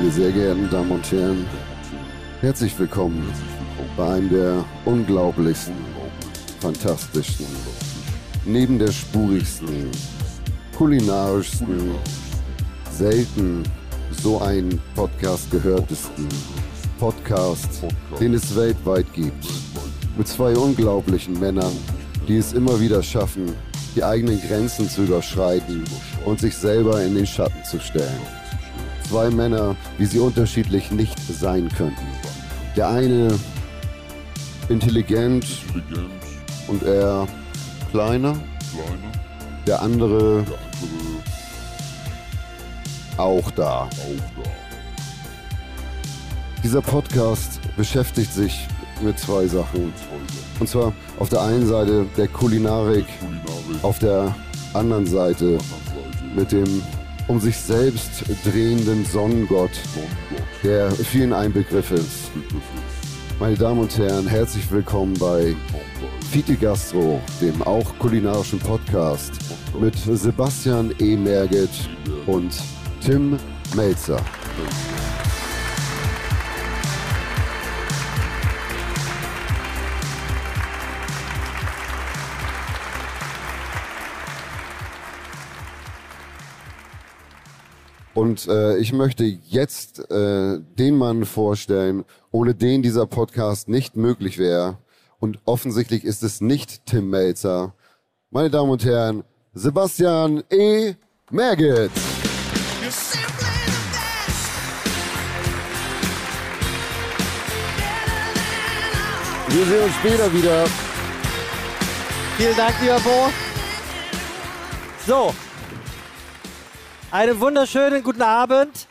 Meine sehr geehrten Damen und Herren, herzlich willkommen bei einem der unglaublichsten, fantastischsten, neben der spurigsten, kulinarischsten, selten so einen Podcast gehörtesten Podcast, den es weltweit gibt. Mit zwei unglaublichen Männern, die es immer wieder schaffen, die eigenen Grenzen zu überschreiten und sich selber in den Schatten zu stellen. Zwei Männer, wie sie unterschiedlich nicht sein könnten. Der eine intelligent und er kleiner. Der andere auch da. Dieser Podcast beschäftigt sich mit zwei Sachen. Und zwar auf der einen Seite der Kulinarik, auf der anderen Seite mit dem um sich selbst drehenden Sonnengott, der vielen ein Begriff ist. Meine Damen und Herren, herzlich willkommen bei Fite Gastro, dem auch kulinarischen Podcast mit Sebastian E. Merget und Tim Melzer. Und äh, ich möchte jetzt äh, den Mann vorstellen, ohne den dieser Podcast nicht möglich wäre. Und offensichtlich ist es nicht Tim Melzer. Meine Damen und Herren, Sebastian E. Merget. Wir sehen uns später wieder. Vielen Dank, lieber Bo. So, einen wunderschönen guten Abend.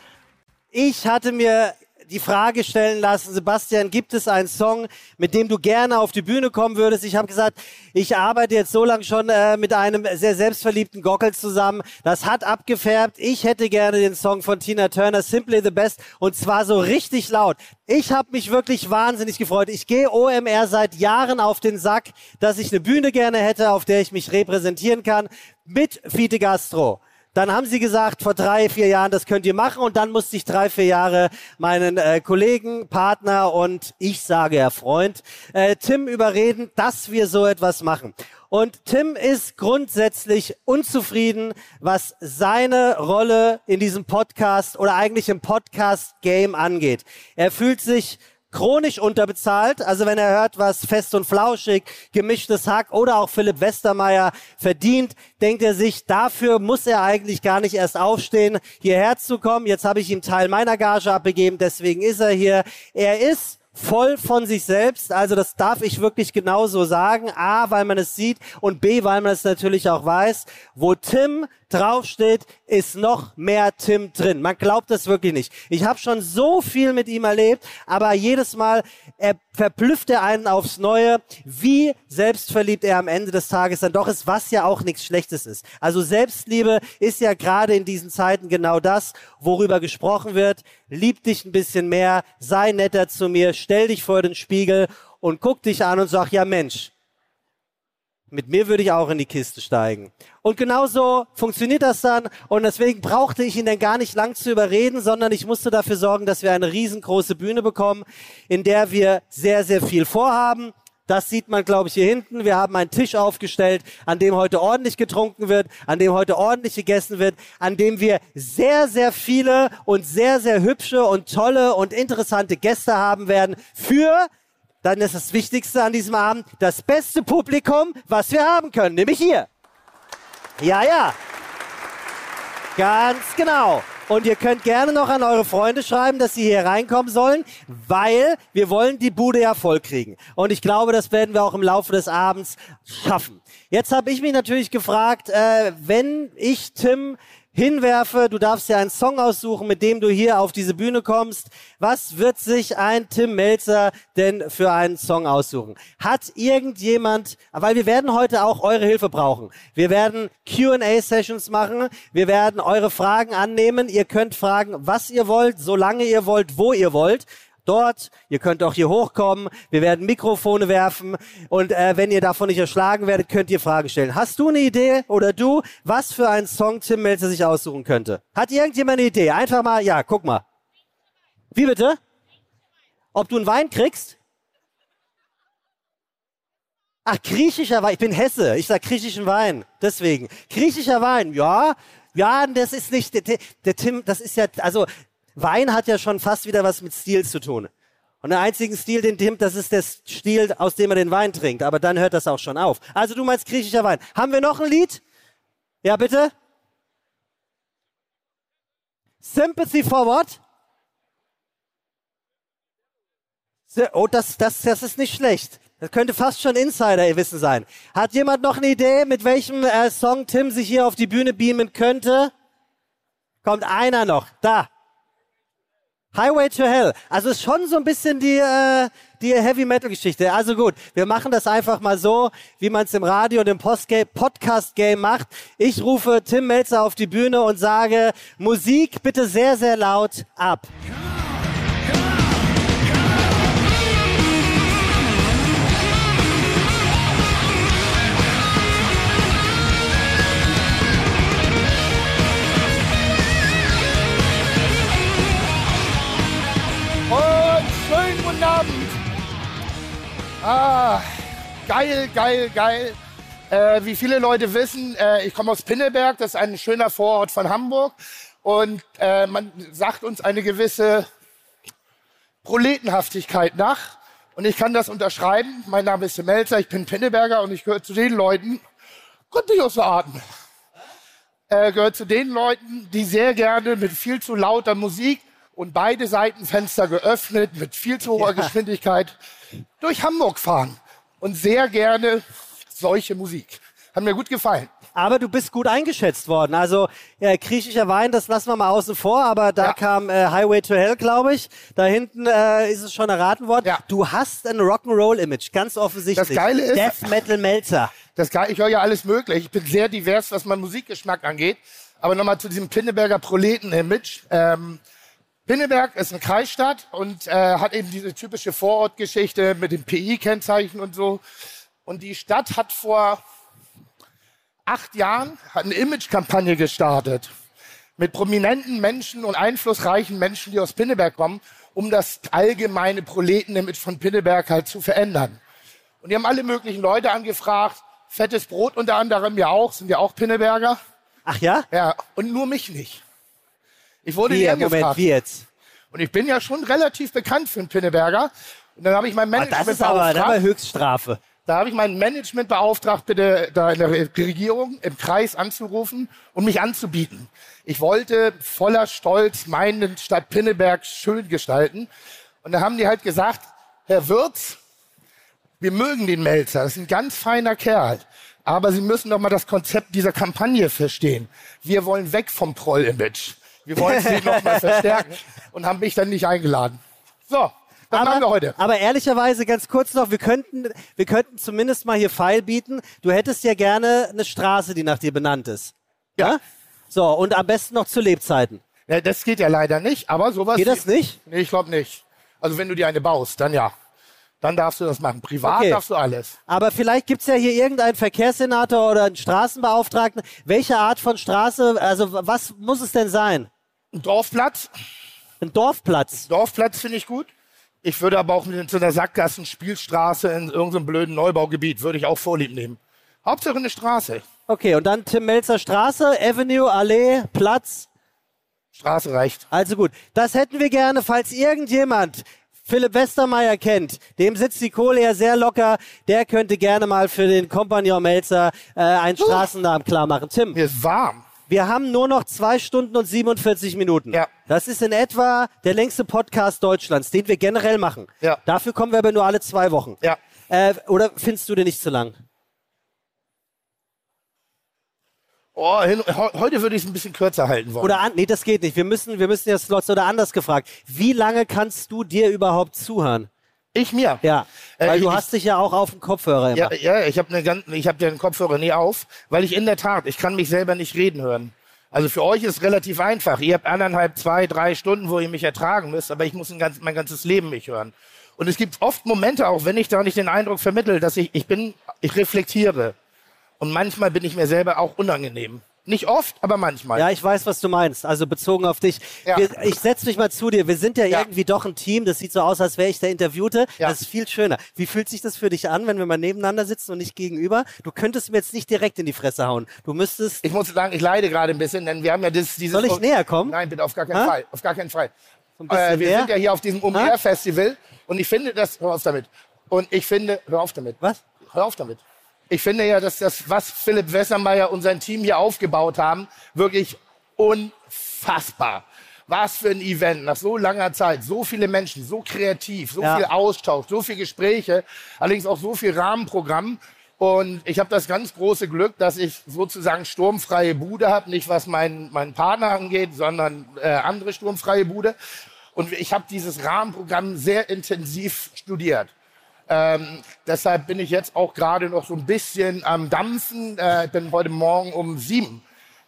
Ich hatte mir die Frage stellen lassen, Sebastian, gibt es einen Song, mit dem du gerne auf die Bühne kommen würdest? Ich habe gesagt, ich arbeite jetzt so lange schon äh, mit einem sehr selbstverliebten Gockel zusammen. Das hat abgefärbt. Ich hätte gerne den Song von Tina Turner, Simply the Best, und zwar so richtig laut. Ich habe mich wirklich wahnsinnig gefreut. Ich gehe OMR seit Jahren auf den Sack, dass ich eine Bühne gerne hätte, auf der ich mich repräsentieren kann mit Fite Gastro. Dann haben sie gesagt, vor drei, vier Jahren, das könnt ihr machen. Und dann musste ich drei, vier Jahre meinen äh, Kollegen, Partner und ich sage ja Freund, äh, Tim überreden, dass wir so etwas machen. Und Tim ist grundsätzlich unzufrieden, was seine Rolle in diesem Podcast oder eigentlich im Podcast-Game angeht. Er fühlt sich chronisch unterbezahlt. Also wenn er hört, was fest und flauschig, gemischtes Hack oder auch Philipp Westermeier verdient, denkt er sich, dafür muss er eigentlich gar nicht erst aufstehen, hierher zu kommen. Jetzt habe ich ihm Teil meiner Gage abgegeben, deswegen ist er hier. Er ist voll von sich selbst. Also das darf ich wirklich genauso sagen. A, weil man es sieht und B, weil man es natürlich auch weiß. Wo Tim draufsteht, ist noch mehr Tim drin. Man glaubt das wirklich nicht. Ich habe schon so viel mit ihm erlebt, aber jedes Mal er verblüfft er einen aufs Neue, wie selbstverliebt er am Ende des Tages dann doch ist, was ja auch nichts Schlechtes ist. Also Selbstliebe ist ja gerade in diesen Zeiten genau das, worüber gesprochen wird. Lieb dich ein bisschen mehr, sei netter zu mir, stell dich vor den Spiegel und guck dich an und sag, ja Mensch, mit mir würde ich auch in die Kiste steigen. Und genauso funktioniert das dann. Und deswegen brauchte ich ihn dann gar nicht lang zu überreden, sondern ich musste dafür sorgen, dass wir eine riesengroße Bühne bekommen, in der wir sehr, sehr viel vorhaben. Das sieht man, glaube ich, hier hinten. Wir haben einen Tisch aufgestellt, an dem heute ordentlich getrunken wird, an dem heute ordentlich gegessen wird, an dem wir sehr, sehr viele und sehr, sehr hübsche und tolle und interessante Gäste haben werden für dann ist das Wichtigste an diesem Abend das beste Publikum, was wir haben können, nämlich hier. Ja, ja. Ganz genau. Und ihr könnt gerne noch an eure Freunde schreiben, dass sie hier reinkommen sollen, weil wir wollen die Bude ja voll kriegen. Und ich glaube, das werden wir auch im Laufe des Abends schaffen. Jetzt habe ich mich natürlich gefragt, äh, wenn ich Tim hinwerfe. Du darfst dir einen Song aussuchen, mit dem du hier auf diese Bühne kommst. Was wird sich ein Tim Melzer denn für einen Song aussuchen? Hat irgendjemand, weil wir werden heute auch eure Hilfe brauchen. Wir werden Q&A-Sessions machen. Wir werden eure Fragen annehmen. Ihr könnt fragen, was ihr wollt, solange ihr wollt, wo ihr wollt dort. Ihr könnt auch hier hochkommen. Wir werden Mikrofone werfen. Und äh, wenn ihr davon nicht erschlagen werdet, könnt ihr Fragen stellen. Hast du eine Idee oder du, was für einen Song Tim Melzer sich aussuchen könnte? Hat irgendjemand eine Idee? Einfach mal, ja, guck mal. Wie bitte? Ob du einen Wein kriegst? Ach, griechischer Wein. Ich bin Hesse. Ich sag griechischen Wein. Deswegen. Griechischer Wein. Ja. Ja, das ist nicht, der, der Tim, das ist ja, also, Wein hat ja schon fast wieder was mit Stil zu tun. Und der einzige Stil, den Tim, das ist der Stil, aus dem er den Wein trinkt. Aber dann hört das auch schon auf. Also du meinst griechischer Wein. Haben wir noch ein Lied? Ja, bitte? Sympathy for what? Oh, das, das, das ist nicht schlecht. Das könnte fast schon Insider-Wissen sein. Hat jemand noch eine Idee, mit welchem äh, Song Tim sich hier auf die Bühne beamen könnte? Kommt einer noch. Da. Highway to Hell. Also ist schon so ein bisschen die, äh, die Heavy Metal Geschichte. Also gut, wir machen das einfach mal so, wie man es im Radio und im Podcast Game macht. Ich rufe Tim Melzer auf die Bühne und sage Musik bitte sehr sehr laut ab. Ah, geil, geil, geil. Äh, wie viele Leute wissen, äh, ich komme aus Pinneberg, das ist ein schöner Vorort von Hamburg. Und äh, man sagt uns eine gewisse Proletenhaftigkeit nach. Und ich kann das unterschreiben. Mein Name ist Melzer, ich bin Pinneberger und ich gehöre zu den Leuten, konnte ich aus der Atmen, äh, gehört zu den Leuten, die sehr gerne mit viel zu lauter Musik und beide Seitenfenster geöffnet mit viel zu hoher ja. Geschwindigkeit durch Hamburg fahren und sehr gerne solche Musik. Hat mir gut gefallen. Aber du bist gut eingeschätzt worden. Also ja, griechischer Wein, das lassen wir mal außen vor, aber da ja. kam äh, Highway to Hell, glaube ich. Da hinten äh, ist es schon erraten worden. Ja. Du hast ein Rock'n'Roll-Image, ganz offensichtlich. Das Geile ist, Death Metal Melzer. Das Geile, ich höre ja alles möglich. Ich bin sehr divers, was mein Musikgeschmack angeht. Aber nochmal zu diesem Pinneberger Proleten-Image. Ähm, Pinneberg ist eine Kreisstadt und äh, hat eben diese typische Vorortgeschichte mit dem PI-Kennzeichen und so. Und die Stadt hat vor acht Jahren eine Image-Kampagne gestartet mit prominenten Menschen und einflussreichen Menschen, die aus Pinneberg kommen, um das allgemeine Proleten-Image von Pinneberg halt zu verändern. Und die haben alle möglichen Leute angefragt, fettes Brot unter anderem ja auch, sind ja auch Pinneberger. Ach ja? Ja, und nur mich nicht. Ich wurde wie, Moment, gefragt. wie jetzt? Und ich bin ja schon relativ bekannt für einen Pinneberger. Und dann habe ich mein Management ah, das ist aber, das war Höchststrafe. Da habe ich mein Management beauftragt, bitte da in der Regierung im Kreis anzurufen und mich anzubieten. Ich wollte voller Stolz meinen Stadt Pinneberg schön gestalten. Und da haben die halt gesagt, Herr Wirz, wir mögen den Melzer, das ist ein ganz feiner Kerl. Aber Sie müssen doch mal das Konzept dieser Kampagne verstehen. Wir wollen weg vom Proll-Image. Wir wollen sie noch mal verstärken und haben mich dann nicht eingeladen. So, das aber, machen wir heute. Aber ehrlicherweise ganz kurz noch, wir könnten, wir könnten zumindest mal hier Pfeil bieten. Du hättest ja gerne eine Straße, die nach dir benannt ist. Ja. ja? So, und am besten noch zu Lebzeiten. Ja, das geht ja leider nicht, aber sowas. Geht das nicht? Nee, ich glaube nicht. Also wenn du dir eine baust, dann ja. Dann darfst du das machen. Privat okay. darfst du alles. Aber vielleicht gibt's ja hier irgendeinen Verkehrssenator oder einen Straßenbeauftragten. Welche Art von Straße, also was muss es denn sein? Ein Dorfplatz. Ein Dorfplatz. Dorfplatz finde ich gut. Ich würde aber auch mit so einer Sackgassen Spielstraße in irgendeinem blöden Neubaugebiet würde ich auch vorlieb nehmen. Hauptsache eine Straße. Okay, und dann Tim Melzer Straße, Avenue, Allee, Platz. Straße reicht. Also gut, das hätten wir gerne, falls irgendjemand Philipp Westermeier kennt, dem sitzt die Kohle ja sehr locker, der könnte gerne mal für den Kompagnon Melzer äh, einen Straßennamen klar machen. Tim. Mir ist warm. Wir haben nur noch zwei Stunden und 47 Minuten. Ja. Das ist in etwa der längste Podcast Deutschlands, den wir generell machen. Ja. Dafür kommen wir aber nur alle zwei Wochen. Ja. Äh, oder findest du den nicht zu lang? Oh, heute würde ich es ein bisschen kürzer halten wollen. Oder an, nee, das geht nicht. Wir müssen, wir müssen ja Slots oder anders gefragt. Wie lange kannst du dir überhaupt zuhören? Ich mir. Ja, äh, weil äh, du ich, hast dich ja auch auf dem Kopfhörer immer. Ja, ja ich habe ne, ich hab den Kopfhörer nie auf, weil ich in der Tat, ich kann mich selber nicht reden hören. Also für euch ist es relativ einfach. Ihr habt anderthalb, zwei, drei Stunden, wo ihr mich ertragen müsst, aber ich muss ganz, mein ganzes Leben mich hören. Und es gibt oft Momente, auch wenn ich da nicht den Eindruck vermittle, dass ich, ich bin, ich reflektiere. Und manchmal bin ich mir selber auch unangenehm. Nicht oft, aber manchmal. Ja, ich weiß, was du meinst. Also bezogen auf dich. Ja. Wir, ich setze mich mal zu dir. Wir sind ja, Ja. irgendwie doch ein Team. Das sieht so aus, als wäre ich der Interviewte. Ja. Das ist viel schöner. Wie fühlt sich das für dich an, wenn wir mal nebeneinander sitzen und nicht gegenüber? Du könntest mir jetzt nicht direkt in die Fresse hauen. Du müsstest. Ich muss sagen, ich leide gerade ein bisschen, denn wir haben ja das, dieses. Soll ich näher kommen? Nein, bitte auf gar keinen Ha? Fall. Auf gar keinen Fall. So Äh, wir näher? sind ja hier auf diesem OMR-Festival und ich finde das. Hör auf damit. Und ich finde. Hör auf damit. Was? Hör auf damit. Ich finde ja, dass das, was Philipp Wessermeier und sein Team hier aufgebaut haben, wirklich unfassbar. Was für ein Event, nach so langer Zeit, so viele Menschen, so kreativ, so Ja. viel Austausch, so viele Gespräche, allerdings auch so viel Rahmenprogramm. Und ich habe das ganz große Glück, dass ich sozusagen sturmfreie Bude habe, nicht was meinen mein Partner angeht, sondern äh, andere sturmfreie Bude. Und ich habe dieses Rahmenprogramm sehr intensiv studiert. Ähm, deshalb bin ich jetzt auch gerade noch so ein bisschen am Dampfen. Äh, ich bin heute Morgen um sieben,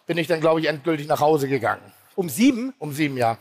bin ich dann, glaube ich, endgültig nach Hause gegangen. Um sieben? Um sieben, ja.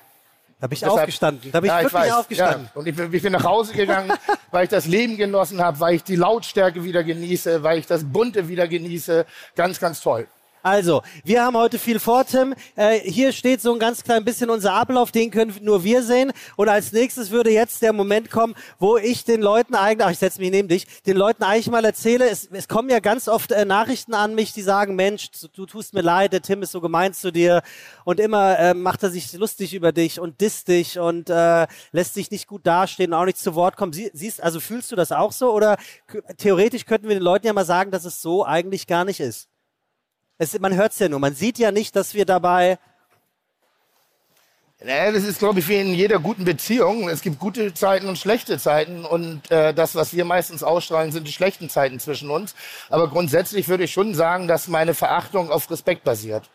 Da bin ich Deshalb- aufgestanden. Da bin ich ja, wirklich weiß, aufgestanden. Ja. Und ich bin, ich bin nach Hause gegangen, weil ich das Leben genossen habe, weil ich die Lautstärke wieder genieße, weil ich das Bunte wieder genieße. Ganz, ganz toll. Also, wir haben heute viel vor, Tim. Äh, hier steht so ein ganz klein bisschen unser Ablauf, den können nur wir sehen. Und als nächstes würde jetzt der Moment kommen, wo ich den Leuten eigentlich, ach, ich setze mich neben dich, den Leuten eigentlich mal erzähle, es, es kommen ja ganz oft äh, Nachrichten an mich, die sagen, Mensch, du, tust mir leid, der Tim ist so gemein zu dir und immer äh, macht er sich lustig über dich und disst dich und äh, lässt sich nicht gut dastehen und auch nicht zu Wort kommen. Sie, siehst, also fühlst du das auch so oder theoretisch könnten wir den Leuten ja mal sagen, dass es so eigentlich gar nicht ist? Es, man hört es ja nur, man sieht ja nicht, dass wir dabei. Ja, das ist, glaube ich, wie in jeder guten Beziehung. Es gibt gute Zeiten und schlechte Zeiten. Und äh, das, was wir meistens ausstrahlen, sind die schlechten Zeiten zwischen uns. Aber grundsätzlich würde ich schon sagen, dass meine Verachtung auf Respekt basiert.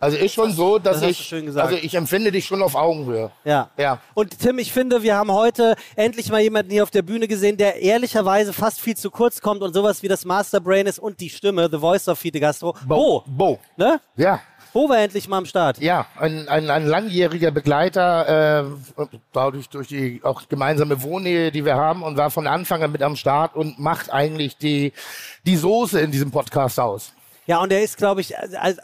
Also ist schon so, dass das ich, also ich empfinde dich schon auf Augenhöhe. Ja. Ja. Und Tim, ich finde, wir haben heute endlich mal jemanden hier auf der Bühne gesehen, der ehrlicherweise fast viel zu kurz kommt und sowas wie das Masterbrain ist und die Stimme, The Voice of Fide Gastro. Bo. Bo. Ne? Ja. Bo war endlich mal am Start. Ja, ein, ein, ein langjähriger Begleiter, äh, dadurch durch die auch gemeinsame Wohnnähe, die wir haben, und war von Anfang an mit am Start und macht eigentlich die, die Soße in diesem Podcast aus. Ja, und er ist, glaube ich,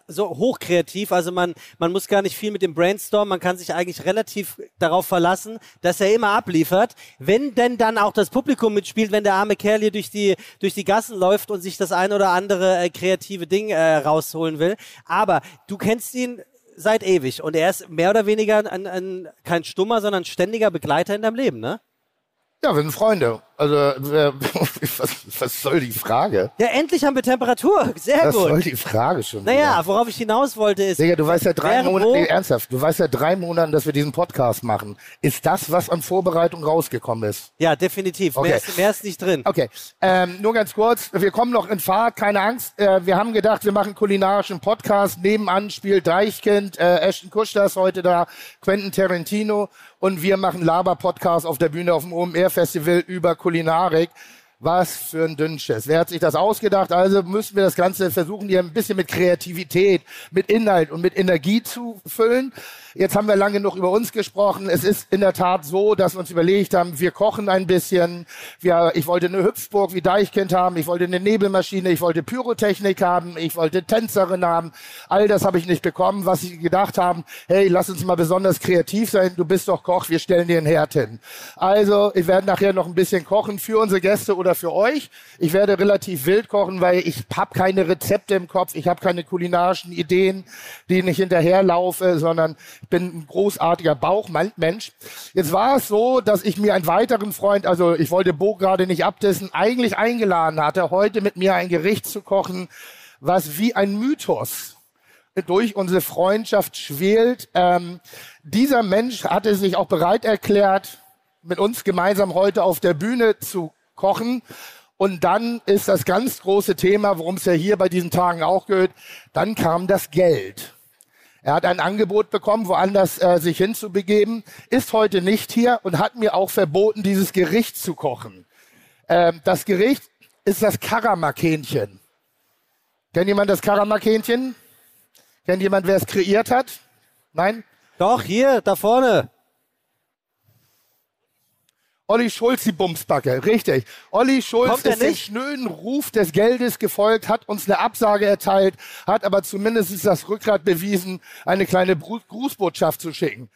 so hochkreativ. Also man, man muss gar nicht viel mit dem Brainstorm. Man kann sich eigentlich relativ darauf verlassen, dass er immer abliefert. Wenn denn dann auch das Publikum mitspielt, wenn der arme Kerl hier durch die, durch die Gassen läuft und sich das ein oder andere äh, kreative Ding äh, rausholen will. Aber du kennst ihn seit ewig und er ist mehr oder weniger ein, ein, kein stummer, sondern ständiger Begleiter in deinem Leben, ne? Ja, wir sind Freunde. Also, äh, was, was soll die Frage? Ja, endlich haben wir Temperatur. Sehr Was soll gut. die Frage schon? Naja, wieder? worauf ich hinaus wollte ist. Digga, du weißt ja drei Monate, nee, ernsthaft, du weißt ja drei Monaten, dass wir diesen Podcast machen. Ist das, was an Vorbereitung rausgekommen ist? Ja, definitiv. Okay. Mehr, ist, mehr ist nicht drin. Okay, ähm, nur ganz kurz, wir kommen noch in Fahrt, keine Angst. Äh, wir haben gedacht, wir machen kulinarischen Podcast. Nebenan spielt Deichkind, äh, Ashton Kuster ist heute da, Quentin Tarantino und wir machen Laber-Podcast auf der Bühne auf dem OMR-Festival über Kulinarik. Was für ein Dünnschiss. Wer hat sich das ausgedacht? Also müssen wir das Ganze versuchen, hier ein bisschen mit Kreativität, mit Inhalt und mit Energie zu füllen. Jetzt haben wir lange genug über uns gesprochen. Es ist in der Tat so, dass wir uns überlegt haben, wir kochen ein bisschen. Wir, ich wollte eine Hüpfburg wie Deichkind haben. Ich wollte eine Nebelmaschine. Ich wollte Pyrotechnik haben. Ich wollte Tänzerin haben. All das habe ich nicht bekommen, was sie gedacht haben. Hey, lass uns mal besonders kreativ sein. Du bist doch Koch. Wir stellen dir einen Herd hin. Also, ich werde nachher noch ein bisschen kochen für unsere Gäste oder für euch. Ich werde relativ wild kochen, weil ich habe keine Rezepte im Kopf. Ich habe keine kulinarischen Ideen, denen ich hinterherlaufe, sondern bin ein großartiger Bauchmensch. Jetzt war es so, dass ich mir einen weiteren Freund, also ich wollte Bo gerade nicht abdissen, eigentlich eingeladen hatte, heute mit mir ein Gericht zu kochen, was wie ein Mythos durch unsere Freundschaft schwelt. Ähm, dieser Mensch hatte sich auch bereit erklärt, mit uns gemeinsam heute auf der Bühne zu kochen. Und dann ist das ganz große Thema, worum es ja hier bei diesen Tagen auch geht, dann kam das Geld. Er hat ein Angebot bekommen, woanders äh, sich hinzubegeben, ist heute nicht hier und hat mir auch verboten, dieses Gericht zu kochen. Ähm, das Gericht ist das Karamak-Hähnchen. Kennt jemand das Karamak-Hähnchen? Kennt jemand, wer es kreiert hat? Nein? Doch, hier, da vorne. Olli Schulz die Bumsbacke, richtig. Olli Schulz Kommt ist dem schnöden Ruf des Geldes gefolgt, hat uns eine Absage erteilt, hat aber zumindest das Rückgrat bewiesen, eine kleine Grußbotschaft zu schicken.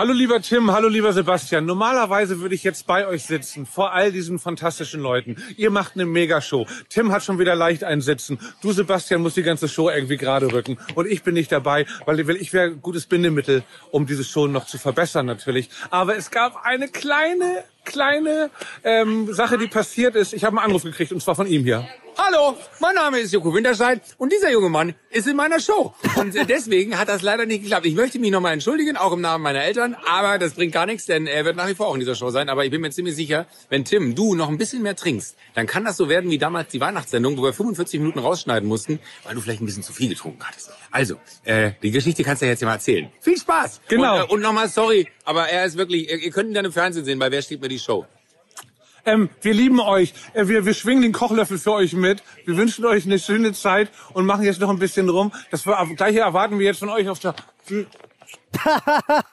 Hallo lieber Tim, hallo lieber Sebastian. Normalerweise würde ich jetzt bei euch sitzen, vor all diesen fantastischen Leuten. Ihr macht eine Megashow. Tim hat schon wieder leicht einen Sitzen. Du, Sebastian, musst die ganze Show irgendwie gerade rücken. Und ich bin nicht dabei, weil weil ich wäre ein gutes Bindemittel, um diese Show noch zu verbessern natürlich. Aber es gab eine kleine, kleine ähm, Sache, die passiert ist. Ich habe einen Anruf gekriegt, und zwar von ihm hier. Hallo, mein Name ist Joko Winterscheid und dieser junge Mann ist in meiner Show. Und deswegen hat das leider nicht geklappt. Ich möchte mich nochmal entschuldigen, auch im Namen meiner Eltern, aber das bringt gar nichts, denn er wird nach wie vor auch in dieser Show sein. Aber ich bin mir ziemlich sicher, wenn Tim, du noch ein bisschen mehr trinkst, dann kann das so werden wie damals die Weihnachtssendung, wo wir 45 Minuten rausschneiden mussten, weil du vielleicht ein bisschen zu viel getrunken hattest. Also, äh, die Geschichte kannst du ja jetzt mal erzählen. Viel Spaß! Genau. Und, äh, und nochmal sorry, aber er ist wirklich, ihr, ihr könnt ihn dann im Fernsehen sehen, bei Wer steht mir die Show? Ähm, wir lieben euch. Äh, wir, wir schwingen den Kochlöffel für euch mit. Wir wünschen euch eine schöne Zeit und machen jetzt noch ein bisschen rum. Das gleiche erwarten wir jetzt von euch auf der...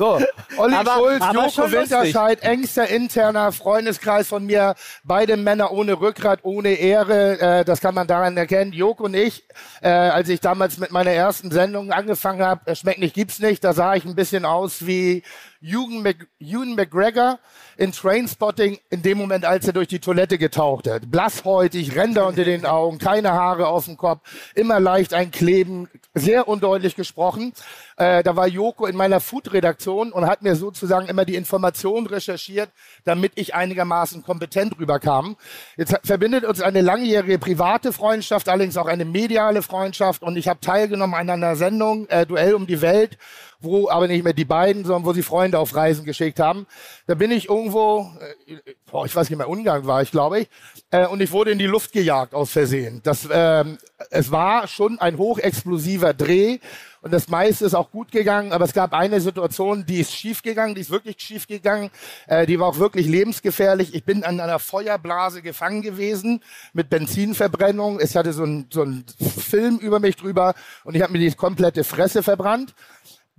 So, Olli Aber- Schulz, aber Joko. Winterscheid, engster interner Freundeskreis von mir, beide Männer ohne Rückgrat, ohne Ehre, äh, das kann man daran erkennen. Joko und ich, äh, als ich damals mit meiner ersten Sendung angefangen habe, äh, Schmeckt nicht, gibt's nicht, da sah ich ein bisschen aus wie Ewan, Mc, Ewan McGregor in Trainspotting in dem Moment, als er durch die Toilette getaucht hat. Blasshäutig, Ränder unter den Augen, keine Haare auf dem Kopf, immer leicht ein Kleben, sehr undeutlich gesprochen. Äh, da war Joko in meiner Food-Redaktion und hat mir sozusagen immer die Informationen recherchiert, damit ich einigermaßen kompetent rüberkam. Jetzt verbindet uns eine langjährige private Freundschaft, allerdings auch eine mediale Freundschaft und ich habe teilgenommen an einer Sendung, äh, Duell um die Welt, wo aber nicht mehr die beiden, sondern wo sie Freunde auf Reisen geschickt haben. Da bin ich irgendwo, äh, boah, ich weiß nicht mehr, Ungarn war ich, glaube ich, äh, und ich wurde in die Luft gejagt aus Versehen. Das, ähm, es war schon ein hochexplosiver Dreh und das meiste ist auch gut gegangen, aber es gab eine Situation, die ist schief gegangen, die ist wirklich schief gegangen, äh, die war auch wirklich lebensgefährlich. Ich bin an einer Feuerblase gefangen gewesen mit Benzinverbrennung. Es hatte so ein, so ein Film über mich drüber und ich habe mir die komplette Fresse verbrannt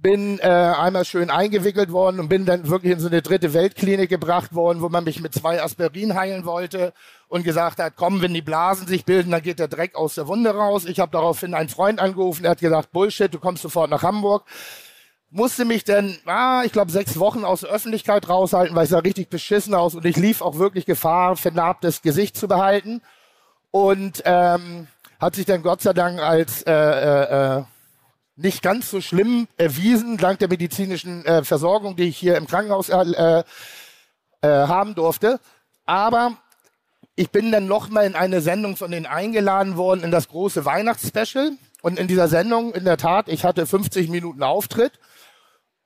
bin äh, einmal schön eingewickelt worden und bin dann wirklich in so eine dritte Weltklinik gebracht worden, wo man mich mit zwei Aspirin heilen wollte und gesagt hat, komm, wenn die Blasen sich bilden, dann geht der Dreck aus der Wunde raus. Ich habe daraufhin einen Freund angerufen, der hat gesagt, Bullshit, du kommst sofort nach Hamburg. Musste mich dann, ah, ich glaube, sechs Wochen aus der Öffentlichkeit raushalten, weil ich sah richtig beschissen aus und ich lief auch wirklich Gefahr, vernarbtes Gesicht zu behalten. Und ähm, hat sich dann Gott sei Dank als äh, äh, äh, nicht ganz so schlimm erwiesen, dank der medizinischen äh, Versorgung, die ich hier im Krankenhaus äh, äh, haben durfte. Aber ich bin dann nochmal in eine Sendung von denen eingeladen worden, in das große Weihnachtsspecial. Und in dieser Sendung, in der Tat, ich hatte 50 Minuten Auftritt.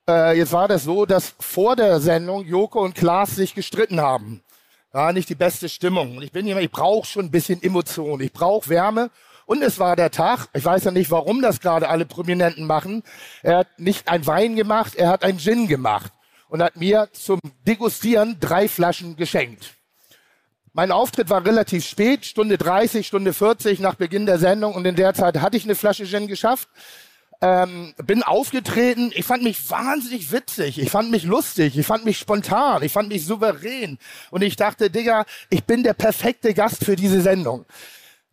Äh, jetzt war das so, dass vor der Sendung Joko und Klaas sich gestritten haben. War nicht die beste Stimmung. Und ich bin jemand, ich brauche schon ein bisschen Emotion, ich brauche Wärme. Und es war der Tag, ich weiß ja nicht, warum das gerade alle Prominenten machen. Er hat nicht ein Wein gemacht, er hat ein Gin gemacht und hat mir zum Degustieren drei Flaschen geschenkt. Mein Auftritt war relativ spät, Stunde 30, Stunde 40 nach Beginn der Sendung und in der Zeit hatte ich eine Flasche Gin geschafft. Ähm, bin aufgetreten, ich fand mich wahnsinnig witzig, ich fand mich lustig, ich fand mich spontan, ich fand mich souverän und ich dachte, Digga, ich bin der perfekte Gast für diese Sendung.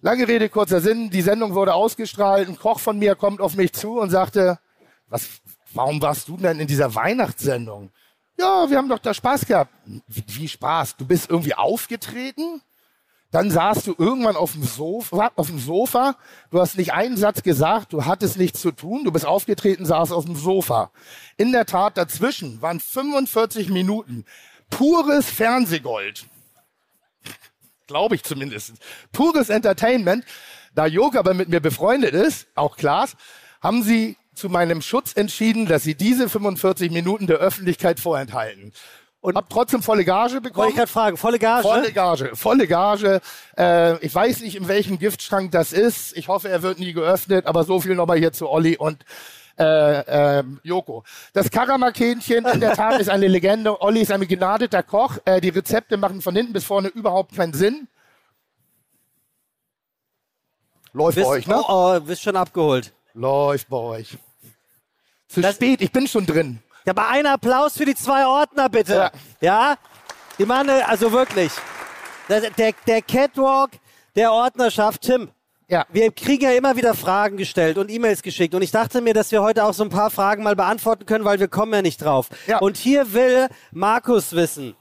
Lange Rede, kurzer Sinn, die Sendung wurde ausgestrahlt, ein Koch von mir kommt auf mich zu und sagte, was, warum warst du denn in dieser Weihnachtssendung? Ja, wir haben doch da Spaß gehabt. Wie, wie Spaß? Du bist irgendwie aufgetreten? Dann saßt du irgendwann auf dem, Sofa, auf dem Sofa, du hast nicht einen Satz gesagt, du hattest nichts zu tun, du bist aufgetreten, saßt auf dem Sofa. In der Tat, dazwischen waren 45 Minuten pures Fernsehgold. Glaube ich zumindest. Pures Entertainment. Da Joko aber mit mir befreundet ist, auch Klaas, haben sie zu meinem Schutz entschieden, dass sie diese 45 Minuten der Öffentlichkeit vorenthalten. Und hab trotzdem volle Gage Wollte bekommen. ich gerade fragen, volle Gage? Volle Gage, volle Gage. Äh, ich weiß nicht, in welchem Giftschrank das ist. Ich hoffe, er wird nie geöffnet, aber so viel nochmal hier zu Olli und äh, ähm, Joko. Das Karamakänchen in der Tat ist eine Legende. Olli ist ein begnadeter Koch. Äh, die Rezepte machen von hinten bis vorne überhaupt keinen Sinn. Läuft bist, bei euch, ne? Oh, oh, bist schon abgeholt. Läuft bei euch. Zu Das- spät, ich bin schon drin. Ja, aber einen Applaus für die zwei Ordner, bitte. Ja. Ja? Die machen, eine- also wirklich. Der, der, der Catwalk der Ordnerschaft, Tim. Ja. Wir kriegen ja immer wieder Fragen gestellt und E-Mails geschickt. Und ich dachte mir, dass wir heute auch so ein paar Fragen mal beantworten können, weil wir kommen ja nicht drauf. Ja. Und hier will Markus wissen.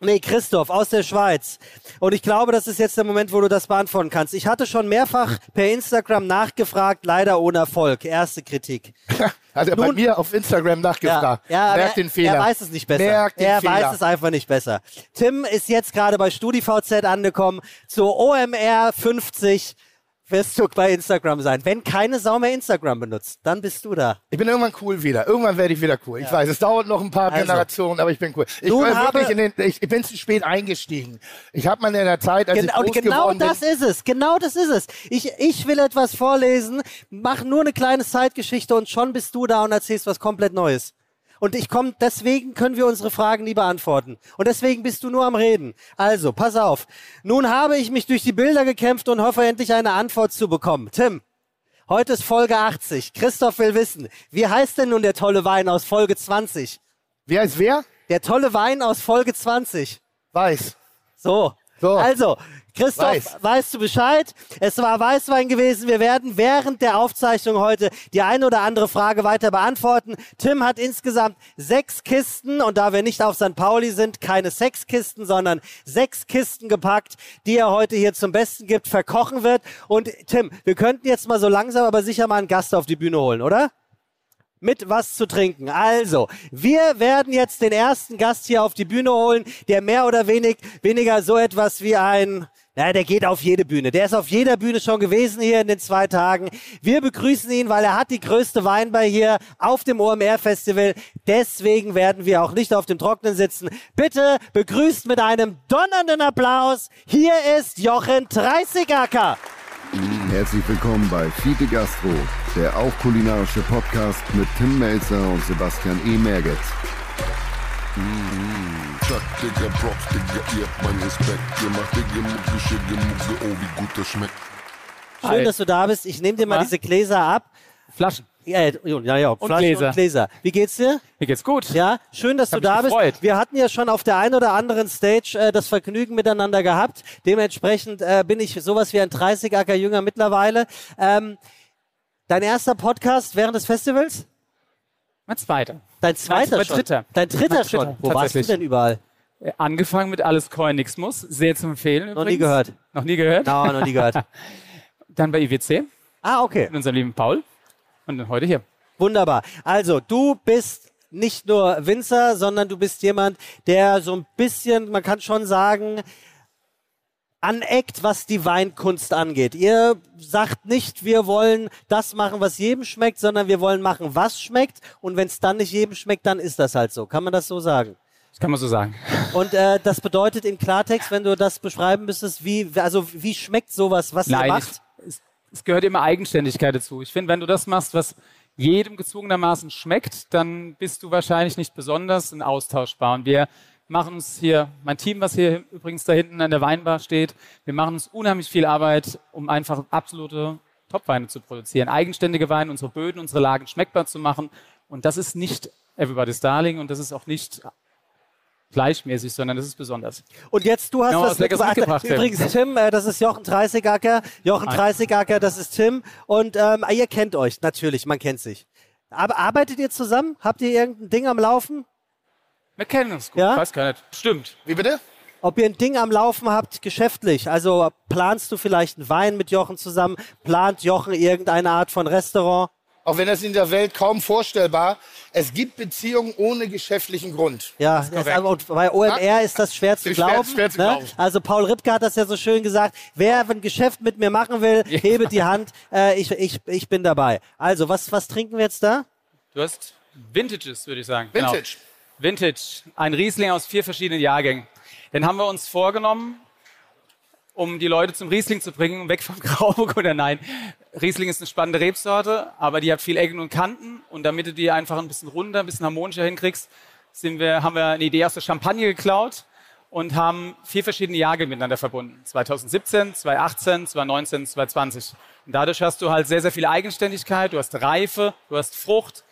Nee, Christoph aus der Schweiz. Und ich glaube, das ist jetzt der Moment, wo du das beantworten kannst. Ich hatte schon mehrfach per Instagram nachgefragt, leider ohne Erfolg. Erste Kritik. Hat er bei Nun- mir auf Instagram nachgefragt. Ja, aber Merkt er, den Fehler. er weiß es nicht besser. Merkt den er Fehler. weiß es einfach nicht besser. Tim ist jetzt gerade bei StudiVZ angekommen zur OMR 50. Wirst du bei Instagram sein. Wenn keine Sau mehr Instagram benutzt, dann bist du da. Ich bin irgendwann cool wieder. Irgendwann werde ich wieder cool. Ich weiß, es dauert noch ein paar Also. Generationen, aber ich bin cool. Ich, war wirklich in den, ich, ich bin zu spät eingestiegen. Ich habe mal in der Zeit, als Genau, ich groß genau das bin, ist es. Genau das ist es. Ich, ich will etwas vorlesen, mach nur eine kleine Zeitgeschichte und schon bist du da und erzählst was komplett Neues. Und ich komme, deswegen können wir unsere Fragen nie beantworten. Und deswegen bist du nur am Reden. Also, pass auf. Nun habe ich mich durch die Bilder gekämpft und hoffe endlich eine Antwort zu bekommen. Tim, heute ist Folge 80. Christoph will wissen, wie heißt denn nun der tolle Wein aus Folge 20? wer ist wer? Der tolle Wein aus Folge 20. Weiß. So. So. Also, Christoph, Weiß. weißt du Bescheid? Es war Weißwein gewesen. Wir werden während der Aufzeichnung heute die eine oder andere Frage weiter beantworten. Tim hat insgesamt sechs Kisten und da wir nicht auf St. Pauli sind, keine Sechskisten, sondern sechs Kisten gepackt, die er heute hier zum Besten gibt, verkochen wird. Und Tim, wir könnten jetzt mal so langsam aber sicher mal einen Gast auf die Bühne holen, oder? Mit was zu trinken. Also, wir werden jetzt den ersten Gast hier auf die Bühne holen, der mehr oder wenig, weniger so etwas wie ein, na, der geht auf jede Bühne. Der ist auf jeder Bühne schon gewesen hier in den zwei Tagen. Wir begrüßen ihn, weil er hat die größte Weinbar hier auf dem OMR Festival. Deswegen werden wir auch nicht auf dem Trocknen sitzen. Bitte begrüßt mit einem donnernden Applaus. Hier ist Jochen Dreißigacker. Herzlich willkommen bei Fiete Gastro, der auch kulinarische Podcast mit Tim Melzer und Sebastian E. Merget. Chuck, Digga, Props, Digga, ihr habt meinen Respekt. Ihr macht Digga, Mucke, Schicke, Mucke, oh, wie gut das schmeckt. Schön, Hi. dass du da bist. Ich nehme dir mal diese Gläser ab. Flaschen. Ja, ja, ja, Flaschen Gläser. und Gläser. Wie geht's dir? Mir geht's gut. Ja, schön, dass du Hab da mich bist. Wir hatten ja schon auf der einen oder anderen Stage äh, das Vergnügen miteinander gehabt. Dementsprechend äh, bin ich sowas wie ein 30-Acker Jünger mittlerweile. Ähm, dein erster Podcast während des Festivals? Mein zweiter. Dein zweiter mein schon? dritter. Dein dritter Mein schon? dritter, Wo warst du denn überall? Äh, Angefangen mit Alles Coin Nix Muss. Sehr zu empfehlen. Noch nie übrigens. gehört. Noch nie gehört. No, noch nie gehört. Dann bei IWC Ah, okay. mit unserem lieben Paul. Und dann heute hier. Wunderbar. Also, du bist nicht nur Winzer, sondern du bist jemand, der so ein bisschen, man kann schon sagen, aneckt, was die Weinkunst angeht. Ihr sagt nicht, wir wollen das machen, was jedem schmeckt, sondern wir wollen machen, was schmeckt. Und wenn es dann nicht jedem schmeckt, dann ist das halt so. Kann man das so sagen? Das kann man so sagen. Und äh, das bedeutet im Klartext, wenn du das beschreiben müsstest, wie, also wie schmeckt sowas, was ihr Nein, macht? Es, gehört immer Eigenständigkeit dazu. Ich finde, wenn du das machst, was jedem gezwungenermaßen schmeckt, dann bist du wahrscheinlich nicht besonders und austauschbar. Und wir machen uns hier, mein Team, was hier übrigens da hinten an der Weinbar steht, wir machen uns unheimlich viel Arbeit, um einfach absolute Topweine zu produzieren. Eigenständige Weine, unsere Böden, unsere Lagen schmeckbar zu machen. Und das ist nicht Everybody's Darling und das ist auch nicht gleichmäßig, sondern das ist besonders. Und jetzt, du hast Ja, was Leckeres mitgebracht. Übrigens, Tim, äh, das ist Jochen Dreißigacker. Jochen. Dreißigacker, das ist Tim. Und ähm, ihr kennt euch, natürlich, man kennt sich. Aber arbeitet ihr zusammen? Habt ihr irgendein Ding am Laufen? Wir kennen uns gut, Ja? weiß gar nicht. Stimmt. Wie bitte? Ob ihr ein Ding am Laufen habt, geschäftlich? Also planst du vielleicht einen Wein mit Jochen zusammen? Plant Jochen irgendeine Art von Restaurant? Auch wenn das in der Welt kaum vorstellbar, es gibt Beziehungen ohne geschäftlichen Grund. Ja, das korrekt. aber, bei OMR ist das schwer zu Ist schwer- glauben. schwer zu ne? glauben. Also Paul Ripke hat das ja so schön gesagt. Wer ein Geschäft mit mir machen will, hebe die Hand. Äh, ich, ich, ich bin dabei. Also, was, was trinken wir jetzt da? Du hast Vintages, würde ich sagen. Vintage. Genau. Vintage. Ein Riesling aus vier verschiedenen Jahrgängen. Den haben wir uns vorgenommen, um die Leute zum Riesling zu bringen, weg vom Grauburgunder. Nein, Riesling ist eine spannende Rebsorte, aber die hat viel Ecken und Kanten. Und damit du die einfach ein bisschen runder, ein bisschen harmonischer hinkriegst, sind wir, haben wir eine Idee aus der Champagne geklaut und haben vier verschiedene Jahrgänge miteinander verbunden. 2017, 2018, 2019, 2020. Und dadurch hast du halt sehr, sehr viel Eigenständigkeit, du hast Reife, du hast Frucht,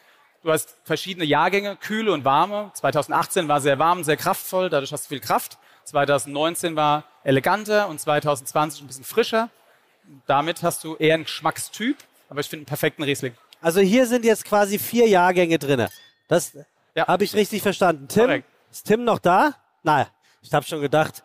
du hast verschiedene Jahrgänge, kühle und warme. 2018 war sehr warm, sehr kraftvoll, dadurch hast du viel Kraft. 2019 war eleganter und 2020 ein bisschen frischer. Damit hast du eher einen Geschmackstyp, aber ich finde einen perfekten Riesling. Also hier sind jetzt quasi vier Jahrgänge drin. Das Ja. habe ich richtig verstanden. Tim, Korrekt. ist Tim noch da? Nein, ich habe schon gedacht.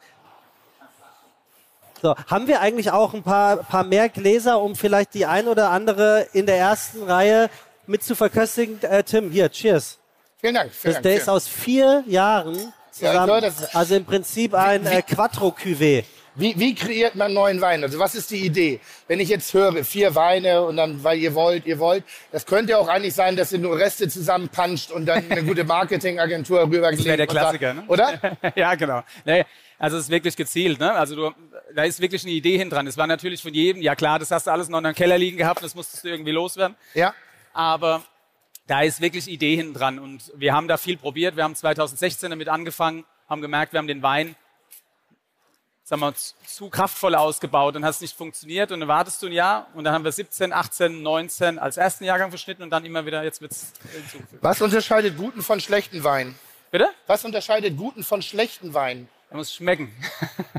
So, haben wir eigentlich auch ein paar, paar mehr Gläser, um vielleicht die ein oder andere in der ersten Reihe mit zu verköstigen? Äh, Tim, hier, cheers. Vielen Dank. Vielen Das, Dank der vielen ist aus vier Jahren Ja, zusammen. das. also im Prinzip ein äh, Quattro Cuvée. Wie, wie kreiert man neuen Wein? Also was ist die Idee? Wenn ich jetzt höre, vier Weine und dann, weil ihr wollt, ihr wollt, das könnte ja auch eigentlich sein, dass ihr nur Reste zusammenpanscht und dann eine gute Marketingagentur rübergelegt. Das wäre der und sagt- Klassiker, ne? Oder? ja, genau. Nee, also es ist wirklich gezielt. Ne? Also du, da ist wirklich eine Idee hin dran. Es war natürlich von jedem, ja klar, das hast du alles noch in deinem Keller liegen gehabt, das musstest du irgendwie loswerden. Ja. Aber da ist wirklich Idee dran. Und wir haben da viel probiert. Wir haben 2016 damit angefangen, haben gemerkt, wir haben den Wein sagen wir, zu, kraftvoll ausgebaut und hat es nicht funktioniert. Und dann wartest du ein Jahr und dann haben wir 17, 18, 19 als ersten Jahrgang verschnitten und dann immer wieder, jetzt wird es hinzugefügt. Was unterscheidet guten von schlechten Wein? Bitte? Was unterscheidet guten von schlechten Wein? Er muss schmecken.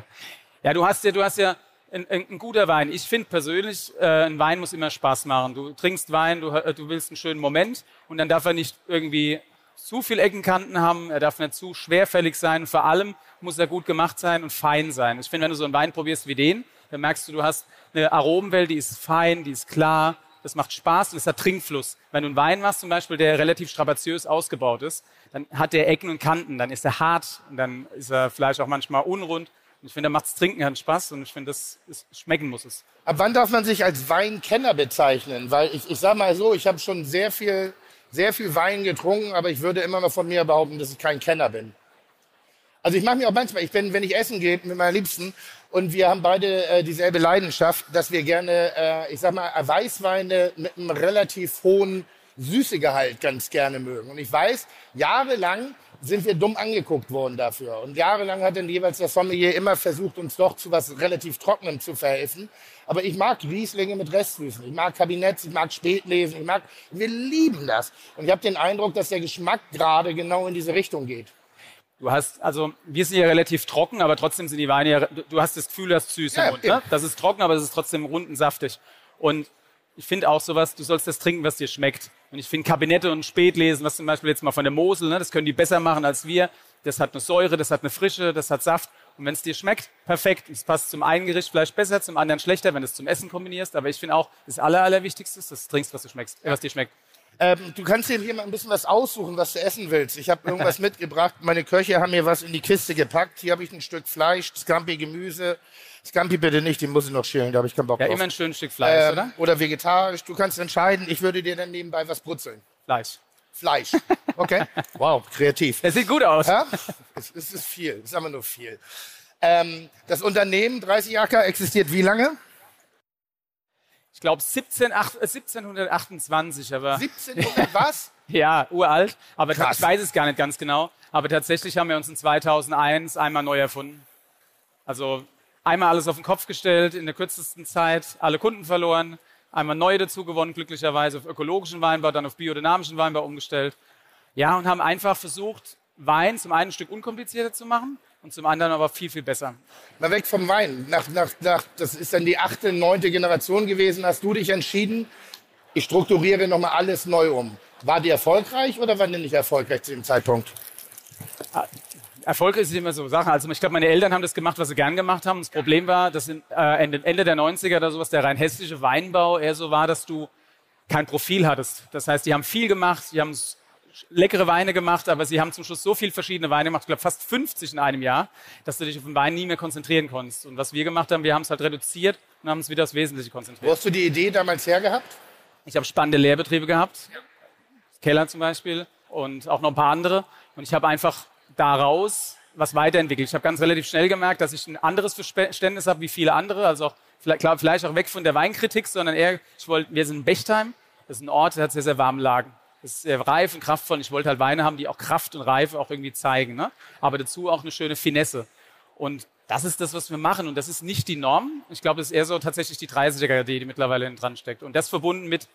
ja, du hast ja, du hast ja ein, ein, ein guter Wein. Ich finde persönlich, äh, ein Wein muss immer Spaß machen. Du trinkst Wein, du, äh, du willst einen schönen Moment und dann darf er nicht irgendwie zu viel Eckenkanten haben, er darf nicht zu schwerfällig sein. Vor allem muss er gut gemacht sein und fein sein. Ich finde, wenn du so einen Wein probierst wie den, dann merkst du, du hast eine Aromenwelt, die ist fein, die ist klar, das macht Spaß und es hat Trinkfluss. Wenn du einen Wein machst zum Beispiel, der relativ strapaziös ausgebaut ist, dann hat der Ecken und Kanten, dann ist er hart und dann ist er vielleicht auch manchmal unrund. Und ich finde, da macht das Trinken halt Spaß und ich finde, das ist, schmecken muss es. Ab wann darf man sich als Weinkenner bezeichnen? Weil ich, ich sage mal so, ich habe schon sehr viel, sehr viel Wein getrunken, aber ich würde immer noch von mir behaupten, dass ich kein Kenner bin. Also ich mache mir auch manchmal, ich bin, wenn ich essen gehe mit meiner Liebsten und wir haben beide äh, dieselbe Leidenschaft, dass wir gerne, äh, ich sag mal, Weißweine mit einem relativ hohen Süßegehalt ganz gerne mögen. Und ich weiß, jahrelang sind wir dumm angeguckt worden dafür. Und jahrelang hat dann jeweils der Sommelier immer versucht, uns doch zu was relativ Trockenem zu verhelfen. Aber ich mag Rieslinge mit Restsüßen. Ich mag Kabinetts, ich mag Spätlesen, ich mag, wir lieben das. Und ich habe den Eindruck, dass der Geschmack gerade genau in diese Richtung geht. Du hast, also wir sind ja relativ trocken, aber trotzdem sind die Weine ja, du- hast das Gefühl, du hast süß im Ja, Mund. eben. Ne? Das ist trocken, aber es ist trotzdem rund und saftig. Und ich finde auch sowas, du sollst das trinken, was dir schmeckt. Und ich finde Kabinette und Spätlesen, was zum Beispiel jetzt mal von der Mosel, ne, das können die besser machen als wir. Das hat eine Säure, das hat eine Frische, das hat Saft. Und wenn es dir schmeckt, perfekt. Es passt zum einen Gericht vielleicht besser, zum anderen schlechter, wenn du es zum Essen kombinierst. Aber ich finde auch, das Aller, Allerwichtigste ist, dass du trinkst, was du schmeckst, äh, was dir schmeckt. Ähm, du kannst dir hier mal ein bisschen was aussuchen, was du essen willst. Ich habe irgendwas mitgebracht. Meine Köche haben mir was in die Kiste gepackt. Hier habe ich ein Stück Fleisch, Scampi Gemüse. Scampi bitte nicht, den muss ich noch schälen, da habe ich keinen Bock Ja, drauf. immer ein schönes Stück Fleisch, ähm, oder? oder vegetarisch. Du kannst entscheiden. Ich würde dir dann nebenbei was brutzeln. Fleisch. Fleisch. Okay. Wow, kreativ. Das sieht gut aus. Ja? Es, es ist viel, es ist aber nur viel. Ähm, das Unternehmen 30 Acker existiert wie lange? Ich glaube 17, ach- äh, 1728, aber 1700 was? ja, uralt. Aber Krass. ich weiß es gar nicht ganz genau. Aber tatsächlich haben wir uns in 2001 einmal neu erfunden. Also einmal alles auf den Kopf gestellt, in der kürzesten Zeit alle Kunden verloren, einmal neue dazu gewonnen, glücklicherweise auf ökologischen Weinbau, dann auf biodynamischen Weinbau umgestellt. Ja, und haben einfach versucht, Wein zum einen ein Stück unkomplizierter zu machen und zum anderen aber viel, viel besser. Mal weg vom Wein. Nach, nach, nach, das ist dann die achte, neunte Generation gewesen. Hast du dich entschieden, ich strukturiere nochmal alles neu um. War die erfolgreich oder war die nicht erfolgreich zu dem Zeitpunkt? Erfolg ist immer so Sache. Also ich glaube, meine Eltern haben das gemacht, was sie gern gemacht haben. Das Problem war, dass in, äh, Ende, der 90er oder sowas der rein hessische Weinbau eher so war, dass du kein Profil hattest. Das heißt, die haben viel gemacht, die haben leckere Weine gemacht, aber sie haben zum Schluss so viel verschiedene Weine gemacht, ich glaube fast 50 in einem Jahr, dass du dich auf den Wein nie mehr konzentrieren konntest. Und was wir gemacht haben, wir haben es halt reduziert und haben es wieder aufs Wesentliche Wo konzentriert. hast du die Idee damals hergehabt? Ich habe spannende Lehrbetriebe gehabt, Keller zum Beispiel und auch noch ein paar andere. Und ich habe einfach daraus was weiterentwickelt. Ich habe ganz relativ schnell gemerkt, dass ich ein anderes Verständnis habe wie viele andere. Also auch, vielleicht, klar, vielleicht auch weg von der Weinkritik, sondern eher, ich wollte, wir sind in Bechtheim. Das ist ein Ort, der hat sehr, sehr warme Lagen. Das ist sehr reif und kraftvoll. Ich wollte halt Weine haben, die auch Kraft und Reife auch irgendwie zeigen. Ne? Aber dazu auch eine schöne Finesse. Und das ist das, was wir machen. Und das ist nicht die Norm. Ich glaube, das ist eher so tatsächlich die 30er, die, die mittlerweile hinten dran steckt. Und das verbunden mit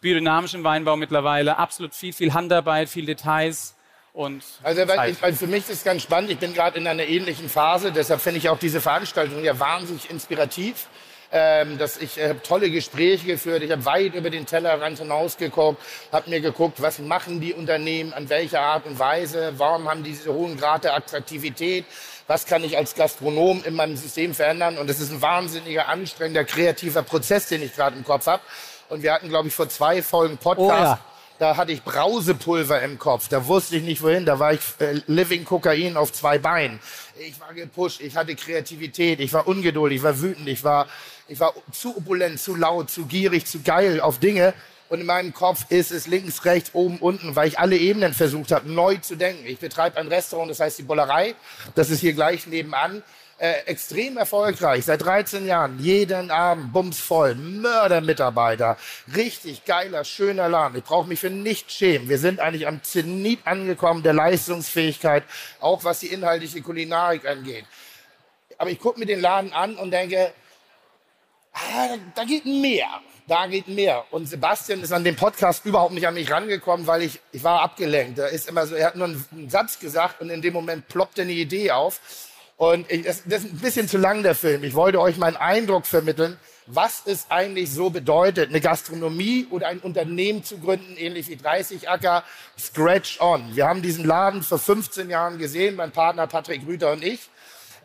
biodynamischen Weinbau mittlerweile. Absolut viel, viel Handarbeit, viel Details und Also weil ich, weil für mich ist es ganz spannend. Ich bin gerade in einer ähnlichen Phase, deshalb finde ich auch diese Veranstaltung ja wahnsinnig inspirativ. Ähm, dass ich äh, tolle Gespräche geführt, ich habe weit über den Tellerrand hinausgeguckt, habe mir geguckt, was machen die Unternehmen, an welcher Art und Weise, warum haben die diese hohen Grad der Attraktivität, was kann ich als Gastronom in meinem System verändern und das ist ein wahnsinniger, anstrengender, kreativer Prozess, den ich gerade im Kopf habe. Und wir hatten, glaube ich, vor zwei Folgen Podcast. Oh ja. Da hatte ich Brausepulver im Kopf. Da wusste ich nicht wohin. Da war ich äh, Living Kokain auf zwei Beinen. Ich war gepusht. Ich hatte Kreativität. Ich war ungeduldig. Ich war wütend. Ich war, ich war zu opulent, zu laut, zu gierig, zu geil auf Dinge. Und in meinem Kopf ist es links, rechts, oben, unten, weil ich alle Ebenen versucht habe, neu zu denken. Ich betreibe ein Restaurant, das heißt die Bollerei. Das ist hier gleich nebenan. Äh, extrem erfolgreich, seit 13 Jahren, jeden Abend bumsvoll, Mördermitarbeiter, richtig geiler, schöner Laden. Ich brauche mich für nichts schämen. Wir sind eigentlich am Zenit angekommen der Leistungsfähigkeit, auch was die inhaltliche Kulinarik angeht. Aber ich gucke mir den Laden an und denke, ah, da, geht mehr. Da geht mehr. Und Sebastian ist an dem Podcast überhaupt nicht an mich rangekommen, weil ich, ich war abgelenkt. Er ist immer so, er hat nur einen, Satz gesagt und in dem Moment ploppte eine Idee auf. Und ich, das, das ist ein bisschen zu lang, der Film. Ich wollte euch meinen Eindruck vermitteln, was es eigentlich so bedeutet, eine Gastronomie oder ein Unternehmen zu gründen, ähnlich wie 30 Acker, Scratch On. Wir haben diesen Laden vor 15 Jahren gesehen, mein Partner Patrick Rüther und ich.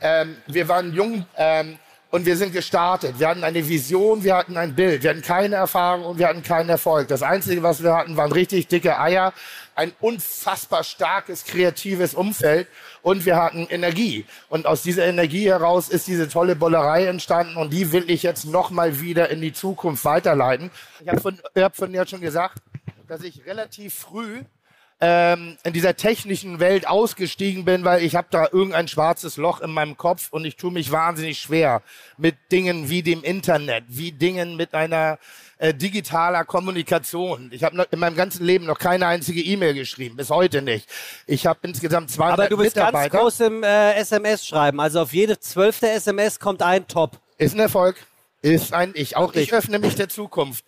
Ähm, wir waren jung ähm, und wir sind gestartet. Wir hatten eine Vision, wir hatten ein Bild. Wir hatten keine Erfahrung und wir hatten keinen Erfolg. Das Einzige, was wir hatten, waren richtig dicke Eier, ein unfassbar starkes, kreatives Umfeld und wir hatten Energie. Und aus dieser Energie heraus ist diese tolle Bollerei entstanden und die will ich jetzt nochmal wieder in die Zukunft weiterleiten. Ich habe von, hab von dir schon gesagt, dass ich relativ früh ähm, in dieser technischen Welt ausgestiegen bin, weil ich habe da irgendein schwarzes Loch in meinem Kopf und ich tue mich wahnsinnig schwer mit Dingen wie dem Internet, wie Dingen mit einer äh, digitaler Kommunikation. Ich habe in meinem ganzen Leben noch keine einzige E-Mail geschrieben, bis heute nicht. Ich habe insgesamt 200 Aber du bist ganz Mitarbeiter. groß im äh, SMS-Schreiben. Also auf jede zwölfte SMS kommt ein Top. Ist ein Erfolg. Ist ein Ich. Auch ich öffne mich der Zukunft.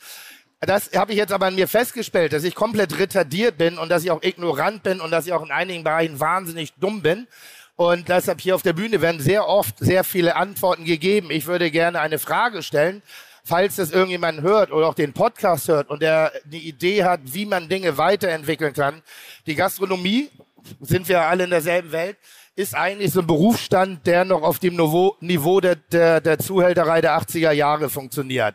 Das habe ich jetzt aber an mir festgestellt, dass ich komplett retardiert bin und dass ich auch ignorant bin und dass ich auch in einigen Bereichen wahnsinnig dumm bin. Und deshalb hier auf der Bühne werden sehr oft sehr viele Antworten gegeben. Ich würde gerne eine Frage stellen, falls das irgendjemand hört oder auch den Podcast hört und der eine Idee hat, wie man Dinge weiterentwickeln kann. Die Gastronomie, sind wir alle in derselben Welt, ist eigentlich so ein Berufsstand, der noch auf dem Niveau, Niveau der, der, der Zuhälterei der 80er Jahre funktioniert.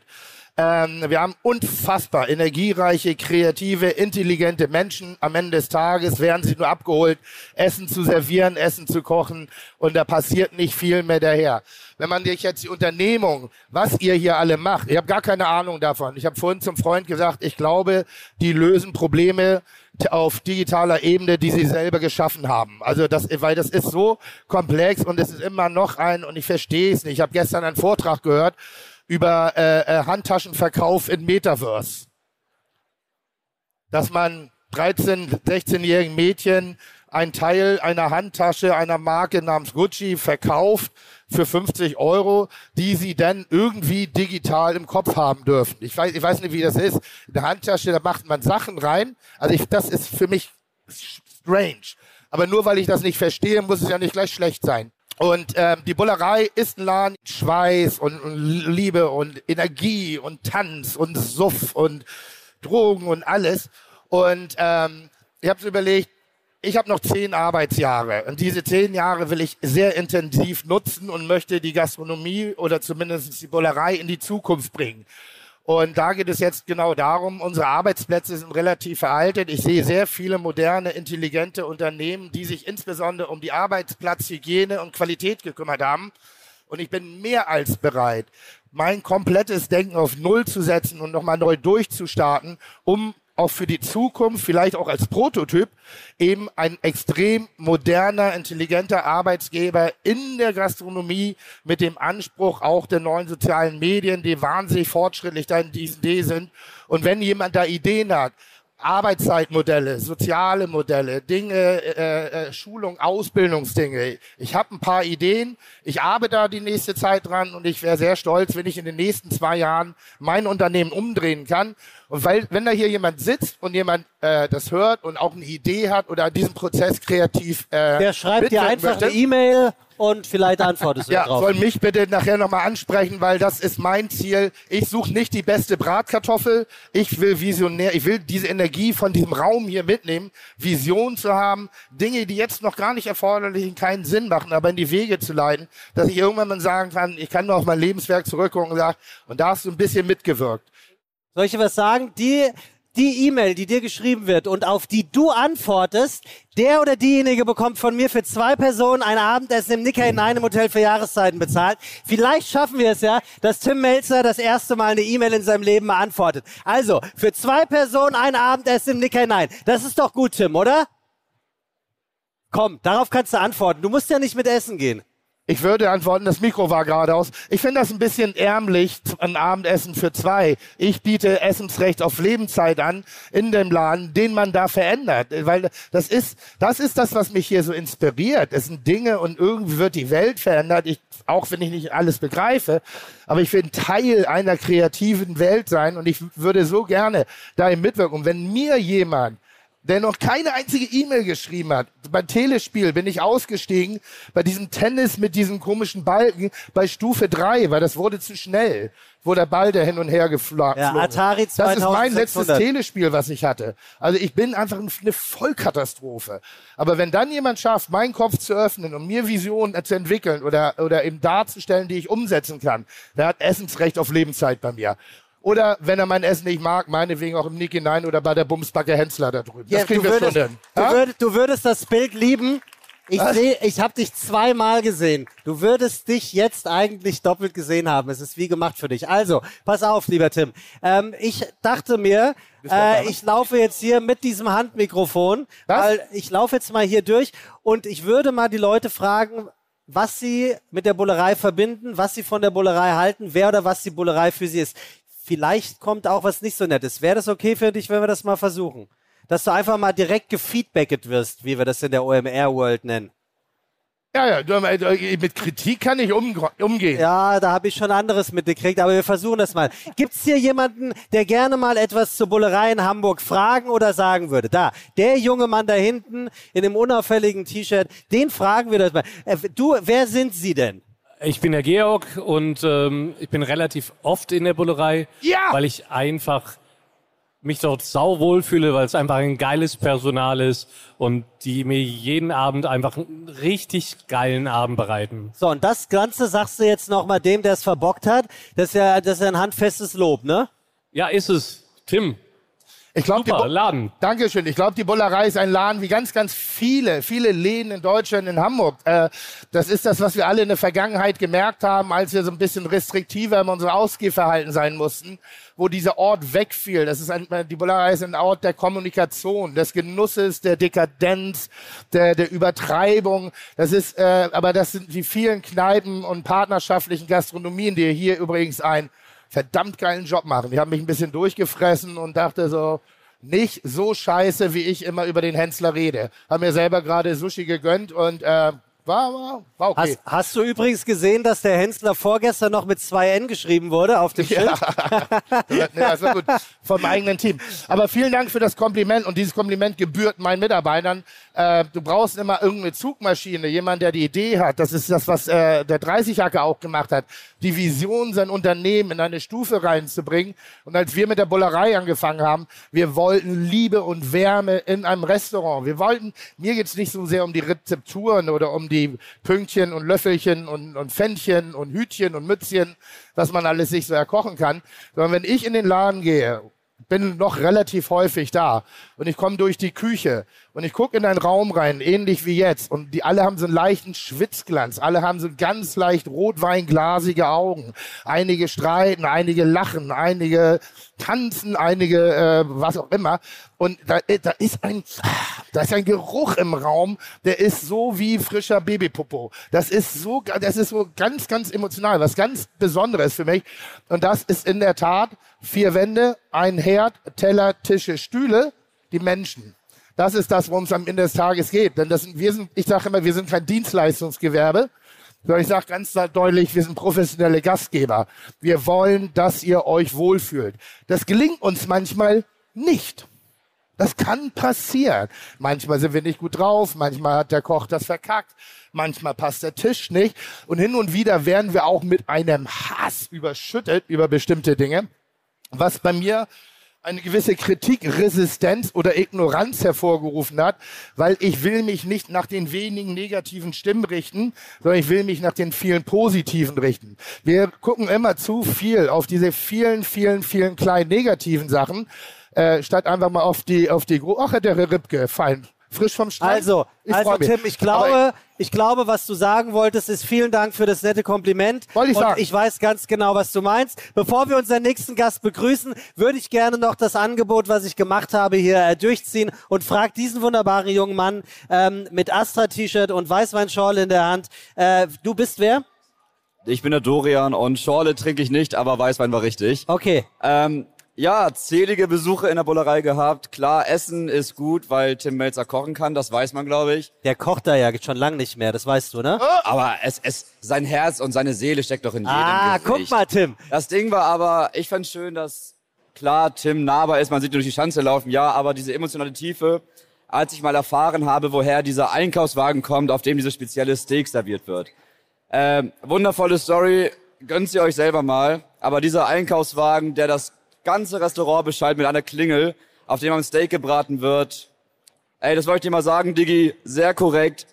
Ähm, wir haben unfassbar energiereiche, kreative, intelligente Menschen. Am Ende des Tages werden sie nur abgeholt, Essen zu servieren, Essen zu kochen und da passiert nicht viel mehr daher. Wenn man sich jetzt die Unternehmung, was ihr hier alle macht, ich habe gar keine Ahnung davon. Ich habe vorhin zum Freund gesagt, ich glaube, die lösen Probleme auf digitaler Ebene, die sie selber geschaffen haben. Also das, weil das ist so komplex und es ist immer noch ein und ich verstehe es nicht. Ich habe gestern einen Vortrag gehört über äh, äh, Handtaschenverkauf in Metaverse. Dass man 13, 16-jährigen Mädchen ein Teil einer Handtasche einer Marke namens Gucci verkauft für 50 Euro, die sie dann irgendwie digital im Kopf haben dürfen. Ich weiß, ich weiß nicht, wie das ist. In der Handtasche, da macht man Sachen rein. Also ich, das ist für mich strange. Aber nur weil ich das nicht verstehe, muss es ja nicht gleich schlecht sein. Und ähm, die Bullerei ist ein Laden, Schweiß und, und Liebe und Energie und Tanz und Suff und Drogen und alles. Und ähm, ich habe überlegt, ich habe noch zehn Arbeitsjahre und diese zehn Jahre will ich sehr intensiv nutzen und möchte die Gastronomie oder zumindest die Bullerei in die Zukunft bringen. Und da geht es jetzt genau darum, unsere Arbeitsplätze sind relativ veraltet. Ich sehe sehr viele moderne, intelligente Unternehmen, die sich insbesondere um die Arbeitsplatzhygiene und Qualität gekümmert haben. Und ich bin mehr als bereit, mein komplettes Denken auf Null zu setzen und nochmal neu durchzustarten, um auch für die Zukunft, vielleicht auch als Prototyp, eben ein extrem moderner, intelligenter Arbeitsgeber in der Gastronomie mit dem Anspruch auch der neuen sozialen Medien, die wahnsinnig fortschrittlich da in diesen Idee sind. Und wenn jemand da Ideen hat, Arbeitszeitmodelle, soziale Modelle, Dinge, äh, äh, Schulung, Ausbildungsdinge. Ich habe ein paar Ideen. Ich arbeite da die nächste Zeit dran und ich wäre sehr stolz, wenn ich in den nächsten zwei Jahren mein Unternehmen umdrehen kann. Und weil, wenn da hier jemand sitzt und jemand äh, das hört und auch eine Idee hat oder an diesem Prozess kreativ äh, Der schreibt dir einfach möchte, eine E-Mail und vielleicht antwortest du ja, drauf. soll mich bitte nachher nochmal ansprechen, weil das ist mein Ziel. Ich suche nicht die beste Bratkartoffel. Ich will visionär, ich will diese Energie von diesem Raum hier mitnehmen, Vision zu haben, Dinge, die jetzt noch gar nicht erforderlich und keinen Sinn machen, aber in die Wege zu leiten, dass ich irgendwann mal sagen kann, ich kann nur auf mein Lebenswerk zurückgucken und sagen, und da hast du ein bisschen mitgewirkt. Soll ich dir was sagen? Die die E-Mail, die dir geschrieben wird und auf die du antwortest, der oder diejenige bekommt von mir für zwei Personen ein Abendessen im Nicker in einem Hotel für Jahreszeiten bezahlt. Vielleicht schaffen wir es ja, dass Tim Melzer das erste Mal eine E-Mail in seinem Leben beantwortet. Also, für zwei Personen ein Abendessen im Nicker hinein. Das ist doch gut, Tim, oder? Komm, darauf kannst du antworten. Du musst ja nicht mit essen gehen. Ich würde antworten, das Mikro war geradeaus. Ich finde das ein bisschen ärmlich, ein Abendessen für zwei. Ich biete Essensrecht auf Lebenszeit an in dem Laden, den man da verändert. Weil das ist, das ist das, was mich hier so inspiriert. Es sind Dinge und irgendwie wird die Welt verändert. Ich, auch wenn ich nicht alles begreife. Aber ich will Teil einer kreativen Welt sein und ich würde so gerne dahin mitwirken. Und wenn mir jemand der noch keine einzige E-Mail geschrieben hat. Beim Telespiel bin ich ausgestiegen, bei diesem Tennis mit diesem komischen Balken, bei Stufe 3, weil das wurde zu schnell, wo der Ball da hin und her geflogen Ja, Atari Das ist mein letztes 2600. Telespiel, was ich hatte. Also ich bin einfach eine Vollkatastrophe. Aber wenn dann jemand schafft, meinen Kopf zu öffnen und mir Visionen zu entwickeln oder, oder eben darzustellen, die ich umsetzen kann, der hat Essensrecht auf Lebenszeit bei mir. Oder wenn er mein Essen nicht mag, meinetwegen auch im Nick hinein oder bei der Bumsbacke Hensler da drüben. Ja, das kriegen du, wir würdest, schon hin. du, würdest, du würdest das Bild lieben. Ich Was? sehe, ich habe dich zweimal gesehen. Du würdest dich jetzt eigentlich doppelt gesehen haben. Es ist wie gemacht für dich. Also, pass auf, lieber Tim. Ähm, ich dachte mir, äh, ich laufe jetzt hier mit diesem Handmikrofon, Was? weil ich laufe jetzt mal hier durch und ich würde mal die Leute fragen, was sie mit der Bullerei verbinden, was sie von der Bullerei halten, wer oder was die Bullerei für sie ist. Vielleicht kommt auch was nicht so Nettes. Wäre das okay für dich, wenn wir das mal versuchen? Dass du einfach mal direkt gefeedbacket wirst, wie wir das in der OMR-World nennen. Ja, ja, äh, mit Kritik kann ich um, umgehen. Ja, da habe ich schon anderes mitgekriegt, aber wir versuchen das mal. Gibt's hier jemanden, der gerne mal etwas zur Bullerei in Hamburg fragen oder sagen würde? Da, der junge Mann da hinten in dem unauffälligen T-Shirt, den fragen wir das mal. Äh, Du, wer sind Sie denn? Ich bin der Georg und ähm, ich bin relativ oft in der Bullerei, Ja! weil ich einfach mich dort sauwohl fühle, weil es einfach ein geiles Personal ist und die mir jeden Abend einfach einen richtig geilen Abend bereiten. So, und das Ganze sagst du jetzt noch mal dem, der es verbockt hat. Das ist ja, das ist ja ein handfestes Lob, ne? Ja, ist es. Tim, Ich glaube, die super, Laden. Dankeschön. Ich glaube, die Bullerei ist ein Laden wie ganz, ganz viele, viele Läden in Deutschland, in Hamburg. Äh, das ist das, was wir alle in der Vergangenheit gemerkt haben, als wir so ein bisschen restriktiver in unserem Ausgehverhalten sein mussten, wo dieser Ort wegfiel. Das ist ein, die Bullerei ist ein Ort der Kommunikation, des Genusses, der Dekadenz, der, der Übertreibung. Das ist, äh, aber das sind die vielen Kneipen und partnerschaftlichen Gastronomien, die hier übrigens ein verdammt geilen Job machen. Die haben mich ein bisschen durchgefressen und dachte so, nicht so scheiße, wie ich immer über den Hensler rede. Haben mir selber gerade Sushi gegönnt und äh, war, war, war okay. Hast, hast du übrigens gesehen, dass der Hensler vorgestern noch mit zwei N geschrieben wurde auf dem Schild? nee, das war gut. Vom eigenen Team. Aber vielen Dank für das Kompliment und dieses Kompliment gebührt meinen Mitarbeitern. Äh, du brauchst immer irgendeine Zugmaschine, jemand, der die Idee hat. Das ist das, was äh, der 30-Jacke auch gemacht hat. Die Vision, sein Unternehmen in eine Stufe reinzubringen. Und als wir mit der Bullerei angefangen haben, wir wollten Liebe und Wärme in einem Restaurant. Wir wollten, mir geht's nicht so sehr um die Rezepturen oder um die Pünktchen und Löffelchen und, und Pfännchen und Hütchen und Mützchen, was man alles sich so erkochen kann, sondern wenn ich in den Laden gehe, bin noch relativ häufig da. Und ich komme durch die Küche und ich gucke in einen Raum rein, ähnlich wie jetzt und die alle haben so einen leichten Schwitzglanz, alle haben so ganz leicht rotweinglasige Augen, einige streiten, einige lachen, einige tanzen, einige äh, was auch immer und da, äh, da ist ein da ist ein Geruch im Raum, der ist so wie frischer Babypopo. Das ist so, das ist so ganz, ganz emotional, was ganz Besonderes für mich. Und das ist in der Tat vier Wände, ein Herd, Teller, Tische, Stühle die Menschen. Das ist das, worum es am Ende des Tages geht. Denn das wir sind, ich sage immer, wir sind kein Dienstleistungsgewerbe, sondern ich sage ganz deutlich, wir sind professionelle Gastgeber. Wir wollen, dass ihr euch wohlfühlt. Das gelingt uns manchmal nicht. Das kann passieren. Manchmal sind wir nicht gut drauf, manchmal hat der Koch das verkackt, manchmal passt der Tisch nicht. Und hin und wieder werden wir auch mit einem Hass überschüttet über bestimmte Dinge, was bei mir eine gewisse Kritikresistenz oder Ignoranz hervorgerufen hat, weil ich will mich nicht nach den wenigen negativen Stimmen richten, sondern ich will mich nach den vielen positiven richten. Wir gucken immer zu viel auf diese vielen, vielen, vielen kleinen negativen Sachen, äh, statt einfach mal auf die, auf die, ach, der Ripke, fein, frisch vom Strand. Also, Ich also. Tim, ich glaube, ich glaube, was du sagen wolltest, ist vielen Dank für das nette Kompliment. Wollte ich Und sagen. ich weiß ganz genau, was du meinst. Bevor wir unseren nächsten Gast begrüßen, würde ich gerne noch das Angebot, was ich gemacht habe, hier äh, durchziehen und frag diesen wunderbaren jungen Mann ähm, mit Astra-T-Shirt und Weißweinschorle in der Hand. Äh, du bist wer? Ich bin der Dorian und Schorle trinke ich nicht, aber Weißwein war richtig. Okay. Ähm, ja, zählige Besuche in der Bullerei gehabt. Klar, Essen ist gut, weil Tim Melzer kochen kann, das weiß man, glaube ich. Der kocht da ja schon lange nicht mehr, das weißt du, ne? Aber es, es, sein Herz und seine Seele steckt doch in jedem Ah, Gericht. guck mal, Tim. Das Ding war aber, ich fand schön, dass klar Tim nahbar ist, man sieht ihn durch die Schanze laufen, ja, aber diese emotionale Tiefe, als ich mal erfahren habe, woher dieser Einkaufswagen kommt, auf dem dieses spezielle Steak serviert wird. Ähm, wundervolle Story, gönnt sie euch selber mal. Aber dieser Einkaufswagen, der das ganze Restaurant beschallt mit einer Klingel, auf dem am Steak gebraten wird. Ey, das wollte ich dir mal sagen, Diggi, sehr korrekt.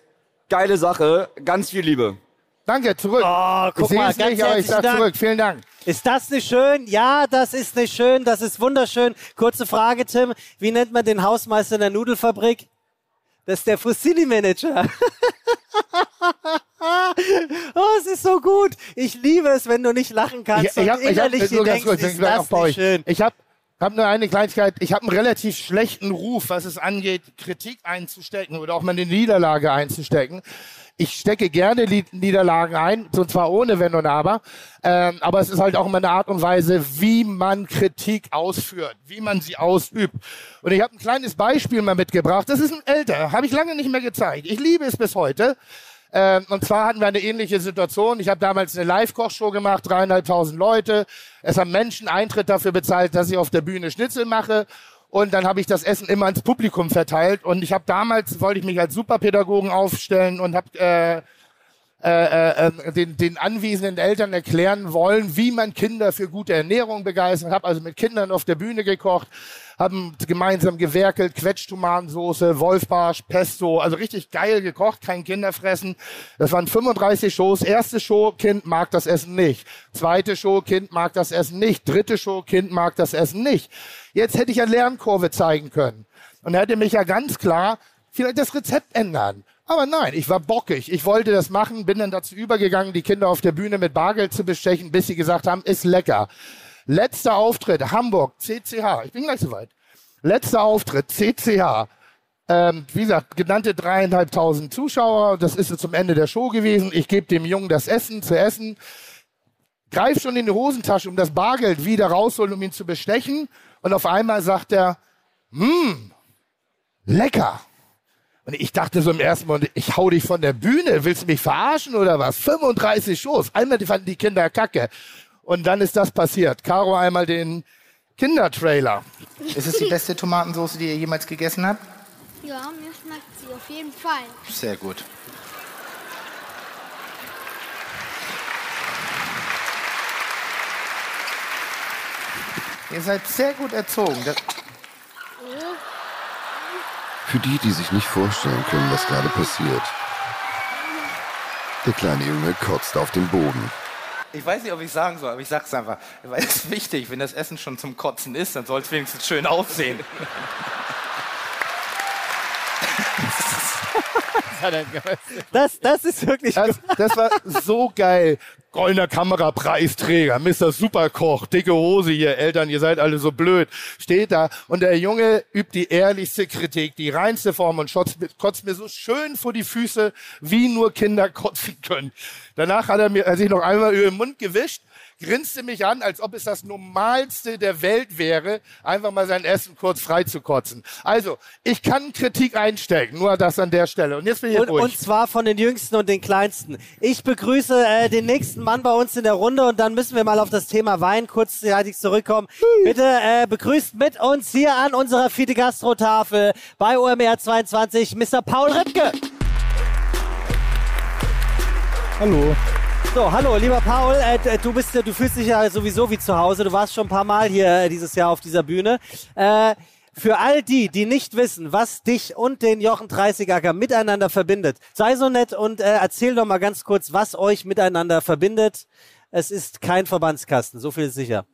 Geile Sache, ganz viel Liebe. Danke, zurück. Oh, guck ich sehe mal, es ganz nicht, aber ich sag Dank. zurück. Vielen Dank. Ist das nicht schön? Ja, das ist nicht schön. Das ist wunderschön. Kurze Frage, Tim. Wie nennt man den Hausmeister in der Nudelfabrik? Das ist der Fusilli-Manager. oh, es ist so gut. Ich liebe es, wenn du nicht lachen kannst ich, ich und hab, ich hab, innerlich nur ganz denkst, kurz, ist ich das nicht schön. Habe hab nur eine Kleinigkeit. Ich habe einen relativ schlechten Ruf, was es angeht, Kritik einzustecken oder auch mal eine Niederlage einzustecken. Ich stecke gerne Niederlagen ein, und zwar ohne Wenn und Aber. Ähm, aber es ist halt auch immer eine Art und Weise, wie man Kritik ausführt, wie man sie ausübt. Und ich habe ein kleines Beispiel mal mitgebracht. Das ist ein älter, habe ich lange nicht mehr gezeigt. Ich liebe es bis heute. Ähm, und zwar hatten wir eine ähnliche Situation. Ich habe damals eine Live-Kochshow gemacht, dreieinhalbtausend Leute. Es haben Menschen Eintritt dafür bezahlt, dass ich auf der Bühne Schnitzel mache. Und dann habe ich das Essen immer ins Publikum verteilt. Und ich habe damals, wollte ich mich als Superpädagogen aufstellen und habe äh, äh, äh, den, den anwesenden Eltern erklären wollen, wie man Kinder für gute Ernährung begeistert. Habe also mit Kindern auf der Bühne gekocht, haben gemeinsam gewerkelt, Quetschtomatensoße, Wolfbarsch, Pesto, also richtig geil gekocht, kein Kinderfressen. Das waren 35 Shows. Erste Show, Kind mag das Essen nicht. Zweite Show, Kind mag das Essen nicht. Dritte Show, Kind mag das Essen nicht. Jetzt hätte ich eine Lernkurve zeigen können. Und er hätte mich ja ganz klar vielleicht das Rezept ändern. Aber nein, ich war bockig. Ich wollte das machen, bin dann dazu übergegangen, die Kinder auf der Bühne mit Bargeld zu bestechen, bis sie gesagt haben, ist lecker. Letzter Auftritt, Hamburg, CCH. Ich bin gleich soweit. Letzter Auftritt, CCH. Ähm, wie gesagt, genannte dreieinhalbtausend Zuschauer. Das ist zum Ende der Show gewesen. Ich gebe dem Jungen das Essen zu essen. Greif schon in die Hosentasche, um das Bargeld wieder rausholen, um ihn zu bestechen. Und auf einmal sagt er, hm, lecker. Und ich dachte so im ersten Moment, ich hau dich von der Bühne, willst du mich verarschen oder was? 35 Shows. Einmal fanden die Kinder kacke. Und dann ist das passiert. Caro einmal den Kindertrailer. Ist es die beste Tomatensauce, die ihr jemals gegessen habt? Ja, mir schmeckt sie auf jeden Fall. Sehr gut. Ihr seid sehr gut erzogen. Das, Für die, die sich nicht vorstellen können, was gerade passiert. Der kleine Junge kotzt auf den Boden. Ich weiß nicht, ob ich sagen soll, aber ich sag's einfach. Weil es ist wichtig, wenn das Essen schon zum Kotzen ist, dann soll es wenigstens schön aussehen. Das, das ist wirklich Das, das war so geil. Goldener Kamerapreisträger, Mr. Superkoch, dicke Hose hier, Eltern, ihr seid alle so blöd. Steht da und der Junge übt die ehrlichste Kritik, die reinste Form und kotzt, kotzt mir so schön vor die Füße, wie nur Kinder kotzen können. Danach hat er mir, er sich noch einmal über den Mund gewischt, grinste mich an, als ob es das Normalste der Welt wäre, einfach mal sein Essen kurz frei zu kotzen. Also, ich kann Kritik einstecken, nur das an der Stelle. Und jetzt bin ich Und, ruhig. und zwar von den Jüngsten und den Kleinsten. Ich begrüße äh, den nächsten Mann bei uns in der Runde und dann müssen wir mal auf das Thema Wein kurzzeitig zurückkommen. Bitte äh, begrüßt mit uns hier an unserer Fiete Gastro-Tafel bei OMR 22 Mr. Paul Ripke. Hallo. So, hallo, lieber Paul, äh, du bist, du fühlst dich ja sowieso wie zu Hause. Du warst schon ein paar Mal hier äh, dieses Jahr auf dieser Bühne. Äh, für all die, die nicht wissen, was dich und den Jochen Dreißigacker miteinander verbindet, sei so nett und äh, erzähl doch mal ganz kurz, was euch miteinander verbindet. Es ist kein Verbandskasten, so viel ist sicher.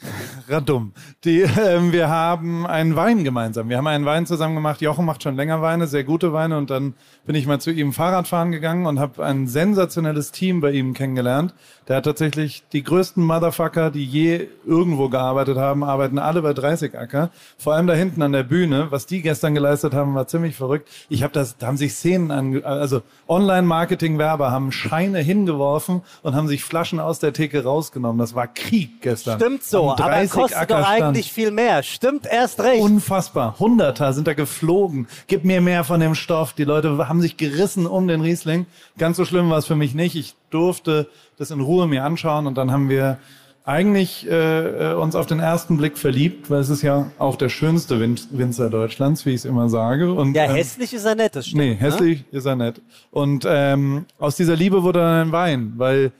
Radum. Die, ähm, wir haben einen Wein gemeinsam. Wir haben einen Wein zusammen gemacht. Jochen macht schon länger Weine, sehr gute Weine. Und dann bin ich mal zu ihm Fahrradfahren gegangen und habe ein sensationelles Team bei ihm kennengelernt. Der hat tatsächlich die größten Motherfucker, die je irgendwo gearbeitet haben, arbeiten alle bei 30 Acker. Vor allem da hinten an der Bühne. Was die gestern geleistet haben, war ziemlich verrückt. Ich habe das, da haben sich Szenen ange, also Online-Marketing-Werber haben Scheine hingeworfen und haben sich Flaschen aus der Theke rausgenommen. Das war Krieg gestern. Stimmt so, Am aber 30 kostet Acker doch eigentlich viel mehr. Stimmt erst recht. Unfassbar. Hunderter sind da geflogen. Gib mir mehr von dem Stoff. Die Leute haben sich gerissen um den Riesling. Ganz so schlimm war es für mich nicht. Ich durfte das in Ruhe mir anschauen und dann haben wir eigentlich äh, äh, uns auf den ersten Blick verliebt, weil es ist ja auch der schönste Win Winzer Deutschlands, wie ich es immer sage. Und, ja, ähm, hässlich ist er nett, das stimmt. Nee, ne? hässlich ist er nett. Und ähm, aus dieser Liebe wurde dann ein Wein, weil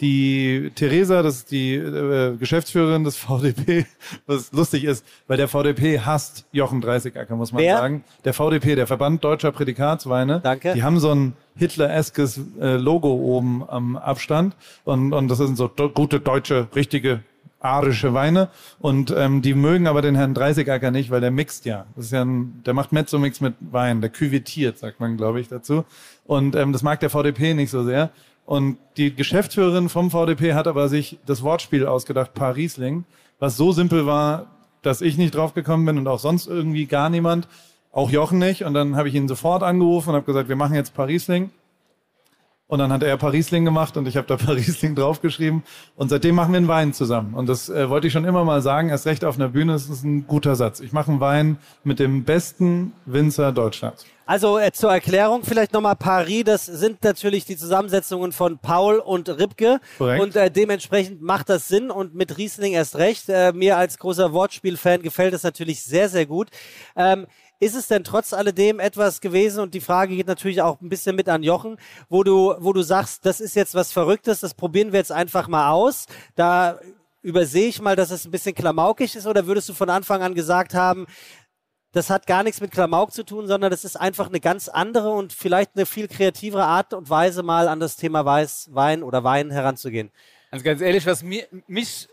die Theresa, das ist die äh, Geschäftsführerin des VDP, was lustig ist, weil der VDP hasst Jochen Dreißigacker, muss man Wer? sagen. Der VDP, der Verband Deutscher Prädikatsweine. Danke. Die haben so ein Hitler-eskes äh, Logo oben am Abstand und, und das sind so do gute deutsche, richtige arische Weine und ähm, die mögen aber den Herrn Dreißigacker nicht, weil der mixt ja. Das ist ja ein, der macht Mezzo-Mix mit Wein, der küvetiert, sagt man, glaube ich, dazu. Und ähm, das mag der VDP nicht so sehr. Und die Geschäftsführerin vom VDP hat aber sich das Wortspiel ausgedacht, Parisling, was so simpel war, dass ich nicht drauf gekommen bin und auch sonst irgendwie gar niemand, auch Jochen nicht. Und dann habe ich ihn sofort angerufen und habe gesagt, wir machen jetzt Parisling. Und dann hat er Parisling gemacht und ich habe da Parisling draufgeschrieben. Und seitdem machen wir einen Wein zusammen. Und das äh, wollte ich schon immer mal sagen, erst recht auf einer Bühne, das ist ein guter Satz. Ich mache einen Wein mit dem besten Winzer Deutschlands. Also äh, zur Erklärung vielleicht nochmal Paris, das sind natürlich die Zusammensetzungen von Paul und Korrekt. und äh, dementsprechend macht das Sinn und mit Riesling erst recht. Äh, mir als großer Wortspiel-Fan gefällt es natürlich sehr, sehr gut. Ähm, ist es denn trotz alledem etwas gewesen, und die Frage geht natürlich auch ein bisschen mit an Jochen, wo du, wo du sagst, das ist jetzt was Verrücktes, das probieren wir jetzt einfach mal aus. Da übersehe ich mal, dass es ein bisschen klamaukig ist, oder würdest du von Anfang an gesagt haben, das hat gar nichts mit Klamauk zu tun, sondern das ist einfach eine ganz andere und vielleicht eine viel kreativere Art und Weise, mal an das Thema Weiß, Wein oder Wein heranzugehen. Also ganz ehrlich, was mir, mich,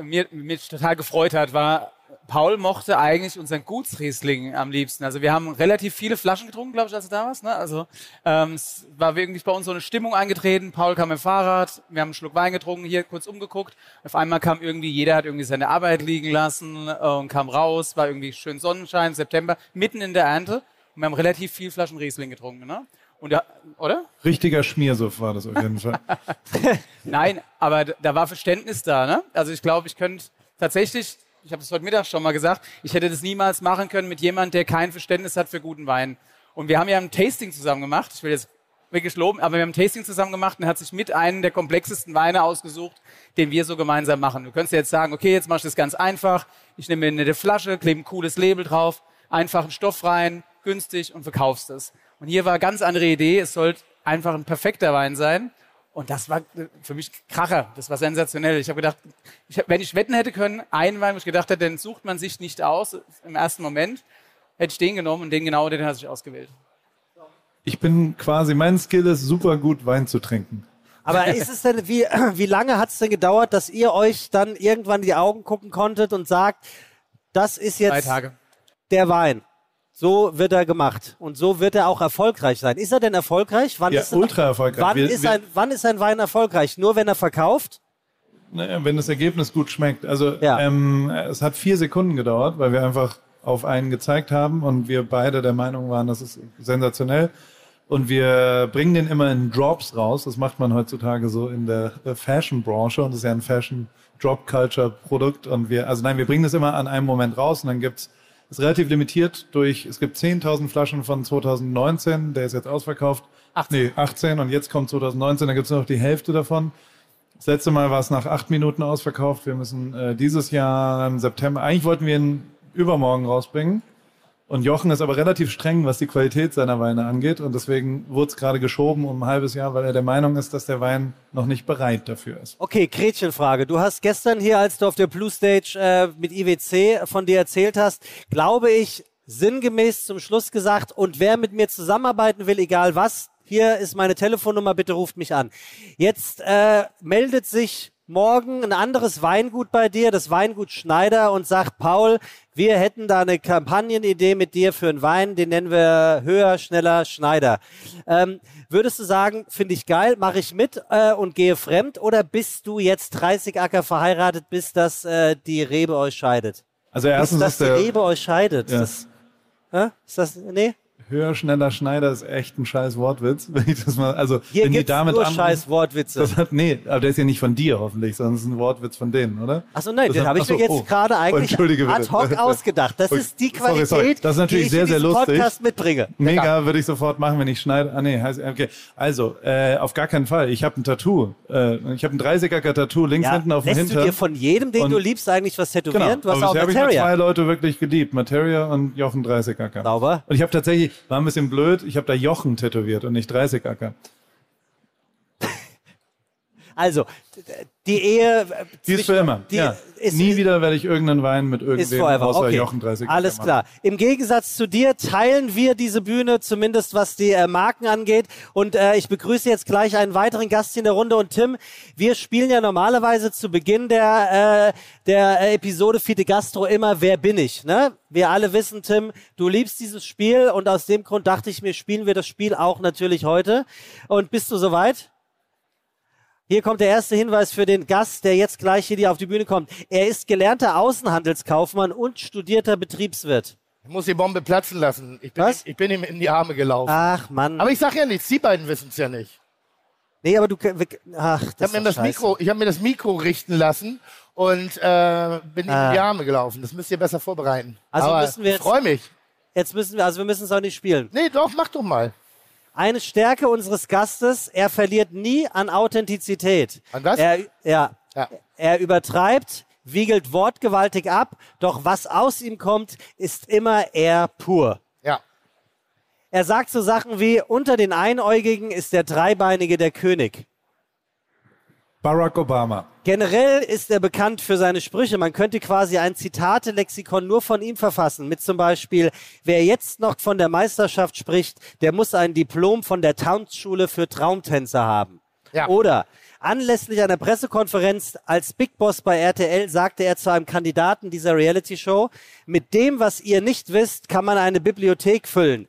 mir, mich total gefreut hat, war, Paul mochte eigentlich unseren Gutsriesling am liebsten. Also wir haben relativ viele Flaschen getrunken, glaube ich, als du da warst. Ne? Also ähm, es war wirklich bei uns so eine Stimmung eingetreten. Paul kam mit dem Fahrrad, wir haben einen Schluck Wein getrunken, hier kurz umgeguckt. Auf einmal kam irgendwie, jeder hat irgendwie seine Arbeit liegen lassen äh, und kam raus, war irgendwie schön Sonnenschein, September, mitten in der Ernte. Und wir haben relativ viel Flaschen Riesling getrunken. Ne? Und ja, oder? Richtiger Schmiersuff war das auf jeden Fall. Nein, aber da war Verständnis da. Ne? Also ich glaube, ich könnte tatsächlich, ich habe es heute Mittag schon mal gesagt, ich hätte das niemals machen können mit jemandem, der kein Verständnis hat für guten Wein. Und wir haben ja ein Tasting zusammen gemacht. Ich will jetzt wirklich loben, aber wir haben ein Tasting zusammen gemacht und er hat sich mit einem der komplexesten Weine ausgesucht, den wir so gemeinsam machen. Du könntest jetzt sagen, okay, jetzt machst du das ganz einfach. Ich nehme mir eine Flasche, klebe ein cooles Label drauf, einfach einen Stoff rein, günstig und verkaufst es. Und hier war eine ganz andere Idee. Es sollte einfach ein perfekter Wein sein. Und das war äh, für mich Kracher. Das war sensationell. Ich habe gedacht, ich, hab- wenn ich wetten hätte können, einen Wein, wo ich gedacht hätte, den sucht man sich nicht aus im ersten Moment, hätte ich den genommen und den genau, den hat er sich ausgewählt. Ich bin quasi, mein Skill ist super gut, Wein zu trinken. Aber ist es denn, wie, wie lange hat es denn gedauert, dass ihr euch dann irgendwann in die Augen gucken konntet und sagt, das ist Drei jetzt Tage. der Wein. So wird er gemacht. Und so wird er auch erfolgreich sein. Ist er denn erfolgreich? Wann Ja, ist ultra erfolgreich. Wann, Wir- ist wir- ein, wann ist ein Wein erfolgreich? Nur wenn er verkauft? Naja, wenn das Ergebnis gut schmeckt. Also ähm, es hat vier Sekunden gedauert, weil wir einfach auf einen gezeigt haben und wir beide der Meinung waren, das ist sensationell. Und wir bringen den immer in Drops raus. Das macht man heutzutage so in der äh, Fashion-Branche und das ist ja ein Fashion-Drop-Culture-Produkt. Und wir, also nein, wir bringen das immer an einem Moment raus und dann gibt's ist relativ limitiert durch, es gibt 10.000 Flaschen von 2019, der ist jetzt ausverkauft. 18. Nee, 18 und jetzt kommt 2019, dann gibt's nur noch die Hälfte davon. Das letzte Mal war es nach acht Minuten ausverkauft. Wir müssen äh, dieses Jahr im September, eigentlich wollten wir ihn übermorgen rausbringen. Und Jochen ist aber relativ streng, was die Qualität seiner Weine angeht. Und deswegen wurde es gerade geschoben um ein halbes Jahr, weil er der Meinung ist, dass der Wein noch nicht bereit dafür ist. Okay, Gretchenfrage. Du hast gestern hier, als du auf der Blue Stage äh, mit IWC von dir erzählt hast, glaube ich, sinngemäß zum Schluss gesagt, und wer mit mir zusammenarbeiten will, egal was, hier ist meine Telefonnummer, bitte ruft mich an. Jetzt äh, meldet sich morgen ein anderes Weingut bei dir, das Weingut Schneider, und sagt, Paul, wir hätten da eine Kampagnenidee mit dir für einen Wein, den nennen wir höher, schneller, Schneider. Ähm, würdest du sagen, finde ich geil, mache ich mit äh, und gehe fremd, oder bist du jetzt 30 Acker verheiratet, bis dass äh, die Rebe euch scheidet? Also erstens bis dass ist der, die Rebe euch scheidet. Ja. Das, äh? Ist das, nee? Höher, schneller, Schneider ist echt ein scheiß Wortwitz. Wenn ich das mal, also, Hier wenn die damit nur anrufen- scheiß Wortwitze. Das hat, nee, aber der ist ja nicht von dir hoffentlich, sondern es ist ein Wortwitz von denen, oder? Achso, nein, Das den habe ich mir jetzt oh. gerade eigentlich Entschuldige bitte. ad hoc ausgedacht. Das ist die sorry, Qualität, sorry. Das ist natürlich die ich sehr, sehr lustig. Podcast mitbringe. Mega, würde ich sofort machen, wenn ich schneide. Ah nee, heißt, okay. Also, äh, auf gar keinen Fall. Ich habe ein Tattoo. Äh, ich habe ein 30er Tattoo links Ja, hinten auf dem lässt Hintern. du dir von jedem, den Und- du liebst, eigentlich was tätowieren? Genau. Du hast Aber auch bisher habe ich Materia. zwei Leute wirklich geliebt. Materia und Jochen 30 Acker. Sauber. Und ich habe tatsächlich, war ein bisschen blöd, ich habe da Jochen tätowiert und nicht 30 Acker. Also, die Ehe. äh, Die ist für immer. Die ja. ist, Nie wieder werde ich irgendeinen Wein mit irgendwem außer Okay. Jochen 30 Alles klar. Im Gegensatz zu dir teilen wir diese Bühne, zumindest was die äh, Marken angeht. Und äh, ich begrüße jetzt gleich einen weiteren Gast in der Runde. Und Tim, wir spielen ja normalerweise zu Beginn der, äh, der äh, Episode Fide Gastro immer Wer bin ich? Ne? Wir alle wissen, Tim, du liebst dieses Spiel und aus dem Grund dachte ich mir, spielen wir das Spiel auch natürlich heute. Und bist du soweit? Hier kommt der erste Hinweis für den Gast, der jetzt gleich hier auf die Bühne kommt. Er ist gelernter Außenhandelskaufmann und studierter Betriebswirt. Ich muss die Bombe platzen lassen. Ich bin, Was? Ich bin ihm in die Arme gelaufen. Ach Mann. Aber ich sag ja nichts, die beiden wissen es ja nicht. Nee, aber du. Ach, Ich das habe mir, das. Mikro, ich hab mir das Mikro richten lassen und äh, bin ihm Ah. in die Arme gelaufen. Das müsst ihr besser vorbereiten. Also Aber müssen wir ich jetzt- freue mich. Jetzt müssen wir, also wir müssen es auch nicht spielen. Nee, doch, mach doch mal. Eine Stärke unseres Gastes, er verliert nie an Authentizität. An was? Er, ja, Ja. er übertreibt, wiegelt wortgewaltig ab, doch was aus ihm kommt, ist immer er pur. Ja. Er sagt so Sachen wie, unter den Einäugigen ist der Dreibeinige der König. Barack Obama. Generell ist er bekannt für seine Sprüche. Man könnte quasi ein Zitate-Lexikon nur von ihm verfassen. Mit zum Beispiel, wer jetzt noch von der Meisterschaft spricht, der muss ein Diplom von der Tanzschule für Traumtänzer haben. Ja. Oder anlässlich einer Pressekonferenz als Big Boss bei RTL sagte er zu einem Kandidaten dieser Reality-Show, mit dem, was ihr nicht wisst, kann man eine Bibliothek füllen.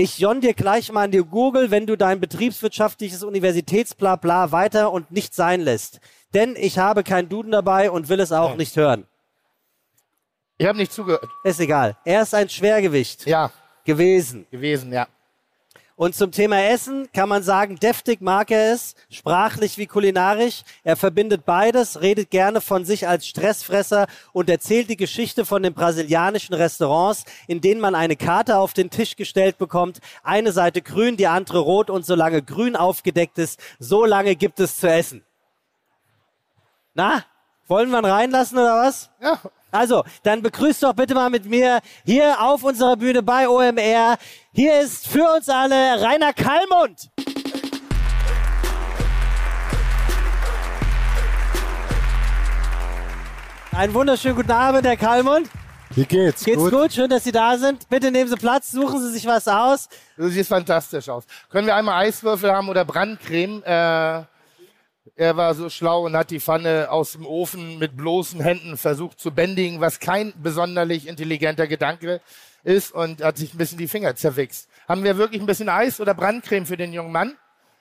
Ich jon dir gleich mal in die Google, wenn du dein betriebswirtschaftliches Universitätsblabla weiter und nicht sein lässt. Denn ich habe kein Duden dabei und will es auch nicht hören. Ich habe nicht zugehört. Ist egal. Er ist ein Schwergewicht Ja, gewesen. gewesen, ja. Und zum Thema Essen kann man sagen, deftig mag er es, sprachlich wie kulinarisch. Er verbindet beides, redet gerne von sich als Stressfresser und erzählt die Geschichte von den brasilianischen Restaurants, in denen man eine Karte auf den Tisch gestellt bekommt. Eine Seite grün, die andere rot und solange grün aufgedeckt ist, so lange gibt es zu essen. Na, wollen wir ihn reinlassen oder was? Ja, Also, dann begrüßt doch bitte mal mit mir hier auf unserer Bühne bei OMR. Hier ist für uns alle Rainer Kallmund. Einen wunderschönen guten Abend, Herr Kallmund. Wie geht's? Geht's gut? Schön, dass Sie da sind. Bitte nehmen Sie Platz, suchen Sie sich was aus. du siehst fantastisch aus. Können wir einmal Eiswürfel haben oder Brandcreme? Äh, er war so schlau und hat die Pfanne aus dem Ofen mit bloßen Händen versucht zu bändigen, was kein besonderlich intelligenter Gedanke ist und hat sich ein bisschen die Finger zerwichst. Haben wir wirklich ein bisschen Eis oder Brandcreme für den jungen Mann?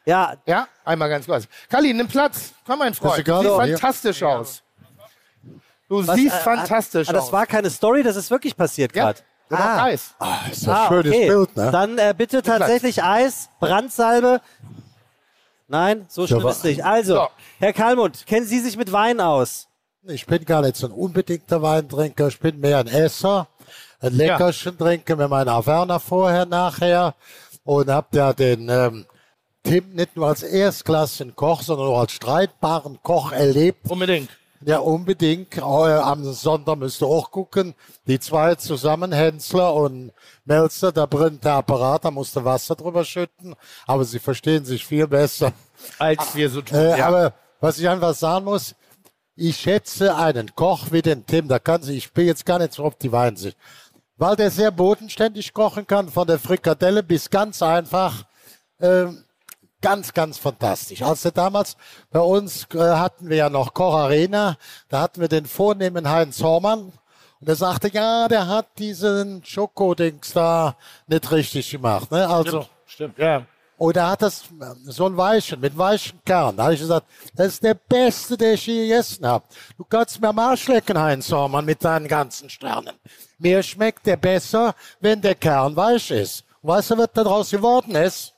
Ja, Ja, einmal ganz kurz. Kalli, nimm Platz. Komm, mein Freund. Du egal, siehst ja. fantastisch aus. Du was, siehst äh, fantastisch ah, Das aus. war keine Story, das ist wirklich passiert Ja. gerade. Der macht Eis. ist ein schönes Bild, ne? Dann äh, bitte tatsächlich Eis, Brandsalbe. Nein, so Ja, schlimm ist nicht. Also, So. Herr Kalmund, kennen Sie sich mit Wein aus? Ich bin gar nicht so ein unbedingter Weintrinker, ich bin mehr ein Esser, ein Leckerchen trinken mit meiner Werner vorher, nachher und hab ja den ähm, Tim nicht nur als erstklassigen Koch, sondern auch als streitbaren Koch erlebt. Unbedingt. Ja, unbedingt. Äh, am Sonntag müsst ihr auch gucken. Die zwei zusammen, Hensler und Melzer, da brennt der Apparat, da musst du Wasser drüber schütten. Aber sie verstehen sich viel besser. Als wir so tun. Äh, ja. Aber was ich einfach sagen muss, ich schätze einen Koch wie den Tim, da kann sich, ich bin jetzt gar nicht so auf die Weinsicht, weil der sehr bodenständig kochen kann, von der Frikadelle bis ganz einfach. Ähm, ganz, ganz fantastisch. Als er damals bei uns äh, hatten wir ja noch Koch Arena, da hatten wir den vornehmen Heinz Hormann. Und er sagte, ja, der hat diesen Schokodings da nicht richtig gemacht. Ne? Also, Stimmt, ja. oder hat das so ein Weichen, mit weichen Kern. Da habe ich gesagt, das ist der beste, den ich je gegessen habe. Du kannst mir am Arsch lecken, Heinz Hormann, mit deinen ganzen Sternen. Mir schmeckt der besser, wenn der Kern weich ist. Und weißt du, was da draus geworden ist?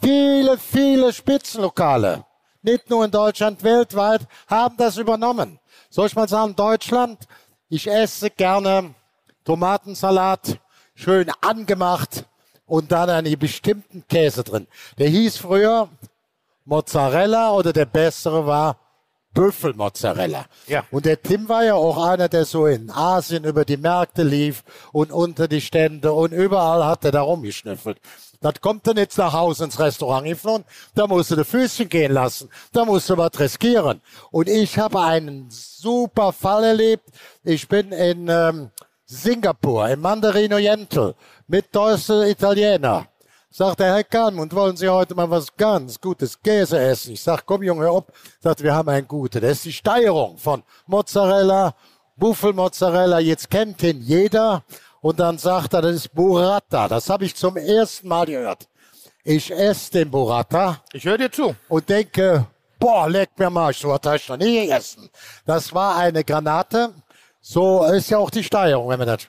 Viele, viele Spitzenlokale, nicht nur in Deutschland, weltweit, haben das übernommen. Soll ich mal sagen, Deutschland, ich esse gerne Tomatensalat, schön angemacht und dann einen bestimmten Käse drin. Der hieß früher Mozzarella oder der bessere war Büffelmozzarella. Ja. Und der Tim war ja auch einer, der so in Asien über die Märkte lief und unter die Stände und überall hat er da rumgeschnüffelt. Das kommt dann jetzt nach Hause ins Restaurant geflohen, da musst du die Füßchen gehen lassen, da musst du was riskieren. Und ich habe einen super Fall erlebt. Ich bin in ähm, Singapur, im Mandarin Oriental, mit deutschen Italiener. Sagt der Herr Kahn, und wollen Sie heute mal was ganz Gutes Käse essen? Ich sag, komm Junge, ob. Sagt, wir haben ein gutes. Das ist die Steigerung von Mozzarella, Buffelmozzarella. Jetzt kennt ihn jeder. Und dann sagt er, das ist Burrata. Das habe ich zum ersten Mal gehört. Ich esse den Burrata. Ich höre dir zu. Und denke, boah, leck mir mal, so was habe ich noch nie gegessen. Das war eine Granate. So ist ja auch die Steuerung, wenn man das.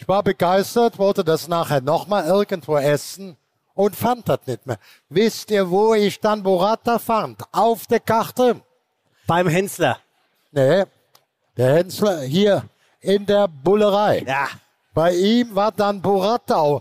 Ich war begeistert, wollte das nachher nochmal irgendwo essen und fand das nicht mehr. Wisst ihr, wo ich dann Burrata fand? Auf der Karte. Beim Hensler. Nee, der Hensler hier in der Bullerei. Ja. Bei ihm war dann Burrata.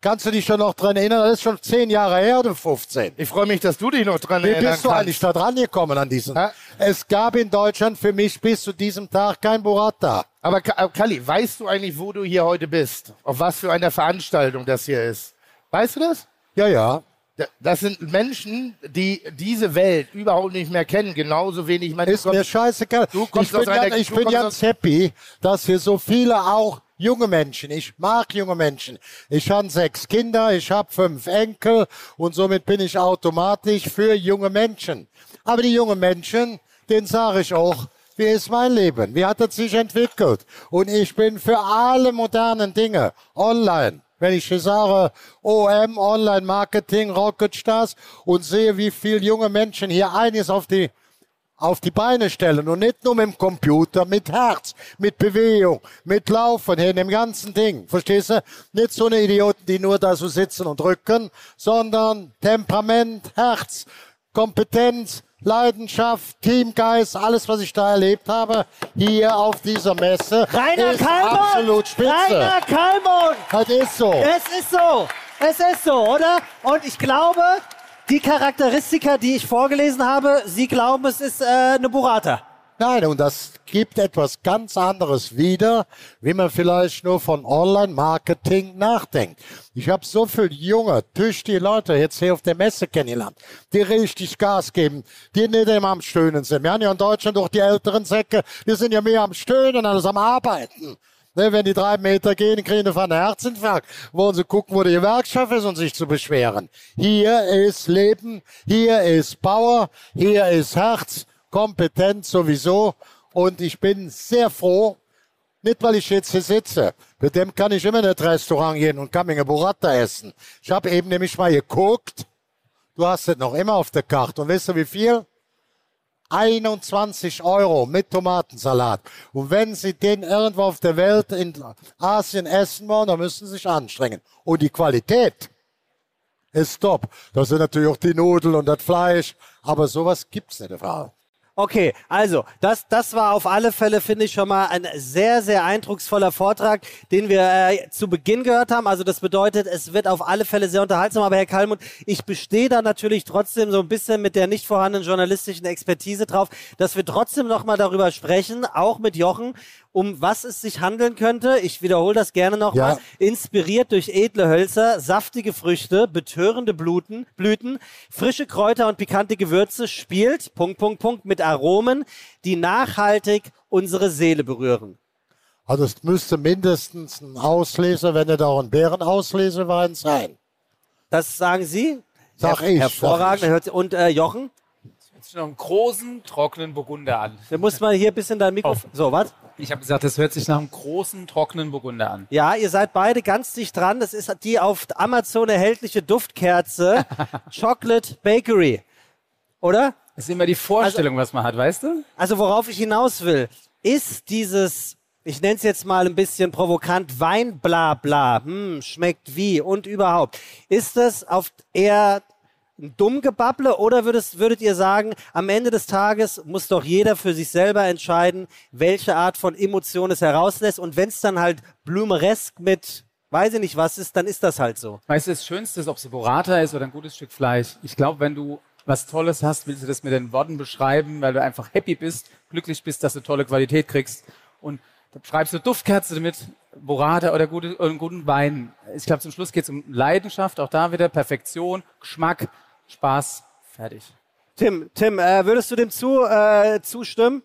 Kannst du dich schon noch dran erinnern? Das ist schon zehn Jahre her, du 15. Ich freue mich, dass du dich noch dran Wie erinnern bist du kannst. eigentlich da dran gekommen an diesen? Es gab in Deutschland für mich bis zu diesem Tag kein Burrata. Aber Ka- Kalli, weißt du eigentlich, wo du hier heute bist? Auf was für einer Veranstaltung das hier ist? Weißt du das? Ja, ja. Da- Das sind Menschen, die diese Welt überhaupt nicht mehr kennen, genauso wenig. Ich meine, Ist mir scheißegal. Du kommst ich bin, aus einer- ich bin kommst ganz happy, dass hier so viele auch junge Menschen, ich mag junge Menschen. Ich habe sechs Kinder, ich habe fünf Enkel und somit bin ich automatisch für junge Menschen. Aber die jungen Menschen, denen sage ich auch, wie ist mein Leben? Wie hat es sich entwickelt? Und ich bin für alle modernen Dinge online. Wenn ich hier sage, OM, Online-Marketing, Rocketstars und sehe, wie viele junge Menschen hier einiges auf die auf die Beine stellen und nicht nur mit dem Computer, mit Herz, mit Bewegung, mit Laufen, in dem ganzen Ding. Verstehst du? Nicht so eine Idioten, die nur da so sitzen und drücken, sondern Temperament, Herz, Kompetenz, Leidenschaft, Teamgeist, alles, was ich da erlebt habe, hier auf dieser Messe, Rainer ist Kallmund! absolut spitze. Rainer Kallmund! Das ist so. Es ist so. Es ist so, oder? Und ich glaube, die Charakteristika, die ich vorgelesen habe, Sie glauben, es ist äh, eine Burrata. Nein, und das gibt etwas ganz anderes wieder, wie man vielleicht nur von Online-Marketing nachdenkt. Ich habe so viele junge, tüchtige Leute jetzt hier auf der Messe kennengelernt, die richtig Gas geben, die nicht immer am Stöhnen sind. Wir haben ja in Deutschland doch die älteren Säcke, die sind ja mehr am Stöhnen als am Arbeiten. Ne, wenn die drei Meter gehen, kriegen die von einem Herzinfarkt. Wollen sie gucken, wo die Gewerkschaft ist und sich zu beschweren. Hier ist Leben, hier ist Power, hier ist Herz, Kompetenz sowieso. Und ich bin sehr froh, nicht weil ich jetzt hier sitze. Mit dem kann ich immer in das Restaurant gehen und kann mir eine Burrata essen. Ich habe eben nämlich mal geguckt. Du hast es noch immer auf der Karte. Und weißt du wie viel? 21 Euro mit Tomatensalat. Und wenn Sie den irgendwo auf der Welt in Asien essen wollen, dann müssen Sie sich anstrengen. Und die Qualität ist top. Das sind natürlich auch die Nudeln und das Fleisch. Aber sowas gibt's nicht, Frau. Okay, also das, das war auf alle Fälle, finde ich, schon mal ein sehr, sehr eindrucksvoller Vortrag, den wir äh, zu Beginn gehört haben. Also das bedeutet, es wird auf alle Fälle sehr unterhaltsam. Aber Herr Kalmund, ich bestehe da natürlich trotzdem so ein bisschen mit der nicht vorhandenen journalistischen Expertise drauf, dass wir trotzdem noch mal darüber sprechen, auch mit Jochen, um was es sich handeln könnte. Ich wiederhole das gerne nochmal. Ja. Inspiriert durch edle Hölzer, saftige Früchte, betörende Blüten, Blüten, frische Kräuter und pikante Gewürze spielt, Punkt, Punkt, Punkt, mit Aromen, die nachhaltig unsere Seele berühren. Also es müsste mindestens ein Ausleser, wenn nicht auch ein Bärenauslesewein sein. Das sagen Sie? Sag Her ich, Hervorragend. sag Hört- Und äh, Jochen? Hört sich noch einen großen, trockenen Burgunder an. Da muss man hier ein bisschen dein Mikrofon. So, was? Ich habe gesagt, das hört sich nach einem großen, trockenen Burgunder an. Ja, ihr seid beide ganz dicht dran. Das ist die auf Amazon erhältliche Duftkerze Chocolate Bakery. Oder? Das ist immer die Vorstellung, was man hat, weißt du? Also worauf ich hinaus will, ist dieses, ich nenne es jetzt mal ein bisschen provokant, Weinblabla, hm, schmeckt wie und überhaupt. Ist das auf eher ein Dummgebabble oder würdest, würdet ihr sagen, am Ende des Tages muss doch jeder für sich selber entscheiden, welche Art von Emotion es herauslässt und wenn es dann halt blumeresk mit weiß ich nicht was ist, dann ist das halt so. Weißt du, das Schönste ist, ob es ein Burrata ist oder ein gutes Stück Fleisch. Ich glaube, wenn du was Tolles hast, willst du das mit den Worten beschreiben, weil du einfach happy bist, glücklich bist, dass du tolle Qualität kriegst. Und da schreibst du Duftkerze damit, Burrata oder, gute, einen guten Wein. Ich glaube, zum Schluss geht es um Leidenschaft, auch da wieder Perfektion, Geschmack, Spaß, fertig. Tim, Tim, äh, würdest du dem zu, äh, zustimmen?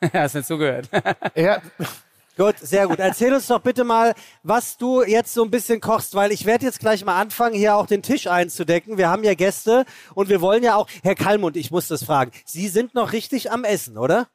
Hast nicht zugehört. Ja. Gut, sehr gut. Erzähl uns doch bitte mal, was du jetzt so ein bisschen kochst, weil ich werde jetzt gleich mal anfangen, hier auch den Tisch einzudecken. Wir haben ja Gäste und wir wollen ja auch, Herr Kalmund, ich muss das fragen, Sie sind noch richtig am Essen, oder?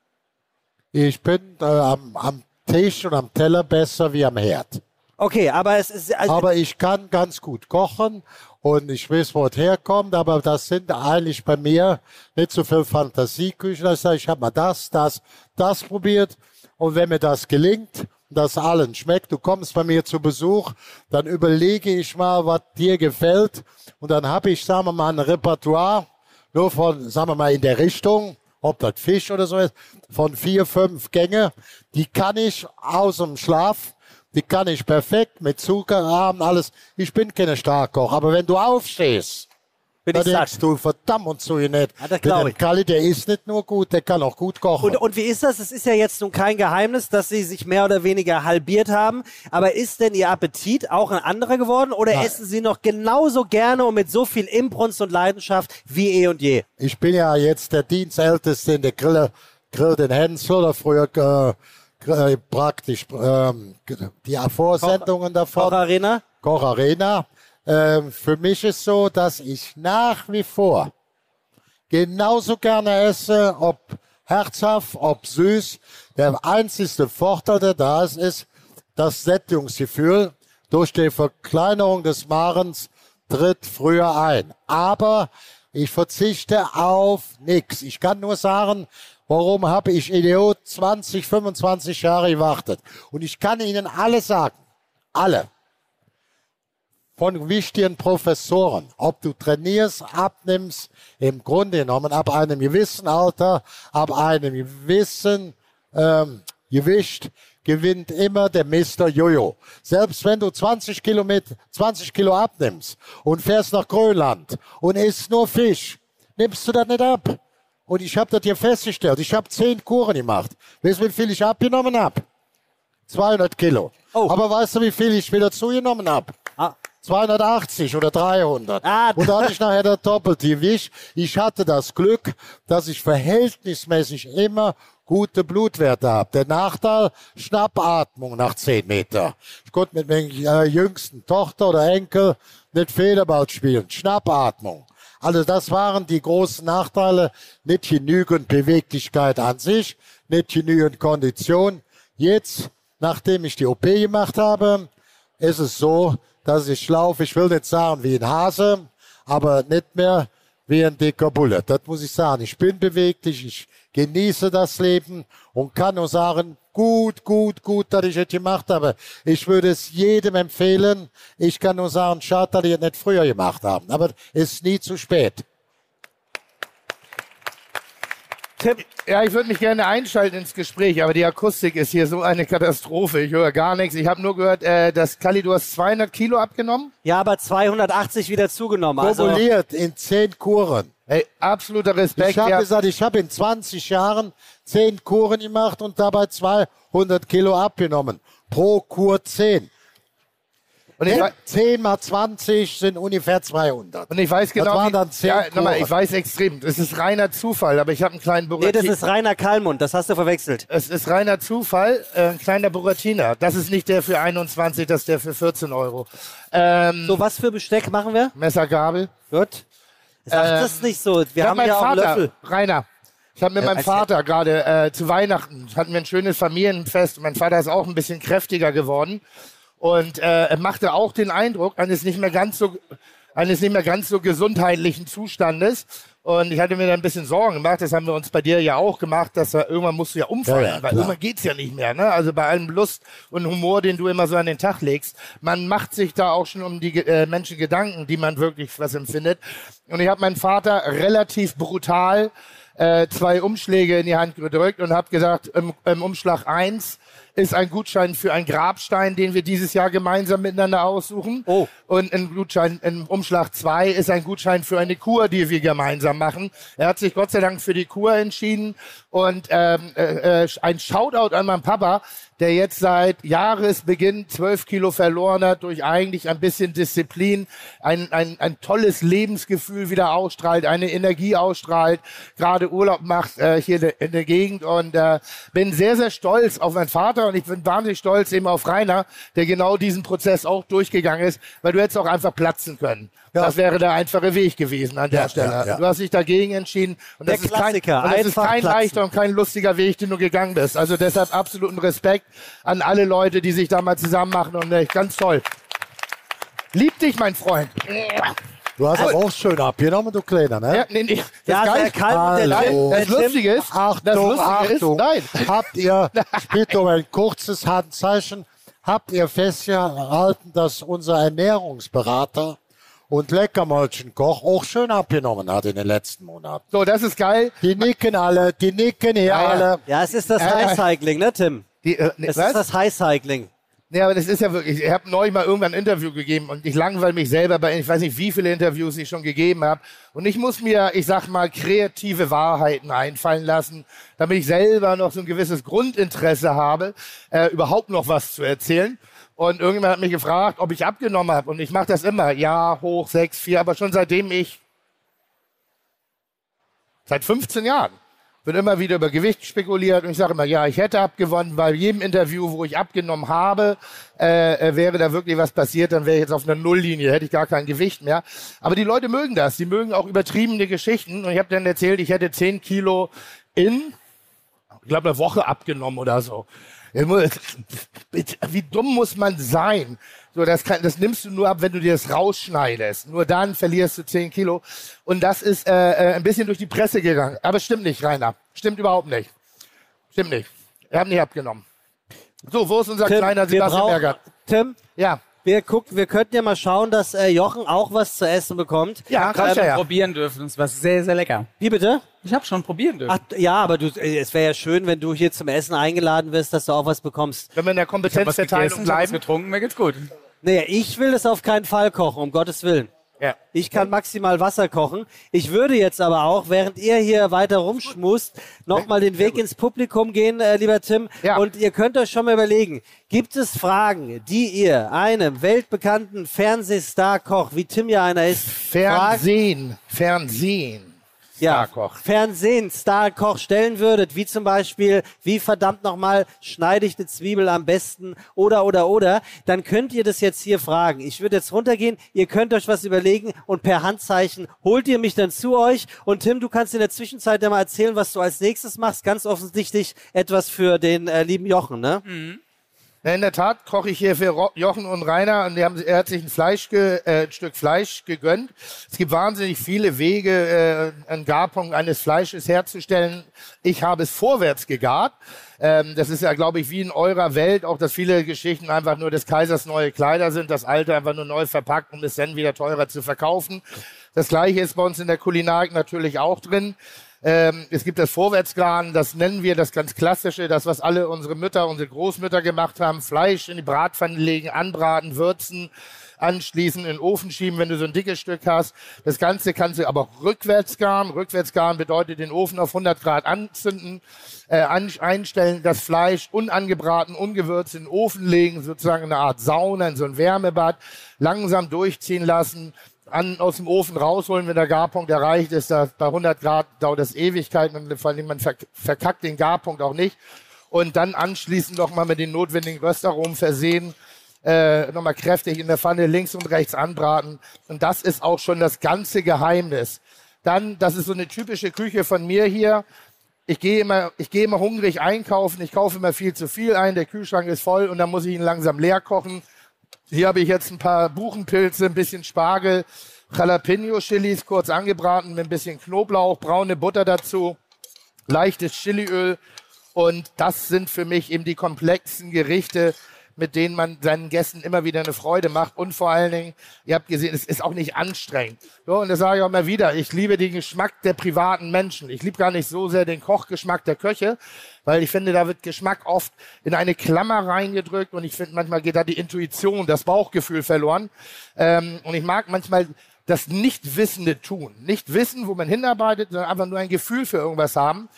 Ich bin äh, am, am Tisch und am Teller besser wie am Herd. Okay, aber es ist... Also, aber ich kann ganz gut kochen und ich weiß, wo es herkommt, aber das sind eigentlich bei mir nicht so viel Fantasieküchen. Das heißt, ich habe mal das, das, das probiert und wenn mir das gelingt, das allen schmeckt, du kommst bei mir zu Besuch, dann überlege ich mal, was dir gefällt und dann habe ich, sagen wir mal, ein Repertoire, nur von, sagen wir mal, in der Richtung, ob das Fisch oder so ist, von vier, fünf Gänge, die kann ich aus dem Schlaf, die kann ich perfekt mit Zuckerrahmen, alles. Ich bin keine Starkkoch, aber wenn du aufstehst, Bin dann ich denkst du, verdammt und so nicht. Ja, das glaub Der ich. Kalli, der ist nicht nur gut, der kann auch gut kochen. und, und wie ist das? Es ist ja jetzt nun kein Geheimnis, dass Sie sich mehr oder weniger halbiert haben. Aber ist denn Ihr Appetit auch ein anderer geworden? Oder Nein. essen Sie noch genauso gerne und mit so viel Imbrunst und Leidenschaft wie eh und je? Ich bin ja jetzt der Dienstälteste in der Grille, Grill den Hänsel oder früher äh, äh, praktisch ähm, die Vorsendungen davon. Koch Arena? Koch Arena. Ähm, für mich ist so, dass ich nach wie vor genauso gerne esse, ob herzhaft, ob süß. Der einzige Vorteil, der da ist, ist das Sättigungsgefühl durch die Verkleinerung des Marens tritt früher ein. Aber ich verzichte auf nichts. Ich kann nur sagen, warum habe ich Idiot 20, 25 Jahre gewartet. Und ich kann Ihnen alle sagen, alle, von wichtigen Professoren, ob du trainierst, abnimmst, im Grunde genommen ab einem gewissen Alter, ab einem gewissen ähm, Gewicht gewinnt immer der Mr. Jojo. Selbst wenn du 20 Kilometer, 20 Kilo abnimmst und fährst nach Grönland und isst nur Fisch, nimmst du das nicht ab. Und ich habe das hier festgestellt. Ich habe zehn Kuren gemacht. Weißt du, wie viel ich abgenommen habe? 200 Kilo. Aber weißt du, wie viel ich wieder zugenommen habe? 280 oder 300. Und da hatte ich nachher das doppelte Gewicht. Ich hatte das Glück, dass ich verhältnismäßig immer gute Blutwerte habe. Der Nachteil, Schnappatmung nach 10 Meter. Ich konnte mit meiner äh, jüngsten Tochter oder Enkel nicht Federball spielen. Schnappatmung. Also das waren die großen Nachteile. Nicht genügend Beweglichkeit an sich, nicht genügend Kondition. Jetzt, nachdem ich die OP gemacht habe, ist es so, dass ich laufe, ich will nicht sagen wie ein Hase, aber nicht mehr wie ein dicker Bulle. Das muss ich sagen. Ich bin beweglich, ich genieße das Leben und kann nur sagen, gut, gut, gut, dass ich es gemacht habe. Ich würde es jedem empfehlen. Ich kann nur sagen, schade, dass ich es nicht früher gemacht haben. Aber es ist nie zu spät. Ja, ich würde mich gerne einschalten ins Gespräch, aber die Akustik ist hier so eine Katastrophe. Ich höre gar nichts. Ich habe nur gehört, äh, dass Kali, du hast 200 Kilo abgenommen. Ja, aber 280 wieder zugenommen. Also, Kumuliert in zehn Kuren. Hey, absoluter Respekt. Ich habe Ja. gesagt, ich habe in 20 Jahren zehn Kuren gemacht und dabei 200 Kilo abgenommen. Pro Kur 10. Und ich, wei- 10 mal 20 sind ungefähr 200. und ich weiß genau, Das waren dann 10 ja, nochmal, Kuren. ich weiß extrem. Das ist reiner Zufall, aber ich habe einen kleinen nee, Buratina. das ist Rainer Kallmund, das hast du verwechselt. es ist reiner Zufall, äh, ein kleiner Buratina. Das ist nicht der für 21, das ist der für 14 Euro. Ähm, So, was für Besteck machen wir? Messer, Gabel. Gut. Sag Ähm, das nicht so. Wir haben ja auch einen Vater, Löffel. Rainer. Ich habe mit Ja, meinem. Vater gerade äh, zu Weihnachten hatten wir ein schönes Familienfest. Mein Vater ist auch ein bisschen kräftiger geworden und äh, er machte auch den Eindruck eines nicht mehr ganz so eines nicht mehr ganz so gesundheitlichen Zustandes. Und ich hatte mir da ein bisschen Sorgen gemacht. Das haben wir uns bei dir ja auch gemacht, dass er irgendwann musst du ja umfallen, Ja, ja, weil irgendwann geht's ja nicht mehr. Ne? Also bei allem Lust und Humor, den du immer so an den Tag legst, man macht sich da auch schon um die äh, Menschen Gedanken, die man wirklich was empfindet. Und ich habe meinen Vater relativ brutal äh, zwei Umschläge in die Hand gedrückt und habe gesagt, im, im Umschlag eins ist ein Gutschein für einen Grabstein, den wir dieses Jahr gemeinsam miteinander aussuchen. Oh. Und ein Gutschein im Umschlag zwei ist ein Gutschein für eine Kur, die wir gemeinsam machen. Er hat sich Gott sei Dank für die Kur entschieden und ähm, äh, äh, ein Shoutout an meinen Papa, der jetzt seit Jahresbeginn zwölf Kilo verloren hat durch eigentlich ein bisschen Disziplin, ein, ein, ein tolles Lebensgefühl wieder ausstrahlt, eine Energie ausstrahlt, gerade Urlaub macht äh, hier in der Gegend und äh, bin sehr, sehr stolz auf meinen Vater und ich bin wahnsinnig stolz eben auf Rainer, der genau diesen Prozess auch durchgegangen ist, weil du hättest auch einfach platzen können. Das wäre der einfache Weg gewesen an der Ja, Stelle. ja, ja. Du hast dich dagegen entschieden und Der das ist kein, Klassiker, das ist kein leichter und kein lustiger Weg, den du gegangen bist. Also deshalb absoluten Respekt an alle Leute, die sich da mal zusammen machen und echt ganz toll. Lieb dich, mein Freund. Du hast aber auch schön abgenommen, du Kleiner, ne? Ja, nee, nee, das Ja, Geil- der Kallmund, der Nein, Tim, das Lustige ist, das Achtung, Lustige Achtung. ist, nein. Habt ihr, ich bitte um ein kurzes Handzeichen, habt ihr festgehalten, dass unser Ernährungsberater und Leckermäulchenkoch auch schön abgenommen hat in den letzten Monaten. So, das ist geil. Die nicken alle, die nicken hier Ja, alle. Ja, es ist das Äh, High Cycling, ne, Tim? Die, äh, nee, Es was? ist das High Cycling. Nee, aber das ist ja wirklich, ich habe neulich mal irgendwann ein Interview gegeben und ich langweile mich selber bei, ich weiß nicht, wie viele Interviews ich schon gegeben habe. Und ich muss mir, ich sag mal, kreative Wahrheiten einfallen lassen, damit ich selber noch so ein gewisses Grundinteresse habe, äh, überhaupt noch was zu erzählen. Und irgendjemand hat mich gefragt, ob ich abgenommen habe. Und ich mache das immer. Ja, hoch, sechs, vier, aber schon seitdem ich, seit 15 Jahren, wird immer wieder über Gewicht spekuliert und ich sage immer, ja, ich hätte abgewonnen. Bei jedem Interview, wo ich abgenommen habe, äh, äh, wäre da wirklich was passiert, dann wäre ich jetzt auf einer Nulllinie, hätte ich gar kein Gewicht mehr. Aber die Leute mögen das, die mögen auch übertriebene Geschichten. Und ich habe dann erzählt, ich hätte 10 Kilo in, ich glaube, eine Woche abgenommen oder so. Wie dumm muss man sein? So, das, kann, das nimmst du nur ab, wenn du dir das rausschneidest. Nur dann verlierst du 10 Kilo. Und das ist äh, äh, ein bisschen durch die Presse gegangen. Aber stimmt nicht, Rainer. Stimmt überhaupt nicht. Stimmt nicht. Wir haben nicht abgenommen. So, wo ist unser Tim, kleiner wir Sebastian brauchen- Berger? Tim, Ja. wir gucken, wir könnten ja mal schauen, dass äh, Jochen auch was zu essen bekommt. Ja, Ich habe ja, ja. probieren dürfen. Es war sehr, sehr lecker. Wie bitte? Ich habe schon probieren dürfen. Ach, ja, aber du, äh, es wäre ja schön, wenn du hier zum Essen eingeladen wirst, dass du auch was bekommst. Wenn wir in der habe was Kompetenzverteilung gegessen, ich bleiben. getrunken, mir geht's gut. Naja, ich will das auf keinen Fall kochen, um Gottes Willen. Ja. Ich kann maximal Wasser kochen. Ich würde jetzt aber auch, während ihr hier weiter rumschmust, nochmal den Weg ins Publikum gehen, äh, lieber Tim. Ja. Und ihr könnt euch schon mal überlegen, gibt es Fragen, die ihr einem weltbekannten Fernsehstar-Koch, wie Tim ja einer ist, fragt, Fernsehen. Ja, Starkoch. Fernsehen, Starkoch stellen würdet, wie zum Beispiel, wie verdammt nochmal schneide ich eine Zwiebel am besten oder, oder, oder, dann könnt ihr das jetzt hier fragen. Ich würde jetzt runtergehen, ihr könnt euch was überlegen und per Handzeichen holt ihr mich dann zu euch und Tim, du kannst in der Zwischenzeit ja mal erzählen, was du als nächstes machst. Ganz offensichtlich etwas für den äh, lieben Jochen, ne? Na, in der Tat koche ich hier für Jochen und Rainer und die haben, er hat sich ein, Fleisch ge, äh, ein Stück Fleisch gegönnt. Es gibt wahnsinnig viele Wege, äh, einen Garpunkt eines Fleisches herzustellen. Ich habe es vorwärts gegart. Ähm, das ist ja, glaube ich, wie in eurer Welt auch, dass viele Geschichten einfach nur des Kaisers neue Kleider sind, das alte einfach nur neu verpackt, um es dann wieder teurer zu verkaufen. Das gleiche ist bei uns in der Kulinarik natürlich auch drin. Ähm, es gibt das Vorwärtsgarn, das nennen wir das ganz klassische, das, was alle unsere Mütter, unsere Großmütter gemacht haben. Fleisch in die Bratpfanne legen, anbraten, würzen, anschließen, in den Ofen schieben, wenn du so ein dickes Stück hast. Das Ganze kannst du aber auch rückwärts garen. Bedeutet den Ofen auf 100 Grad anzünden, äh, einstellen, das Fleisch unangebraten, ungewürzt in den Ofen legen, sozusagen eine Art Sauna, in so ein Wärmebad, langsam durchziehen lassen, an, aus dem Ofen rausholen, wenn der Garpunkt erreicht ist. Da, bei 100 Grad dauert das Ewigkeiten und man verk- verkackt den Garpunkt auch nicht. Und dann anschließend nochmal mit den notwendigen Röstaromen versehen, äh, nochmal kräftig in der Pfanne links und rechts anbraten. Und das ist auch schon das ganze Geheimnis. Dann, das ist so eine typische Küche von mir hier. Ich gehe immer, ich gehe immer hungrig einkaufen. Ich kaufe immer viel zu viel ein. Der Kühlschrank ist voll und dann muss ich ihn langsam leer kochen. Hier habe ich jetzt ein paar Buchenpilze, ein bisschen Spargel, Jalapeno-Chilis kurz angebraten mit ein bisschen Knoblauch, braune Butter dazu, leichtes Chiliöl. Und das sind für mich eben die komplexen Gerichte, mit denen man seinen Gästen immer wieder eine Freude macht. Und vor allen Dingen, ihr habt gesehen, es ist auch nicht anstrengend. So, und das sage ich auch mal wieder, ich liebe den Geschmack der privaten Menschen. Ich liebe gar nicht so sehr den Kochgeschmack der Köche, weil ich finde, da wird Geschmack oft in eine Klammer reingedrückt und ich finde, manchmal geht da die Intuition, das Bauchgefühl verloren. Ähm, und ich mag manchmal das Nichtwissende tun. Nicht wissen, wo man hinarbeitet, sondern einfach nur ein Gefühl für irgendwas haben.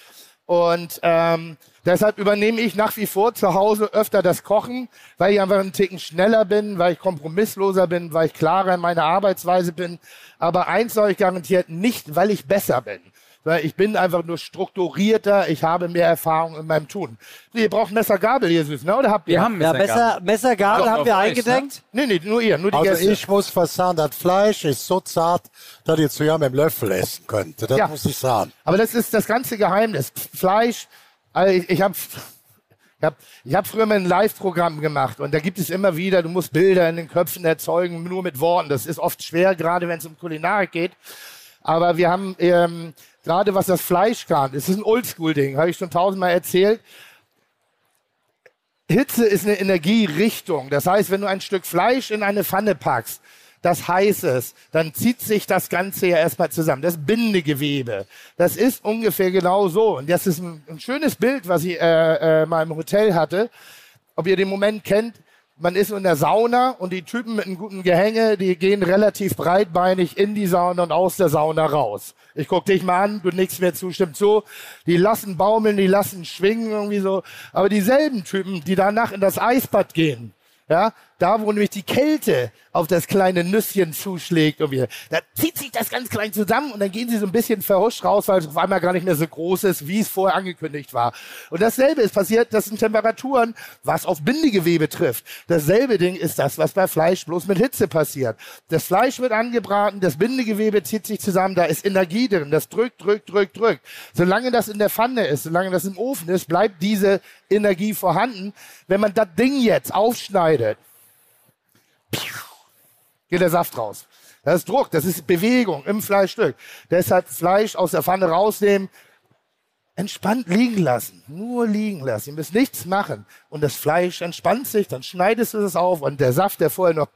Und ähm, deshalb übernehme ich nach wie vor zu Hause öfter das Kochen, weil ich einfach einen Ticken schneller bin, weil ich kompromissloser bin, weil ich klarer in meiner Arbeitsweise bin. Aber eins soll ich garantiert nicht, weil ich besser bin. Weil ich bin einfach nur strukturierter, ich habe mehr Erfahrung in meinem Tun. Ihr braucht Messer, Gabel, Jesus, ne? Oder habt ihr? Wir haben Ja, Messer, Messer- Gabel. Messer, Gabel Kommt haben wir euch, eingedenkt. Ne? Nee, nee, nur ihr, nur die also Gäste. ich muss fast sagen, das Fleisch ist so zart, dass ihr zusammen mit dem Löffel essen könnt. Das Ja. muss ich sagen. Aber das ist das ganze Geheimnis. Fleisch, also ich, ich habe ich hab, ich hab früher mal ein Live-Programm gemacht und da gibt es immer wieder, du musst Bilder in den Köpfen erzeugen, nur mit Worten. Das ist oft schwer, gerade wenn es um Kulinarik geht. Aber wir haben ähm, gerade was das Fleisch kann, es ist ein Oldschool-Ding, habe ich schon tausendmal erzählt. Hitze ist eine Energierichtung. Das heißt, wenn du ein Stück Fleisch in eine Pfanne packst, das heiß ist, dann zieht sich das Ganze ja erstmal zusammen. Das Bindegewebe, das ist ungefähr genau so. Und das ist ein, ein schönes Bild, was ich äh, äh, mal im Hotel hatte. Ob ihr den Moment kennt, man ist in der Sauna und die Typen mit einem guten Gehänge, die gehen relativ breitbeinig in die Sauna und aus der Sauna raus. Ich guck dich mal an, du nickst mir zu, stimmt so. Die lassen baumeln, die lassen schwingen irgendwie so. Aber dieselben Typen, die danach in das Eisbad gehen, ja, da wo nämlich die Kälte auf das kleine Nüsschen zuschlägt, irgendwie, da zieht sich das ganz klein zusammen und dann gehen sie so ein bisschen verhuscht raus, weil es auf einmal gar nicht mehr so groß ist, wie es vorher angekündigt war. Und dasselbe ist passiert, das sind Temperaturen, was auf Bindegewebe trifft. Dasselbe Ding ist das, was bei Fleisch bloß mit Hitze passiert. Das Fleisch wird angebraten, das Bindegewebe zieht sich zusammen, da ist Energie drin, das drückt, drückt, drückt, drückt. Solange das in der Pfanne ist, solange das im Ofen ist, bleibt diese Energie vorhanden. Wenn man das Ding jetzt aufschneidet, geht der Saft raus. Das ist Druck, das ist Bewegung im Fleischstück. Deshalb Fleisch aus der Pfanne rausnehmen, entspannt liegen lassen. Nur liegen lassen. Ihr müsst nichts machen. Und das Fleisch entspannt sich, dann schneidest du es auf und der Saft, der vorher noch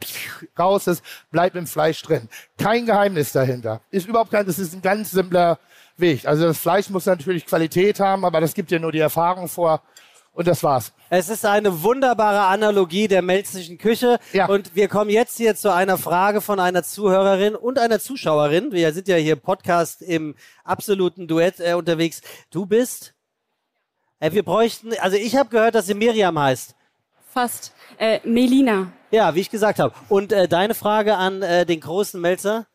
raus ist, bleibt im Fleisch drin. Kein Geheimnis dahinter. Ist überhaupt kein, das ist ein ganz simpler Weg. Also das Fleisch muss natürlich Qualität haben, aber das gibt dir nur die Erfahrung vor. Und das war's. Es ist eine wunderbare Analogie der melzischen Küche. Und wir kommen jetzt hier zu einer Frage von einer Zuhörerin und einer Zuschauerin. Wir sind ja hier Podcast im absoluten Duett äh, unterwegs. Du bist? Äh, wir bräuchten, also ich habe gehört, dass sie Miriam heißt. Fast. Äh, Melina. Ja, wie ich gesagt habe. Und äh, deine Frage an äh, den großen Melzer?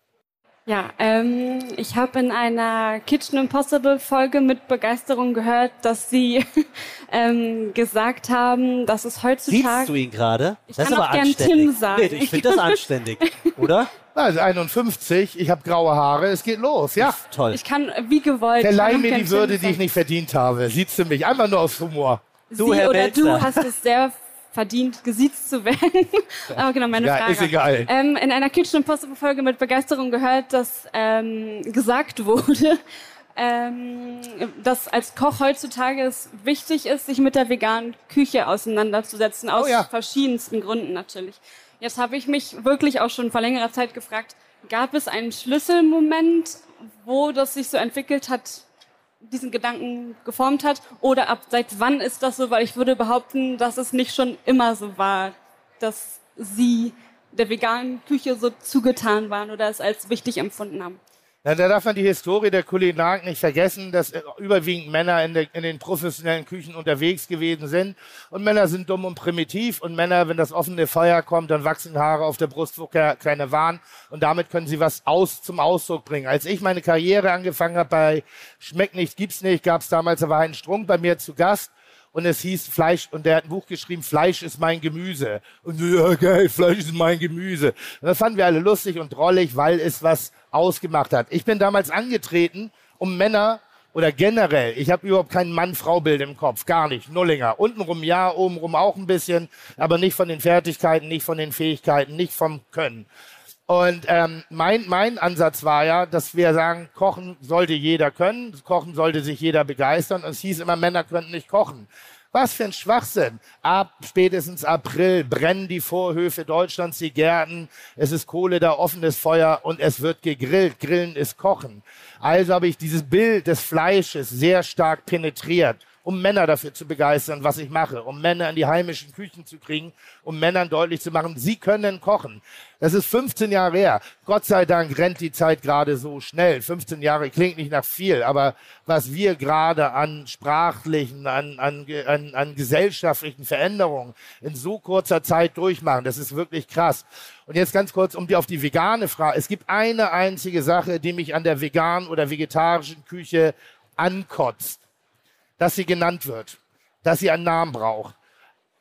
Ja, ähm, ich habe in einer Kitchen Impossible Folge mit Begeisterung gehört, dass Sie ähm, gesagt haben, dass es heutzutage. Siehst du ihn gerade? Ich Das kann ist aber auch gern anständig. Tim sagen. Nee, ich finde das anständig, oder? Also 51, ich habe graue Haare, es geht los, ja. Toll. Ich kann wie gewollt. Verleih mir die Würde, Tim die ich sagen. nicht verdient habe. Siehst du mich? Einfach nur aus Humor. Sie oder du hast es sehr verdient, gesiezt zu werden. Aber genau, meine Ja, Frage. ist egal. Ähm, in einer Kitchen Impossible Folge mit Begeisterung gehört, dass ähm, gesagt wurde, ähm, dass als Koch heutzutage es wichtig ist, sich mit der veganen Küche auseinanderzusetzen, aus Oh ja. verschiedensten Gründen natürlich. Jetzt habe ich mich wirklich auch schon vor längerer Zeit gefragt, gab es einen Schlüsselmoment, wo das sich so entwickelt hat, diesen Gedanken geformt hat? Oder ab seit wann ist das so? Weil ich würde behaupten, dass es nicht schon immer so war, dass Sie der veganen Küche so zugetan waren oder es als wichtig empfunden haben. Na, da darf man die Historie der Kulinarik nicht vergessen, dass äh, überwiegend Männer in, der, in den professionellen Küchen unterwegs gewesen sind. Und Männer sind dumm und primitiv. Und Männer, wenn das offene Feuer kommt, dann wachsen Haare auf der Brust, wo ke- keine waren. Und damit können sie was aus, zum Ausdruck bringen. Als ich meine Karriere angefangen habe bei Schmeckt nicht, gibt's nicht, gab es damals, da war ein Strunk bei mir zu Gast. Und es hieß Fleisch, und der hat ein Buch geschrieben, Fleisch ist mein Gemüse. Und so, ja, geil, Fleisch ist mein Gemüse. Und das fanden wir alle lustig und drollig, weil es was ausgemacht hat. Ich bin damals angetreten, um Männer oder generell, ich habe überhaupt kein Mann-Frau-Bild im Kopf, gar nicht, Nullinger. Untenrum ja, obenrum auch ein bisschen, aber nicht von den Fertigkeiten, nicht von den Fähigkeiten, nicht vom Können. Und ähm, mein, mein Ansatz war ja, dass wir sagen, kochen sollte jeder können, kochen sollte sich jeder begeistern. Und es hieß immer, Männer könnten nicht kochen. Was für ein Schwachsinn. Ab spätestens April brennen die Vorhöfe Deutschlands, die Gärten. Es ist Kohle da, offenes Feuer und es wird gegrillt. Grillen ist Kochen. Also habe ich dieses Bild des Fleisches sehr stark penetriert, um Männer dafür zu begeistern, was ich mache, um Männer in die heimischen Küchen zu kriegen, um Männern deutlich zu machen, sie können kochen. Das ist 15 Jahre her. Gott sei Dank rennt die Zeit gerade so schnell. 15 Jahre klingt nicht nach viel, aber was wir gerade an sprachlichen, an, an, an, an gesellschaftlichen Veränderungen in so kurzer Zeit durchmachen, das ist wirklich krass. Und jetzt ganz kurz, um die auf die vegane Frage. Es gibt eine einzige Sache, die mich an der veganen oder vegetarischen Küche ankotzt, dass sie genannt wird, dass sie einen Namen braucht.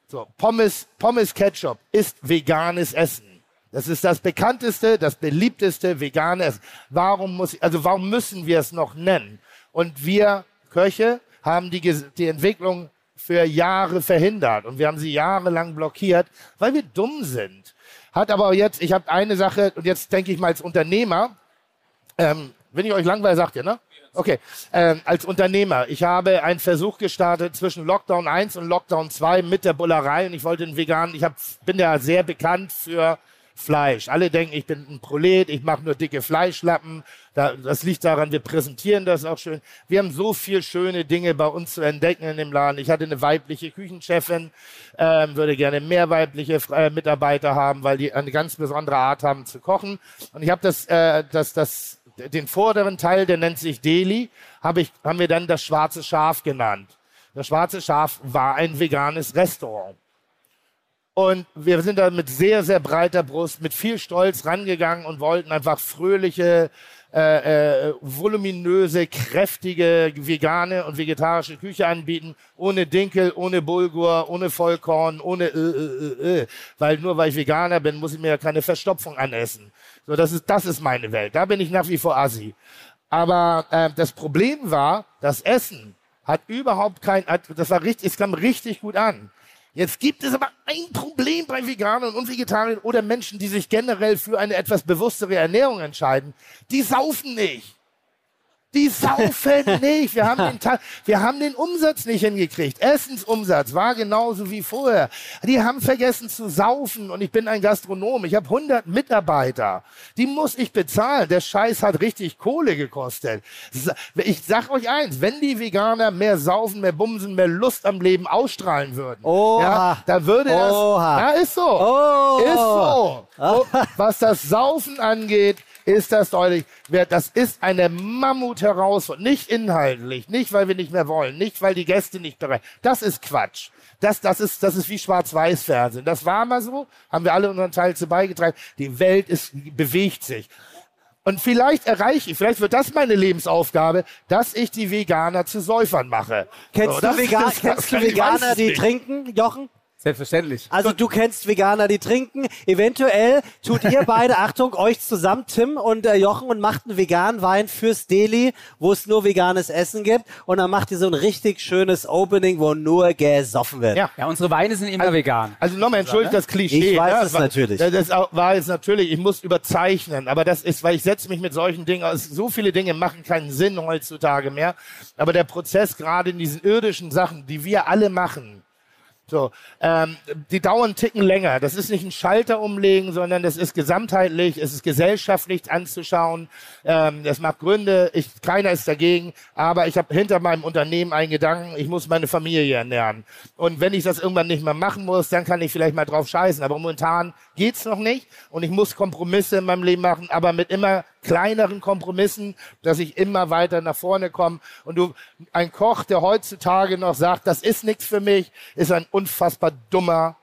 So, Pommes, Pommes Ketchup ist veganes Essen. Das ist das bekannteste, das beliebteste vegane Essen. Warum muss, also warum müssen wir es noch nennen? Und wir Köche haben die, die Entwicklung für Jahre verhindert und wir haben sie jahrelang blockiert, weil wir dumm sind. Hat aber jetzt, ich habe eine Sache und jetzt denke ich mal als Unternehmer, ähm, wenn ich euch langweile, sagt ihr, ne? Okay. Ähm, als Unternehmer, ich habe einen Versuch gestartet zwischen Lockdown 1 und Lockdown 2 mit der Bullerei und ich wollte einen veganen, ich hab, bin ja sehr bekannt für Fleisch. Alle denken, ich bin ein Prolet, ich mache nur dicke Fleischlappen. Da, das liegt daran, wir präsentieren das auch schön. Wir haben so viel schöne Dinge bei uns zu entdecken in dem Laden. Ich hatte eine weibliche Küchenchefin, ähm, würde gerne mehr weibliche äh, Mitarbeiter haben, weil die eine ganz besondere Art haben zu kochen. Und ich habe das, äh, das, das, den vorderen Teil, der nennt sich Deli, hab ich, haben wir dann das schwarze Schaf genannt. Das schwarze Schaf war ein veganes Restaurant. Und wir sind da mit sehr, sehr breiter Brust, mit viel Stolz rangegangen und wollten einfach fröhliche, äh, äh, voluminöse, kräftige vegane und vegetarische Küche anbieten, ohne Dinkel, ohne Bulgur, ohne Vollkorn, ohne äh, äh, äh, äh. weil nur weil ich Veganer bin, muss ich mir ja keine Verstopfung anessen. So, das ist das ist meine Welt. Da bin ich nach wie vor assi. Aber äh, das Problem war, das Essen hat überhaupt kein, das war richtig, es kam richtig gut an. Jetzt gibt es aber ein Problem bei Veganern und Vegetariern oder Menschen, die sich generell für eine etwas bewusstere Ernährung entscheiden. Die saufen nicht. Die saufen nicht. Wir haben, den wir haben den Umsatz nicht hingekriegt. Essensumsatz war genauso wie vorher. Die haben vergessen zu saufen und ich bin ein Gastronom. Ich habe 100 Mitarbeiter. Die muss ich bezahlen. Der Scheiß hat richtig Kohle gekostet. Ich sag euch eins, wenn die Veganer mehr saufen, mehr bumsen, mehr Lust am Leben ausstrahlen würden, Oha. ja, da würde das, Oha. ja, ist so, Oh. ist so. Oh, Was das Saufen angeht, ist das deutlich. Das ist eine Mammut-Herausforderung. Nicht inhaltlich, nicht weil wir nicht mehr wollen, nicht weil die Gäste nicht bereit. Das ist Quatsch. Das, das, ist, das ist wie Schwarz-Weiß-Fernsehen. Das war mal so, haben wir alle unseren Teil zu beigetragen. Die Welt ist, bewegt sich. Und vielleicht erreiche ich, vielleicht wird das meine Lebensaufgabe, dass ich die Veganer zu Säufern mache. Kennst So, du, Vegan kennst du Veganer, die trinken, Jochen? Selbstverständlich. Also du kennst Veganer, die trinken. Eventuell tut ihr beide, Achtung, euch zusammen, Tim und äh, Jochen, und macht einen veganen Wein fürs Deli, wo es nur veganes Essen gibt. Und dann macht ihr so ein richtig schönes Opening, wo nur gesoffen wird. Ja. Ja, unsere Weine sind immer vegan. Also nochmal, entschuldigt das Klischee. Ich weiß ne? es war, natürlich. Das war jetzt natürlich, ich muss überzeichnen, aber das ist, weil ich setze mich mit solchen Dingen aus. So viele Dinge machen keinen Sinn heutzutage mehr. Aber der Prozess gerade in diesen irdischen Sachen, die wir alle machen, so, ähm, die dauern Ticken länger. Das ist nicht ein Schalter umlegen, sondern das ist gesamtheitlich, es ist gesellschaftlich anzuschauen. Ähm, das macht Gründe, ich, keiner ist dagegen, aber ich habe hinter meinem Unternehmen einen Gedanken, ich muss meine Familie ernähren. Und wenn ich das irgendwann nicht mehr machen muss, dann kann ich vielleicht mal drauf scheißen. Aber momentan geht's noch nicht und ich muss Kompromisse in meinem Leben machen, aber mit immer kleineren Kompromissen, dass ich immer weiter nach vorne komme. Und du, ein Koch, der heutzutage noch sagt, das ist nichts für mich, ist ein unfassbar dummer,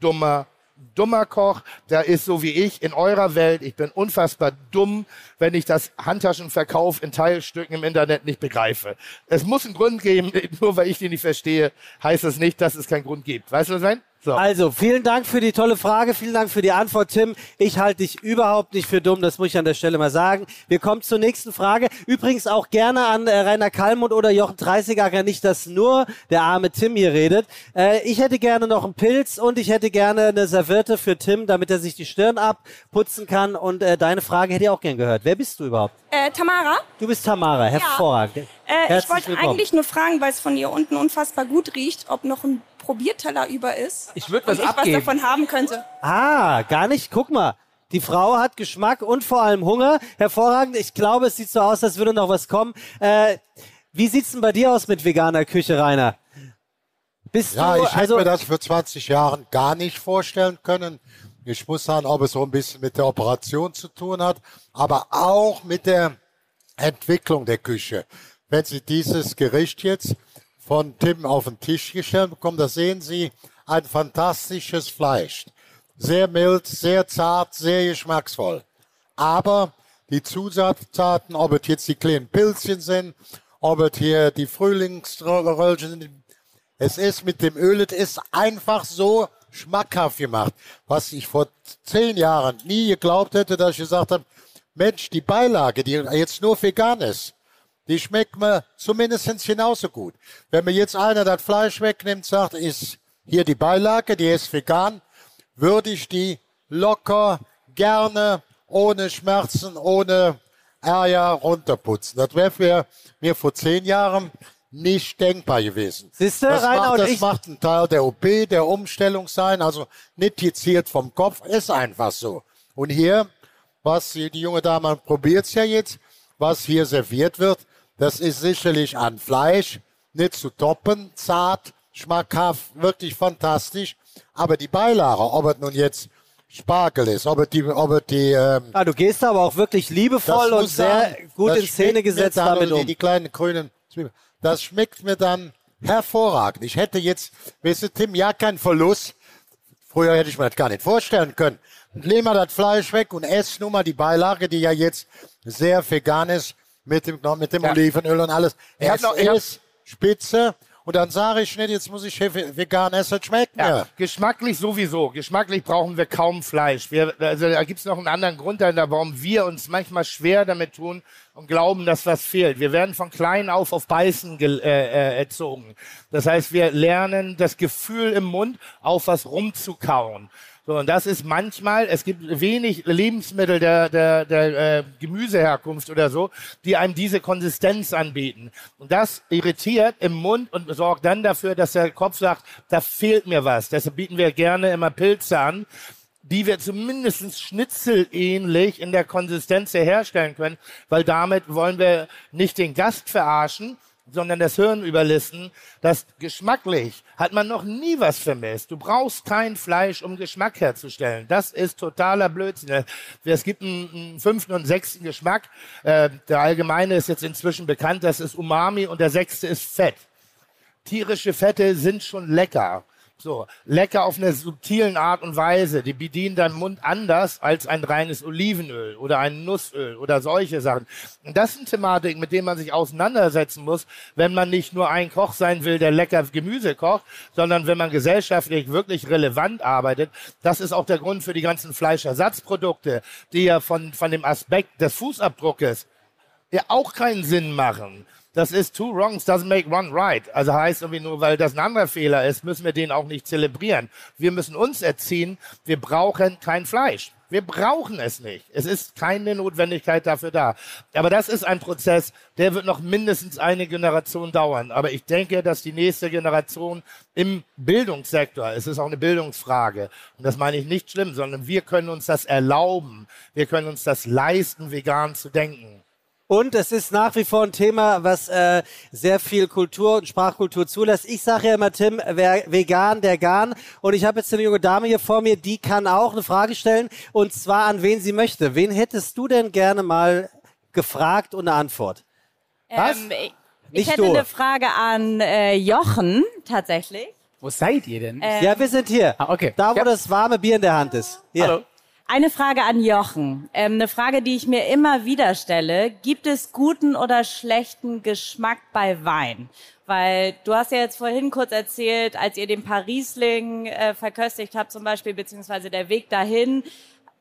dummer, dummer Koch. Der ist so wie ich in eurer Welt. Ich bin unfassbar dumm, wenn ich das Handtaschenverkauf in Teilstücken im Internet nicht begreife. Es muss einen Grund geben, nur weil ich den nicht verstehe, heißt das nicht, dass es keinen Grund gibt. Weißt du, was ich meine? So. Also, vielen Dank für die tolle Frage, vielen Dank für die Antwort, Tim. Ich halte dich überhaupt nicht für dumm, das muss ich an der Stelle mal sagen. Wir kommen zur nächsten Frage. Übrigens auch gerne an äh, Rainer Kallmund oder Jochen Dreißigacker, nicht, dass nur der arme Tim hier redet. Äh, ich hätte gerne noch einen Pilz und ich hätte gerne eine Serviette für Tim, damit er sich die Stirn abputzen kann. Und äh, deine Frage hätte ich auch gern gehört. Wer bist du überhaupt? Äh, Tamara, Du bist Tamara, hervorragend. Äh, ich wollte willkommen. eigentlich nur fragen, weil es von hier unten unfassbar gut riecht, ob noch ein Probierteller über ist. Ich würd und was ich abgeben. was davon haben könnte. Ah, gar nicht. Guck mal. Die Frau hat Geschmack und vor allem Hunger. Hervorragend. Ich glaube, es sieht so aus, als würde noch was kommen. Äh, wie sieht's denn bei dir aus mit veganer Küche, Rainer? Bist Ja, du, ich hätte also, mir das vor 20 Jahren gar nicht vorstellen können. Ich muss sagen, ob es so ein bisschen mit der Operation zu tun hat, aber auch mit der Entwicklung der Küche. Wenn Sie dieses Gericht jetzt von Tim auf den Tisch gestellt bekommen, da sehen Sie ein fantastisches Fleisch. Sehr mild, sehr zart, sehr geschmacksvoll. Aber die Zusatztaten, ob es jetzt die kleinen Pilzchen sind, ob es hier die Frühlingsröllchen sind, es ist mit dem Öl, es ist einfach so schmackhaft gemacht, was ich vor zehn Jahren nie geglaubt hätte, dass ich gesagt habe, Mensch, die Beilage, die jetzt nur vegan ist, die schmeckt mir zumindest genauso gut. Wenn mir jetzt einer das Fleisch wegnimmt, sagt, ist hier die Beilage, die ist vegan, würde ich die locker, gerne, ohne Schmerzen, ohne Ärger runterputzen. Das wäre für mir vor zehn Jahren nicht denkbar gewesen. Siehste, das Rainer, macht, das ich- macht ein Teil der OP, der Umstellung sein, also nicht gezielt vom Kopf, ist einfach so. Und hier, was die, die junge Dame probiert ja jetzt, was hier serviert wird, das ist sicherlich an Fleisch, nicht zu toppen, zart, schmackhaft, wirklich fantastisch. Aber die Beilage, ob es nun jetzt Spargel ist, ob es die, ob es die ähm, ah, du gehst aber auch wirklich liebevoll und sehr sagen, gut in Szene gesetzt dann, damit oder die, um. Die kleinen grünen Zwiebeln. Das schmeckt mir dann hervorragend. Ich hätte jetzt, weißt du, Tim, ja kein Verlust. Früher hätte ich mir das gar nicht vorstellen können. Nehmen wir das Fleisch weg und ess nur mal die Beilage, die ja jetzt sehr vegan ist, mit dem, mit dem Ja. Olivenöl und alles. Hab Es noch- ist spitze. Und dann sage ich nicht, jetzt muss ich vegan essen, schmeckt Ja, mir. geschmacklich sowieso. Geschmacklich brauchen wir kaum Fleisch. Wir, also da gibt's noch einen anderen Grund dahinter, warum wir uns manchmal schwer damit tun und glauben, dass was fehlt. Wir werden von klein auf auf Beißen äh, äh, erzogen. Das heißt, wir lernen das Gefühl im Mund, auf was rumzukauen. So, und das ist manchmal, es gibt wenig Lebensmittel der, der, der äh, Gemüseherkunft oder so, die einem diese Konsistenz anbieten. Und das irritiert im Mund und sorgt dann dafür, dass der Kopf sagt, da fehlt mir was. Deshalb bieten wir gerne immer Pilze an, die wir zumindest schnitzelähnlich in der Konsistenz herstellen können, weil damit wollen wir nicht den Gast verarschen, sondern das Hirn überlisten. Das geschmacklich hat man noch nie was vermisst. Du brauchst kein Fleisch, um Geschmack herzustellen. Das ist totaler Blödsinn. Es gibt einen, einen fünften und sechsten Geschmack. Äh, Der allgemeine ist jetzt inzwischen bekannt, das ist Umami und der sechste ist Fett. Tierische Fette sind schon lecker. So, lecker auf einer subtilen Art und Weise. Die bedienen deinen Mund anders als ein reines Olivenöl oder ein Nussöl oder solche Sachen. Und das sind Thematiken, mit denen man sich auseinandersetzen muss, wenn man nicht nur ein Koch sein will, der lecker Gemüse kocht, sondern wenn man gesellschaftlich wirklich relevant arbeitet. Das ist auch der Grund für die ganzen Fleischersatzprodukte, die ja von, von dem Aspekt des Fußabdruckes ja auch keinen Sinn machen. Das ist two wrongs doesn't make one right. Also heißt irgendwie nur, weil das ein anderer Fehler ist, müssen wir den auch nicht zelebrieren. Wir müssen uns erziehen, wir brauchen kein Fleisch. Wir brauchen es nicht. Es ist keine Notwendigkeit dafür da. Aber das ist ein Prozess, der wird noch mindestens eine Generation dauern. Aber ich denke, dass die nächste Generation im Bildungssektor, es ist auch eine Bildungsfrage, und das meine ich nicht schlimm, sondern wir können uns das erlauben. Wir können uns das leisten, vegan zu denken. Und es ist nach wie vor ein Thema, was äh, sehr viel Kultur und Sprachkultur zulässt. Ich sage ja immer, Tim, wer vegan, der Garn. Und ich habe jetzt eine junge Dame hier vor mir, die kann auch eine Frage stellen. Und zwar an wen sie möchte. Wen hättest du denn gerne mal gefragt und eine Antwort? Was? Ähm, ich Nicht hätte du. eine Frage an äh, Jochen, tatsächlich. Wo seid ihr denn? Ähm, ja, wir sind hier. Ah, okay. Da, wo Ja. das warme Bier in der Hand ist. Hier. Hallo. Eine Frage an Jochen. Ähm, eine Frage, die ich mir immer wieder stelle. Gibt es guten oder schlechten Geschmack bei Wein? Weil du hast ja jetzt vorhin kurz erzählt, als ihr den Parisling äh, verköstigt habt zum Beispiel, beziehungsweise der Weg dahin,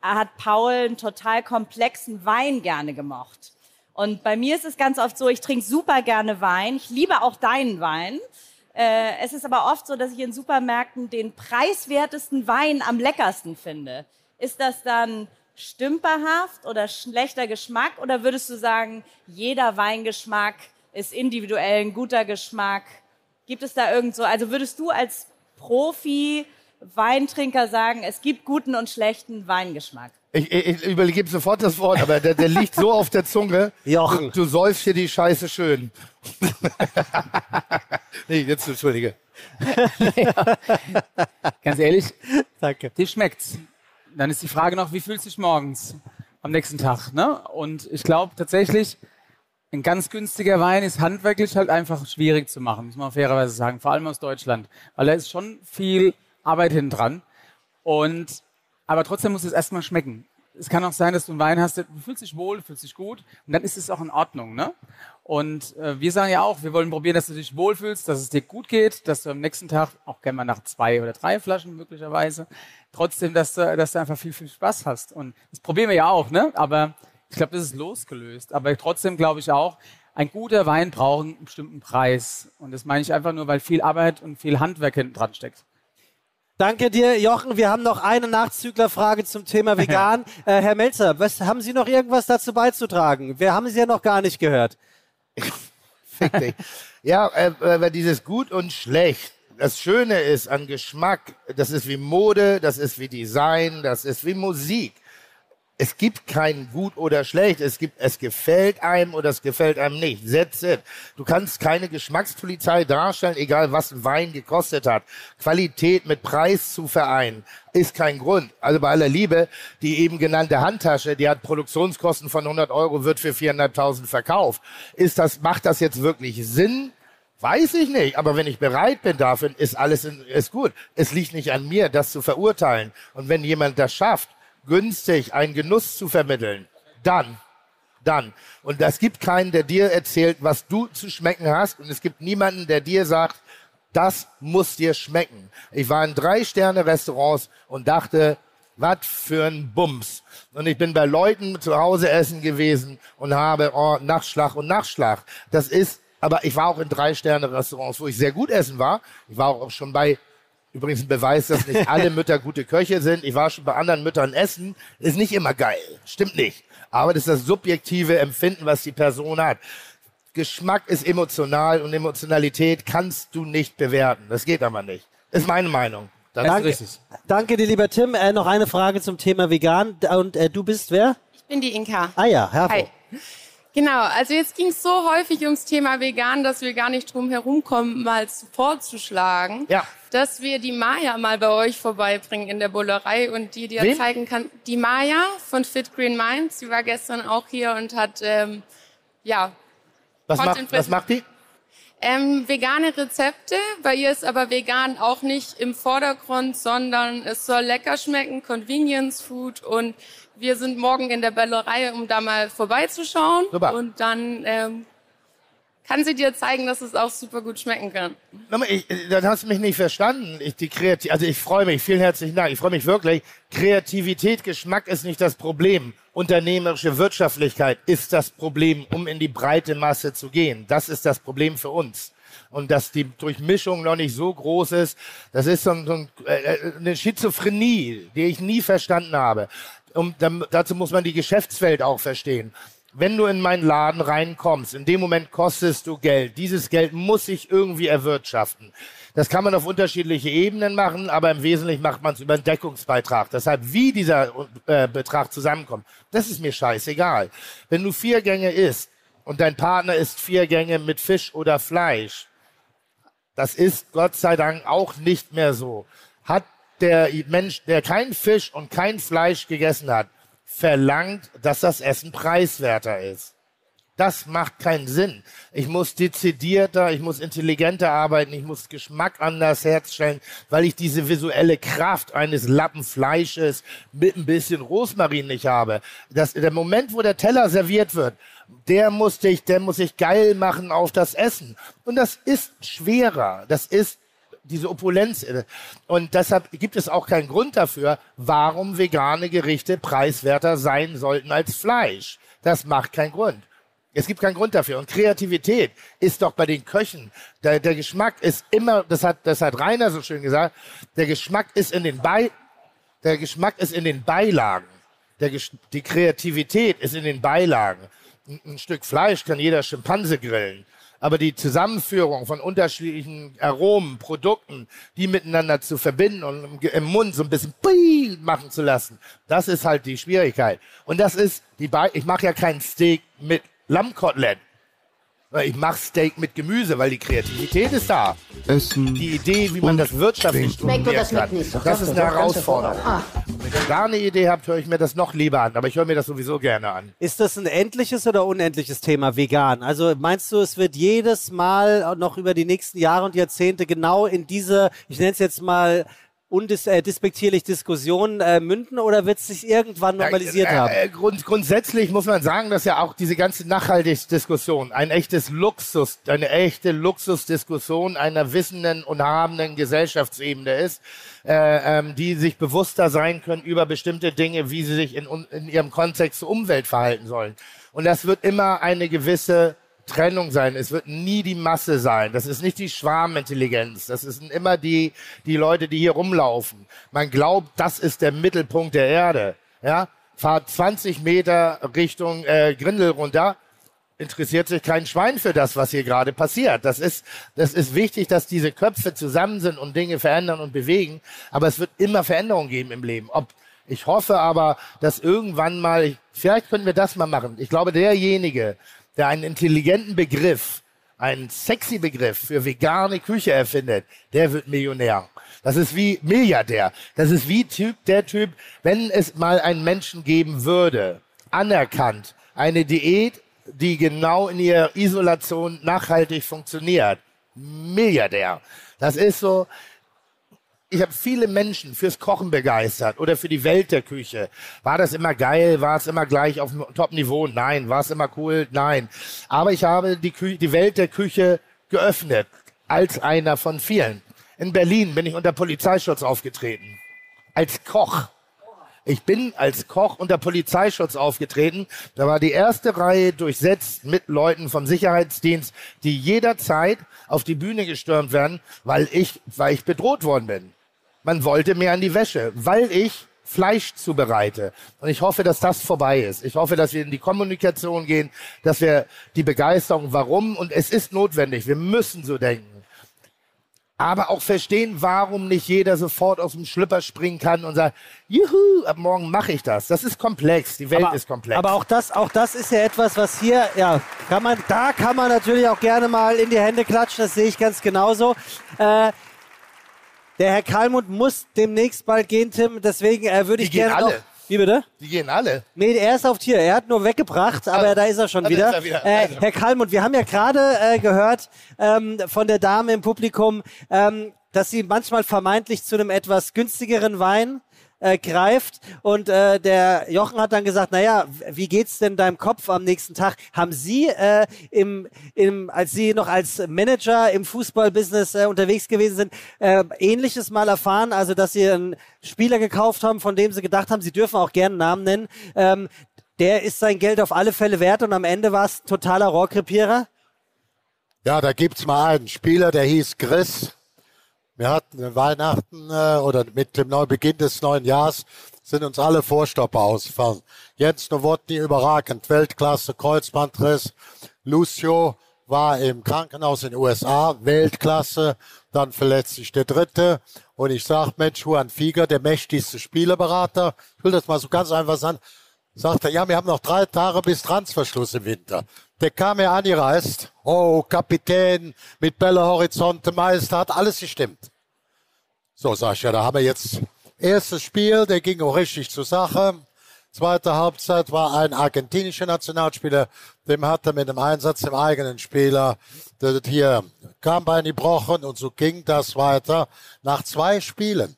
hat Paul einen total komplexen Wein gerne gemocht. Und bei mir ist es ganz oft so, ich trinke super gerne Wein. Ich liebe auch deinen Wein. Äh, es ist aber oft so, dass ich in Supermärkten den preiswertesten Wein am leckersten finde. Ist das dann stümperhaft oder schlechter Geschmack oder würdest du sagen, jeder Weingeschmack ist individuell ein guter Geschmack? Gibt es da irgend so, also würdest du als Profi Weintrinker sagen, es gibt guten und schlechten Weingeschmack? Ich, ich, ich übergebe sofort das Wort, aber der, der liegt so auf der Zunge. Jochen. Du, du säufst hier die Scheiße schön. nee, jetzt entschuldige. Ganz ehrlich, Danke. dir schmeckt's. Dann ist die Frage noch, wie fühlst du dich morgens am nächsten Tag? Ne? Und ich glaube tatsächlich, ein ganz günstiger Wein ist handwerklich halt einfach schwierig zu machen, muss man fairerweise sagen, vor allem aus Deutschland, weil da ist schon viel Arbeit hinten dran. Und aber trotzdem muss es erstmal schmecken. Es kann auch sein, dass du einen Wein hast, du fühlst dich wohl, fühlst dich gut und dann ist es auch in Ordnung. Ne? Und äh, wir sagen ja auch, wir wollen probieren, dass du dich wohlfühlst, dass es dir gut geht, dass du am nächsten Tag, auch gerne mal nach zwei oder drei Flaschen möglicherweise, trotzdem, dass du, dass du einfach viel, viel Spaß hast. Und das probieren wir ja auch, ne? aber ich glaube, das ist losgelöst. Aber trotzdem glaube ich auch, ein guter Wein braucht einen bestimmten Preis. Und das meine ich einfach nur, weil viel Arbeit und viel Handwerk hinten dran steckt. Danke dir, Jochen. Wir haben noch eine Nachzüglerfrage zum Thema vegan. äh, Herr Melzer, was, haben Sie noch irgendwas dazu beizutragen? Wir haben Sie ja noch gar nicht gehört. Fick dich. Ja, äh, äh, dieses gut und schlecht. Das Schöne ist an Geschmack, das ist wie Mode, das ist wie Design, das ist wie Musik. Es gibt kein gut oder schlecht. Es gibt, es gefällt einem oder es gefällt einem nicht. That's it. Du kannst keine Geschmackspolizei darstellen, egal was ein Wein gekostet hat. Qualität mit Preis zu vereinen ist kein Grund. Also bei aller Liebe, die eben genannte Handtasche, die hat Produktionskosten von 100 Euro, wird für 400.000 verkauft. Ist das, macht das jetzt wirklich Sinn? Weiß ich nicht, aber wenn ich bereit bin dafür, ist alles in, ist gut. Es liegt nicht an mir, das zu verurteilen. Und wenn jemand das schafft, günstig einen Genuss zu vermitteln, dann, dann. Und es gibt keinen, der dir erzählt, was du zu schmecken hast. Und es gibt niemanden, der dir sagt, das muss dir schmecken. Ich war in drei Sterne Restaurants und dachte, was für ein Bums. Und ich bin bei Leuten zu Hause essen gewesen und habe oh, Nachschlag und Nachschlag. Das ist, aber ich war auch in drei Sterne Restaurants, wo ich sehr gut essen war. Ich war auch schon bei Übrigens ein Beweis, dass nicht alle Mütter gute Köche sind. Ich war schon bei anderen Müttern essen. Ist nicht immer geil. Stimmt nicht. Aber das ist das subjektive Empfinden, was die Person hat. Geschmack ist emotional und Emotionalität kannst du nicht bewerten. Das geht aber nicht. Ist meine Meinung. Das Danke, danke dir, lieber Tim. Äh, noch eine Frage zum Thema vegan. Und äh, du bist wer? Ich bin die Inka. Ah ja, Herr Hi. Genau, also jetzt ging es so häufig ums Thema vegan, dass wir gar nicht drum herumkommen, mal vorzuschlagen, ja. dass wir die Maya mal bei euch vorbeibringen in der Bullerei und die dir Wen? zeigen kann. Die Maya von Fit Green Minds, die war gestern auch hier und hat, ähm, ja, Was macht, was macht die? Ähm, vegane Rezepte. Bei ihr ist aber vegan auch nicht im Vordergrund, sondern es soll lecker schmecken, Convenience Food und wir sind morgen in der Bällerei, um da mal vorbeizuschauen. Super. Und dann ähm, kann sie dir zeigen, dass es auch super gut schmecken kann. Ich, äh, dann hast du mich nicht verstanden. Ich, die Kreativ also ich freue mich, vielen herzlichen Dank. Ich freue mich wirklich. Kreativität, Geschmack ist nicht das Problem. Unternehmerische Wirtschaftlichkeit ist das Problem, um in die breite Masse zu gehen. Das ist das Problem für uns. Und dass die Durchmischung noch nicht so groß ist, das ist so, ein, so ein, äh, eine Schizophrenie, die ich nie verstanden habe. Und dann, dazu muss man die Geschäftswelt auch verstehen wenn du in meinen Laden reinkommst, in dem Moment kostest du Geld. Dieses Geld muss sich irgendwie erwirtschaften. Das kann man auf unterschiedliche Ebenen machen, aber im Wesentlichen macht man es über einen Deckungsbeitrag. Deshalb, wie dieser äh, Betrag zusammenkommt, das ist mir scheißegal. Wenn du vier Gänge isst und dein Partner isst vier Gänge mit Fisch oder Fleisch, das ist Gott sei Dank auch nicht mehr so. Hat der Mensch, der kein Fisch und kein Fleisch gegessen hat, verlangt, dass das Essen preiswerter ist. Das macht keinen Sinn. Ich muss dezidierter, ich muss intelligenter arbeiten, ich muss Geschmack anders herstellen, weil ich diese visuelle Kraft eines Lappen Fleisches mit ein bisschen Rosmarin nicht habe. Das, der Moment, wo der Teller serviert wird, der muss ich, der muss ich geil machen auf das Essen. Und das ist schwerer. Das ist diese Opulenz. Und deshalb gibt es auch keinen Grund dafür, warum vegane Gerichte preiswerter sein sollten als Fleisch. Das macht keinen Grund. Es gibt keinen Grund dafür. Und Kreativität ist doch bei den Köchen. Der, der Geschmack ist immer, das hat, das hat Rainer so schön gesagt, der Geschmack ist in den Bei, der Geschmack ist in den Beilagen. Der, die Kreativität ist in den Beilagen. Ein, ein Stück Fleisch kann jeder Schimpanse grillen. Aber die Zusammenführung von unterschiedlichen Aromen, Produkten, die miteinander zu verbinden und im Mund so ein bisschen machen zu lassen, das ist halt die Schwierigkeit. Und das ist die, Be ich mache ja kein Steak mit Lammkotelett. Ich mache Steak mit Gemüse, weil die Kreativität ist da. Essen. Die Idee, wie man das wirtschaftlich hat, nicht? Doch, das das ist eine Herausforderung. hervorragend. Wenn ihr da eine Idee habt, höre ich mir das noch lieber an. Aber ich höre mir das sowieso gerne an. Ist das ein endliches oder unendliches Thema vegan? Also meinst du, es wird jedes Mal noch über die nächsten Jahre und Jahrzehnte genau in diese, ich nenne es jetzt mal undis äh, despektierlich Diskussionen äh, münden oder wird es sich irgendwann normalisiert äh, haben? Äh, grund, grundsätzlich muss man sagen, dass ja auch diese ganze Nachhaltigkeitsdiskussion ein echtes Luxus, eine echte Luxusdiskussion einer wissenden und habenden Gesellschaftsebene ist, äh, ähm, die sich bewusster sein können über bestimmte Dinge, wie sie sich in, in ihrem Kontext zur Umwelt verhalten sollen. Und das wird immer eine gewisse Trennung sein. Es wird nie die Masse sein. Das ist nicht die Schwarmintelligenz. Das sind immer die, die Leute, die hier rumlaufen. Man glaubt, das ist der Mittelpunkt der Erde. Ja? Fahrt 20 Meter Richtung äh, Grindel runter. Interessiert sich kein Schwein für das, was hier gerade passiert. Das ist, das ist wichtig, dass diese Köpfe zusammen sind und Dinge verändern und bewegen. Aber es wird immer Veränderungen geben im Leben. Ob, ich hoffe aber, dass irgendwann mal, vielleicht können wir das mal machen. Ich glaube, derjenige, der einen intelligenten Begriff, einen sexy Begriff für vegane Küche erfindet, der wird Millionär. Das ist wie Milliardär. Das ist wie Typ, der Typ, wenn es mal einen Menschen geben würde, anerkannt, eine Diät, die genau in ihrer Isolation nachhaltig funktioniert. Milliardär. Das ist so, ich habe viele Menschen fürs Kochen begeistert oder für die Welt der Küche. War das immer geil? War es immer gleich auf dem Top-Niveau? Nein. War es immer cool? Nein. Aber ich habe die, Kü die Welt der Küche geöffnet als einer von vielen. In Berlin bin ich unter Polizeischutz aufgetreten. Als Koch. Ich bin als Koch unter Polizeischutz aufgetreten. Da war die erste Reihe durchsetzt mit Leuten vom Sicherheitsdienst, die jederzeit auf die Bühne gestürmt werden, weil ich, weil ich bedroht worden bin. Man wollte mir an die Wäsche, weil ich Fleisch zubereite. Und ich hoffe, dass das vorbei ist. Ich hoffe, dass wir in die Kommunikation gehen, dass wir die Begeisterung, warum, und es ist notwendig, wir müssen so denken aber auch verstehen, warum nicht jeder sofort aus dem Schlüpper springen kann und sagt, juhu, ab morgen mache ich das. Das ist komplex, die Welt aber, ist komplex. Aber auch das, auch das ist ja etwas, was hier, ja, kann man, da kann man natürlich auch gerne mal in die Hände klatschen, das sehe ich ganz genauso. Äh, der Herr Kalmund muss demnächst bald gehen, Tim, deswegen äh, würde ich Die gehen gerne noch, alle. Wie bitte? Die gehen alle. Nee, er ist auf Tier. Er hat nur weggebracht, aber Also, da ist er schon ist wieder. er wieder. Äh, Also. Herr Kalmund, wir haben ja gerade äh, gehört ähm, von der Dame im Publikum, ähm, dass sie manchmal vermeintlich zu einem etwas günstigeren Wein äh, greift und äh, der Jochen hat dann gesagt, naja, wie geht's denn deinem Kopf am nächsten Tag? Haben Sie äh, im, im, als Sie noch als Manager im Fußballbusiness äh, unterwegs gewesen sind, äh, ähnliches mal erfahren, also dass Sie einen Spieler gekauft haben, von dem Sie gedacht haben, Sie dürfen auch gerne Namen nennen, ähm, der ist sein Geld auf alle Fälle wert und am Ende war es totaler Rohrkrepierer? Ja, da gibt's mal einen Spieler, der hieß Chris. Wir hatten Weihnachten äh, oder mit dem Neubeginn des neuen Jahres sind uns alle Vorstopper ausgefallen. Jens Nowotny überragend, Weltklasse, Kreuzbandriss. Lucio war im Krankenhaus in den USA, Weltklasse. Dann verletzt sich der Dritte. Und ich sag, Mensch, Juan Fieger, der mächtigste Spielerberater, ich will das mal so ganz einfach sagen, sagt er, ja, wir haben noch drei Tage bis Transferschluss im Winter. Der kam hier angereist. Oh, Kapitän mit Bälle Horizonte, Meister, hat alles gestimmt. So, ja, da haben wir jetzt erstes Spiel, der ging auch richtig zur Sache. Zweite Halbzeit war ein argentinischer Nationalspieler, dem hat er mit dem Einsatz im eigenen Spieler das hier Kammbein gebrochen und so ging das weiter. Nach zwei Spielen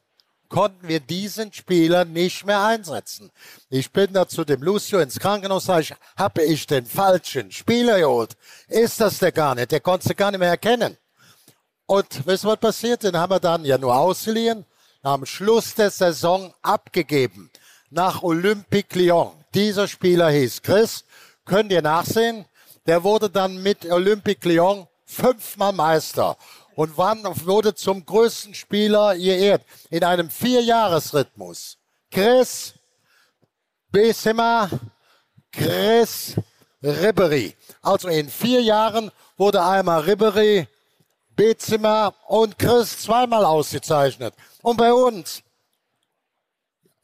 konnten wir diesen Spieler nicht mehr einsetzen. Ich bin da zu dem Lucio ins Krankenhaus, sag ich, habe ich den falschen Spieler geholt? Ist das der gar nicht? Der konnte gar nicht mehr erkennen. Und wisst ihr, was passiert? Den haben wir dann ja nur ausgeliehen, am Schluss der Saison abgegeben nach Olympique Lyon. Dieser Spieler hieß Chris, könnt ihr nachsehen. Der wurde dann mit Olympique Lyon fünfmal Meister und wann wurde zum größten Spieler geehrt in einem Vierjahresrhythmus. Chris Besema, Chris Ribery. Also in vier Jahren wurde einmal Ribery, Bezimmer und Chris zweimal ausgezeichnet. Und bei uns,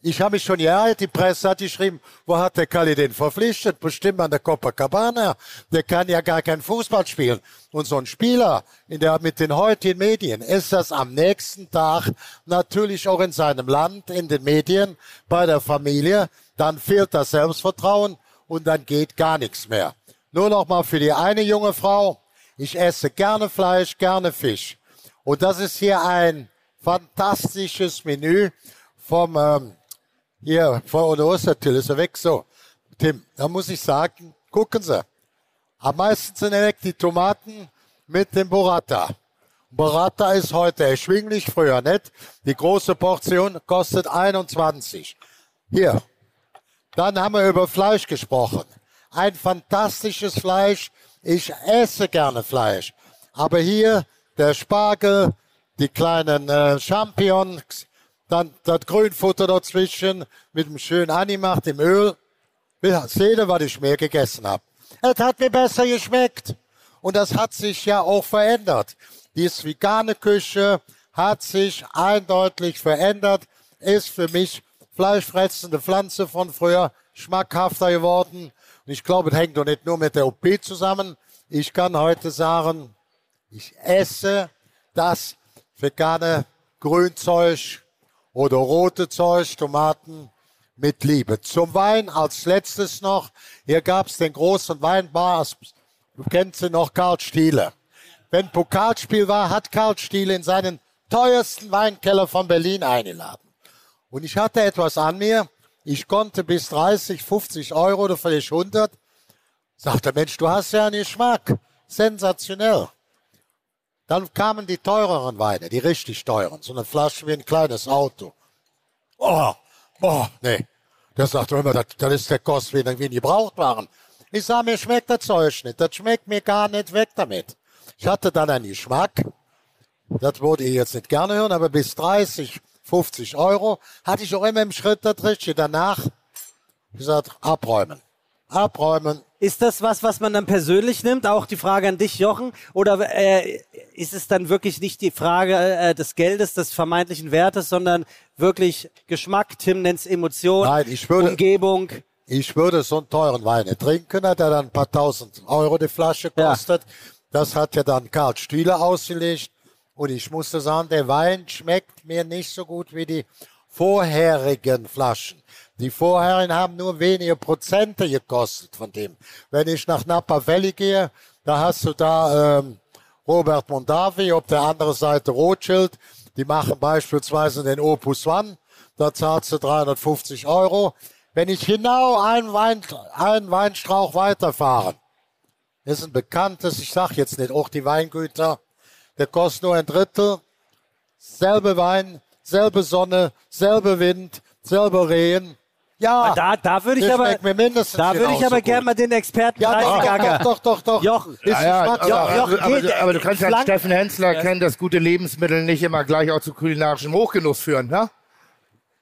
ich habe mich schon geärgert, die Presse hat geschrieben, wo hat der Kalli den verpflichtet? Bestimmt an der Copacabana. Der kann ja gar kein Fußball spielen. Und so ein Spieler in der, mit den heutigen Medien ist das am nächsten Tag natürlich auch in seinem Land, in den Medien, bei der Familie. Dann fehlt das Selbstvertrauen und dann geht gar nichts mehr. Nur noch mal für die eine junge Frau. Ich esse gerne Fleisch, gerne Fisch. Und das ist hier ein fantastisches Menü vom, ähm, hier, vor der Ostertill ist er weg. So, Tim, da muss ich sagen, gucken Sie. Am meisten sind weg die Tomaten mit dem Burrata. Burrata ist heute erschwinglich, früher nicht. Die große Portion kostet 21. Hier. Dann haben wir über Fleisch gesprochen. Ein fantastisches Fleisch. Ich esse gerne Fleisch. Aber hier der Spargel, die kleinen äh, Champignons, dann das Grünfutter dazwischen mit dem schönen Animacht im Öl. Seht ihr, was ich mehr gegessen habe? Es hat mir besser geschmeckt. Und das hat sich ja auch verändert. Diese vegane Küche hat sich eindeutig verändert, ist für mich fleischfressende Pflanze von früher schmackhafter geworden. Und ich glaube, es hängt doch nicht nur mit der OP zusammen. Ich kann heute sagen, ich esse das vegane Grünzeug oder rote Zeug, Tomaten mit Liebe. Zum Wein als letztes noch. Hier gab es den großen Weinbar, du kennst ihn noch, Karl Stiele. Wenn Pokalspiel war, hat Karl Stiele in seinen teuersten Weinkeller von Berlin eingeladen. Und ich hatte etwas an mir. Ich konnte bis 30, 50 Euro oder vielleicht 100. Sagte, Mensch, du hast ja einen Geschmack. Sensationell. Dann kamen die teureren Weine, die richtig teuren. So eine Flasche wie ein kleines Auto. Oh, oh, nee. Der sagt immer, das, das ist der Kost, wie, wie die Gebrauchtwaren. Ich sag, mir schmeckt das Zeug nicht. Das schmeckt mir gar nicht weg damit. Ich hatte dann einen Geschmack. Das würde ich jetzt nicht gerne hören, aber bis 30, 50 Euro hatte ich auch immer im Schritt das Richtige. Danach gesagt, abräumen. Abräumen. Ist das was, was man dann persönlich nimmt? Auch die Frage an dich, Jochen? Oder äh, ist es dann wirklich nicht die Frage äh, des Geldes, des vermeintlichen Wertes, sondern wirklich Geschmack? Tim nennt es Emotion, Nein, ich würde, Umgebung. Ich würde so einen teuren Wein nicht trinken, hat er dann ein paar tausend Euro die Flasche kostet. Das hat ja dann Karl Stühle ausgelegt. Und ich musste sagen, der Wein schmeckt mir nicht so gut wie die vorherigen Flaschen. Die vorherigen haben nur wenige Prozente gekostet von dem. Wenn ich nach Napa Valley gehe, da hast du da ähm, Robert Mondavi, auf der anderen Seite Rothschild. Die machen beispielsweise den Opus One. Da zahlst du 350 Euro. Wenn ich genau einen, Wein, einen Weinstrauch weiterfahre, ist ein bekanntes, ich sag jetzt nicht auch die Weingüter, der kostet nur ein Drittel, selbe Wein, selbe Sonne, selbe Wind, selbe Rehen. Ja, Da, da würde ich das aber, schmeckt mir mindestens da würde ich aber gerne mal den Experten Ja, doch, Preisiganger. doch, doch, doch, doch. Jochen, Ist Ja, ja, aber, Jochen, aber, geht- aber du kannst ja Steffen Hensler erkennen, dass gute Lebensmittel nicht immer gleich auch zu kulinarischem Hochgenuss führen, ne?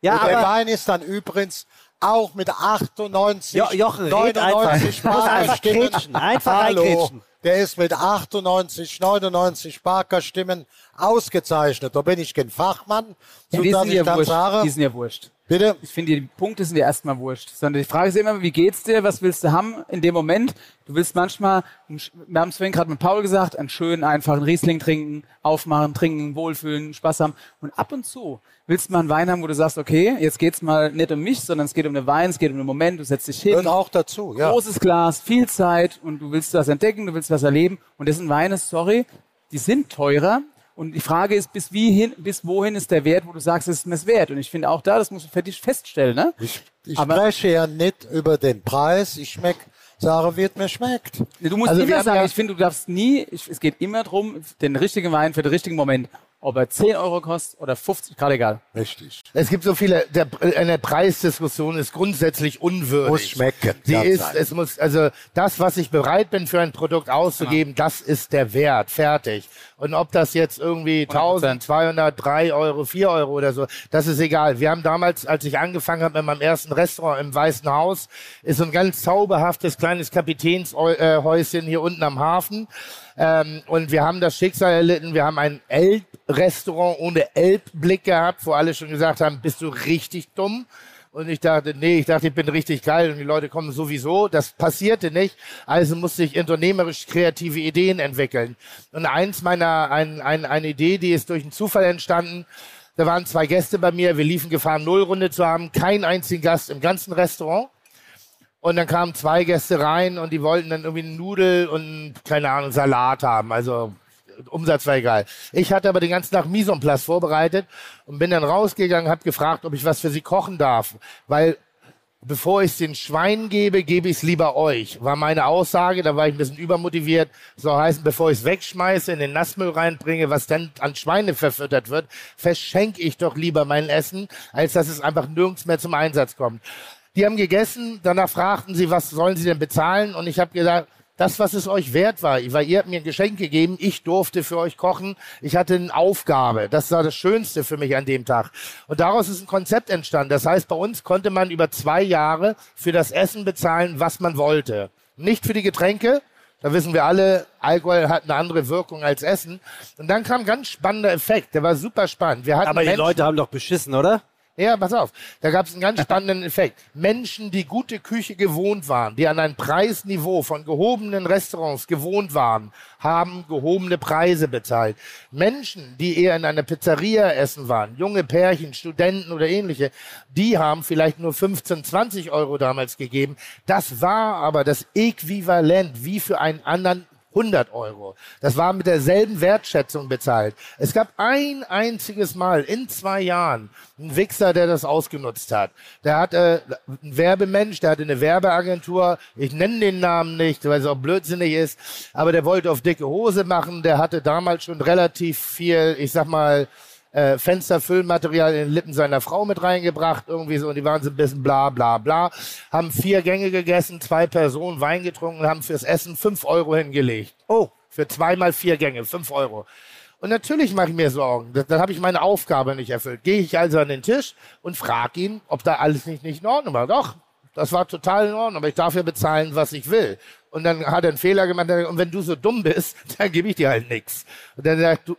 Ja, Und der aber- Wein ist dann übrigens auch mit 98, Jo- Jochen, red 99 einfach. Du musst einfach Sparkerstimmen. einfach Hallo, reingrätschen. der ist mit 98, 99 Sparkerstimmen ausgezeichnet. Da bin ich kein Fachmann, Ja, die sodass sind ich ja dann wurscht. sage, Die sind ja wurscht. Bitte? Ich finde, die Punkte sind ja erstmal wurscht. Sondern die Frage ist immer, wie geht's dir? Was willst du haben in dem Moment? Du willst manchmal, wir haben es vorhin gerade mit Paul gesagt, einen schönen, einfachen Riesling trinken, aufmachen, trinken, wohlfühlen, Spaß haben. Und ab und zu willst du mal einen Wein haben, wo du sagst, okay, jetzt geht's mal nicht um mich, sondern es geht um den Wein, es geht um den Moment, du setzt dich hin. Gehört auch dazu, ja. Großes Glas, viel Zeit und du willst was entdecken, du willst was erleben. Und das sind Weine, sorry, die sind teurer. Und die Frage ist, bis, wie hin, bis wohin ist der Wert, wo du sagst, es ist mir es wert? Und ich finde auch da, das musst du für dich feststellen. Ne? ich spreche ja nicht über den Preis, ich schmeck, sage, wie es mir schmeckt. Du musst Also immer sagen, ja- ich finde, du darfst nie, ich, es geht immer darum, den richtigen Wein für den richtigen Moment. Ob er 10 Euro kostet oder 50, gerade egal. Richtig. Es gibt so viele, der, eine Preisdiskussion ist grundsätzlich unwürdig. Muss schmecken, Sie ist, es muss, also das, was ich bereit bin für ein Produkt auszugeben, das ist der Wert, fertig. Und ob das jetzt irgendwie 1203 Euro, 4 Euro oder so, das ist egal. Wir haben damals, als ich angefangen habe mit meinem ersten Restaurant im Weißen Haus, ist so ein ganz zauberhaftes kleines Kapitänshäuschen hier unten am Hafen. Ähm, und wir haben das Schicksal erlitten. Wir haben ein Elb-Restaurant ohne Elbblick gehabt, wo alle schon gesagt haben, bist du richtig dumm? Und ich dachte, nee, ich dachte, ich bin richtig geil und die Leute kommen sowieso. Das passierte nicht. Also musste ich unternehmerisch kreative Ideen entwickeln. Und eins meiner, ein, ein, eine Idee, die ist durch einen Zufall entstanden. Da waren zwei Gäste bei mir. Wir liefen Gefahr, Nullrunde zu haben. Kein einzigen Gast im ganzen Restaurant. Und dann kamen zwei Gäste rein und die wollten dann irgendwie Nudel und, keine Ahnung, Salat haben. Also Umsatz war egal. Ich hatte aber den ganzen Tag Mise vorbereitet und bin dann rausgegangen, habe gefragt, ob ich was für sie kochen darf. Weil bevor ich es den Schweinen gebe, gebe ich es lieber euch. War meine Aussage, da war ich ein bisschen übermotiviert. Soll heißen, bevor ich es wegschmeiße, in den Nassmüll reinbringe, was dann an Schweine verfüttert wird, verschenke ich doch lieber mein Essen, als dass es einfach nirgends mehr zum Einsatz kommt. Die haben gegessen, danach fragten sie, was sollen sie denn bezahlen? Und ich habe gesagt, das, was es euch wert war, weil ihr habt mir ein Geschenk gegeben, ich durfte für euch kochen, ich hatte eine Aufgabe. Das war das Schönste für mich an dem Tag. Und daraus ist ein Konzept entstanden. Das heißt, bei uns konnte man über zwei Jahre für das Essen bezahlen, was man wollte. Nicht für die Getränke, da wissen wir alle, Alkohol hat eine andere Wirkung als Essen. Und dann kam ein ganz spannender Effekt, der war super spannend. Wir hatten Aber die Menschen- Leute haben doch beschissen, oder? Ja, pass auf. Da gab es einen ganz spannenden Effekt. Menschen, die gute Küche gewohnt waren, die an ein Preisniveau von gehobenen Restaurants gewohnt waren, haben gehobene Preise bezahlt. Menschen, die eher in einer Pizzeria essen waren, junge Pärchen, Studenten oder ähnliche, die haben vielleicht nur 15, 20 Euro damals gegeben. Das war aber das Äquivalent wie für einen anderen 100 Euro. Das war mit derselben Wertschätzung bezahlt. Es gab ein einziges Mal in zwei Jahren einen Wichser, der das ausgenutzt hat. Der hatte äh, ein Werbemensch, der hatte eine Werbeagentur. Ich nenne den Namen nicht, weil es auch blödsinnig ist. Aber der wollte auf dicke Hose machen. Der hatte damals schon relativ viel, ich sag mal, äh, Fensterfüllmaterial in den Lippen seiner Frau mit reingebracht, irgendwie so, und die waren so ein bisschen bla bla bla, haben vier Gänge gegessen, zwei Personen Wein getrunken, haben fürs Essen fünf Euro hingelegt. Oh, für zweimal vier Gänge, fünf Euro. Und natürlich mache ich mir Sorgen. Dann, habe ich meine Aufgabe nicht erfüllt. Gehe ich also an den Tisch und frage ihn, ob da alles nicht, nicht in Ordnung war. Doch, das war total in Ordnung, aber ich darf ja bezahlen, was ich will. Und dann hat er einen Fehler gemacht. Und wenn du so dumm bist, dann gebe ich dir halt nichts. Und dann sagt du,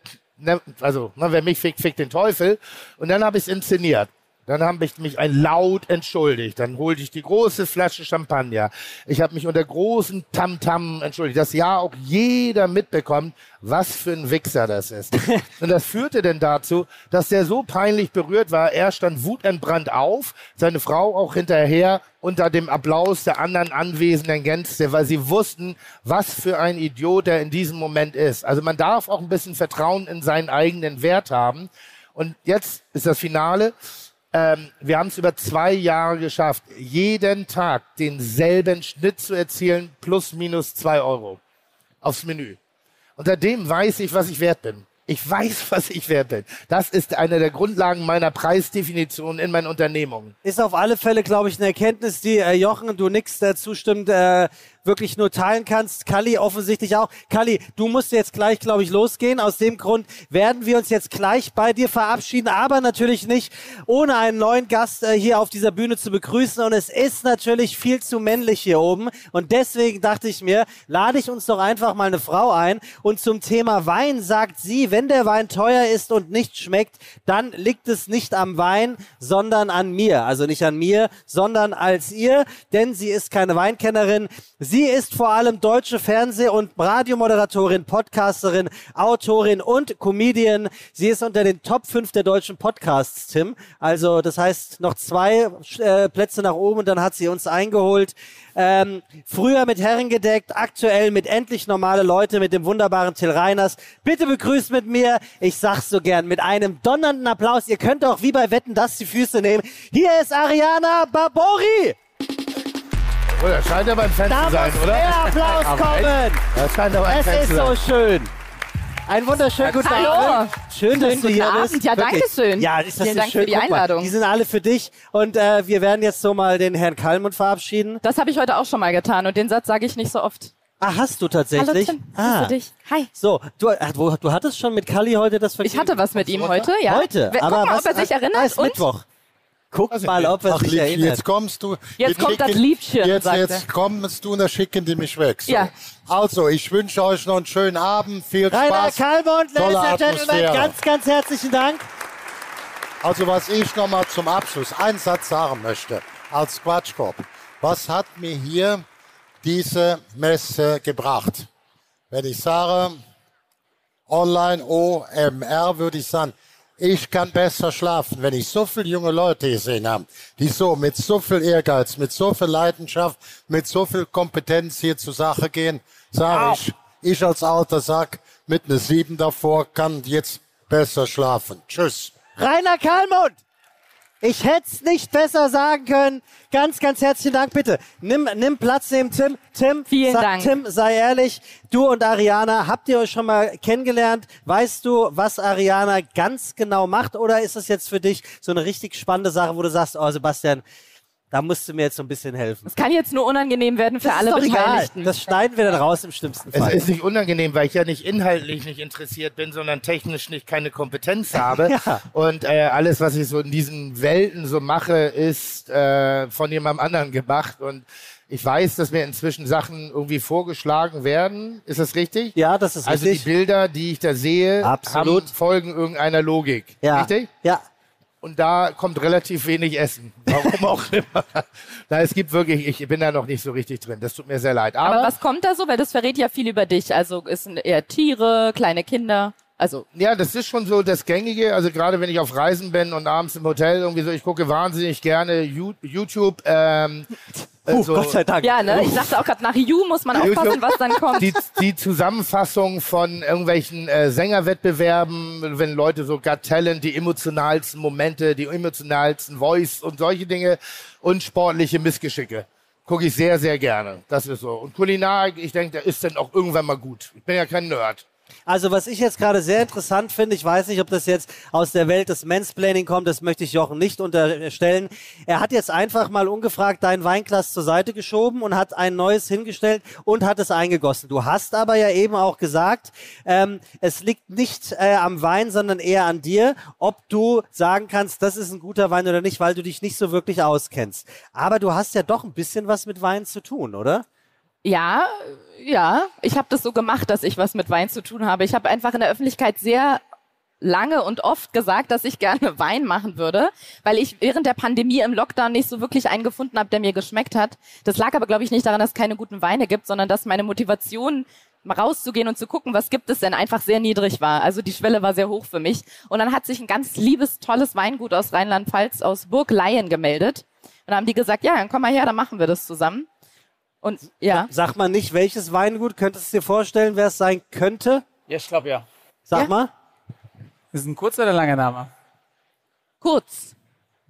also, ne, wer mich fickt, fickt den Teufel. Und dann habe ich es inszeniert. Dann habe ich mich ein laut entschuldigt. Dann holte ich die große Flasche Champagner. Ich habe mich unter großen Tamtam entschuldigt, dass ja auch jeder mitbekommt, was für ein Wichser das ist. Und das führte denn dazu, dass der so peinlich berührt war. Er stand wutentbrannt auf, seine Frau auch hinterher unter dem Applaus der anderen anwesenden Gäste, weil sie wussten, was für ein Idiot er in diesem Moment ist. Also man darf auch ein bisschen Vertrauen in seinen eigenen Wert haben. Und jetzt ist das Finale. Ähm, wir haben es über zwei Jahre geschafft, jeden Tag denselben Schnitt zu erzielen, plus minus zwei Euro aufs Menü. Unter dem weiß ich, was ich wert bin. Ich weiß, was ich wert bin. Das ist eine der Grundlagen meiner Preisdefinition in meinen Unternehmungen. Ist auf alle Fälle, glaube ich, eine Erkenntnis, die äh, Jochen, du nix dazu stimmt, äh, wirklich nur teilen kannst. Kalli offensichtlich auch. Kalli, du musst jetzt gleich, glaube ich, losgehen. Aus dem Grund werden wir uns jetzt gleich bei dir verabschieden, aber natürlich nicht ohne einen neuen Gast äh, hier auf dieser Bühne zu begrüßen. Und es ist natürlich viel zu männlich hier oben. Und deswegen dachte ich mir, lade ich uns doch einfach mal eine Frau ein. Und zum Thema Wein sagt sie, wenn der Wein teuer ist und nicht schmeckt, dann liegt es nicht am Wein, sondern an mir. Also nicht an mir, sondern als ihr, denn sie ist keine Weinkennerin. Sie ist vor allem deutsche Fernseh- und Radiomoderatorin, Podcasterin, Autorin und Comedian. Sie ist unter den Top 5 der deutschen Podcasts, Tim. Also das heißt noch zwei äh, Plätze nach oben und dann hat sie uns eingeholt. Ähm, früher mit Herren gedeckt, aktuell mit endlich normale Leute, mit dem wunderbaren Till Reiners. Bitte begrüßt mit mir, ich sag's so gern, mit einem donnernden Applaus. Ihr könnt auch wie bei Wetten das die Füße nehmen. Hier ist Ariana Barbori. Oh, das scheint ein Fan Da zu sein, muss oder? mehr Applaus kommen. Das scheint aber Es ist so schön. Ein wunderschönen guten Hallo. Abend. Schön, dass du hier guten bist. Abend. Ja, Wirklich. danke schön. Ja, ist das Vielen Dank schön? für die mal, Einladung. Die sind alle für dich. Und äh, wir werden jetzt so mal den Herrn Kallmund verabschieden. Das habe ich heute auch schon mal getan und den Satz sage ich nicht so oft. Ah, hast du tatsächlich? Hallo Tim, ah. grüße dich. Hi. So, du, ach, wo, du hattest schon mit Kalli heute das Vergnügen. Ich hatte was mit ihm heute, ja. Heute? Aber guck mal, was, ob er sich erinnert Ah, ist und- Mittwoch. Guck mal, ob er sich Liebchen, erinnert. jetzt kommst du. Jetzt kommt das Liebchen, Jetzt, jetzt kommst du und da schicken die mich weg. So. Ja. Also, ich wünsche euch noch einen schönen Abend, viel Rainer Spaß. Kallmund, tolle Ladies and Gentlemen, Atmosphäre. ganz, ganz herzlichen Dank. Also, was ich noch mal zum Abschluss einen Satz sagen möchte, als Quatschkopf. Was hat mir hier diese Messe gebracht? Wenn ich sage, online OMR, würde ich sagen, ich kann besser schlafen, wenn ich so viele junge Leute gesehen habe, die so mit so viel Ehrgeiz, mit so viel Leidenschaft, mit so viel Kompetenz hier zur Sache gehen, sage ich, ich als alter Sack mit einer Sieben davor kann jetzt besser schlafen. Tschüss. Rainer Kallmund. Ich hätte es nicht besser sagen können. Ganz, ganz herzlichen Dank, bitte. Nimm, nimm Platz neben Tim. Tim, Vielen sei, Dank. Tim, sei ehrlich, du und Ariana, habt ihr euch schon mal kennengelernt? Weißt du, was Ariana ganz genau macht? Oder ist es jetzt für dich so eine richtig spannende Sache, wo du sagst, oh Sebastian, da musst du mir jetzt so ein bisschen helfen? Es kann jetzt nur unangenehm werden für Das alle egal. Beteiligten. Das schneiden wir dann raus im schlimmsten Es Fall. ist nicht unangenehm, weil ich ja nicht inhaltlich nicht interessiert bin, sondern technisch nicht keine Kompetenz habe. Ja. Und äh, alles, was ich so in diesen Welten so mache, ist äh, von jemandem anderen gemacht. Und ich weiß, dass mir inzwischen Sachen irgendwie vorgeschlagen werden. Ist das richtig? Ja, das ist also richtig. die Bilder, die ich da sehe, Absolut. Haben, folgen irgendeiner Logik. Ja. Richtig? Ja. Und da kommt relativ wenig Essen. Warum auch immer. Na, es gibt wirklich, ich bin da noch nicht so richtig drin. Das tut mir sehr leid. Aber, Aber was kommt da so? Weil das verrät ja viel über dich. Also es sind eher Tiere, kleine Kinder. Also Ja, das ist schon so das Gängige. Also gerade wenn ich auf Reisen bin und abends im Hotel irgendwie so, ich gucke wahnsinnig gerne You- YouTube. Ähm, äh, Puh, so Gott sei Dank. ja, ne? Ich dachte auch gerade nach You muss man aufpassen, YouTube. was dann kommt. Die, die Zusammenfassung von irgendwelchen äh, Sängerwettbewerben, wenn Leute so Got Talent, die emotionalsten Momente, die emotionalsten Voice und solche Dinge und sportliche Missgeschicke. Gucke ich sehr, sehr gerne. Das ist so. Und Kulinarik, ich denke, der ist dann auch irgendwann mal gut. Ich bin ja kein Nerd. Also was ich jetzt gerade sehr interessant finde, ich weiß nicht, ob das jetzt aus der Welt des Mansplaining kommt, das möchte ich Jochen nicht unterstellen. Er hat jetzt einfach mal ungefragt dein Weinglas zur Seite geschoben und hat ein neues hingestellt und hat es eingegossen. Du hast aber ja eben auch gesagt, ähm, es liegt nicht äh, am Wein, sondern eher an dir, ob du sagen kannst, das ist ein guter Wein oder nicht, weil du dich nicht so wirklich auskennst. Aber du hast ja doch ein bisschen was mit Wein zu tun, oder? Ja, ja. Ich habe das so gemacht, dass ich was mit Wein zu tun habe. Ich habe einfach in der Öffentlichkeit sehr lange und oft gesagt, dass ich gerne Wein machen würde, weil ich während der Pandemie im Lockdown nicht so wirklich einen gefunden habe, der mir geschmeckt hat. Das lag aber, glaube ich, nicht daran, dass es keine guten Weine gibt, sondern dass meine Motivation mal rauszugehen und zu gucken, was gibt es denn, einfach sehr niedrig war. Also die Schwelle war sehr hoch für mich. Und dann hat sich ein ganz liebes, tolles Weingut aus Rheinland-Pfalz, aus Burg Laien gemeldet. Und dann haben die gesagt, ja, dann komm mal her, dann machen wir das zusammen. Und ja. Sag mal nicht, welches Weingut, könntest du dir vorstellen, wer es sein könnte? Ja, ich glaube ja. Sag mal. Ist es ein kurzer oder langer Name? Kurz.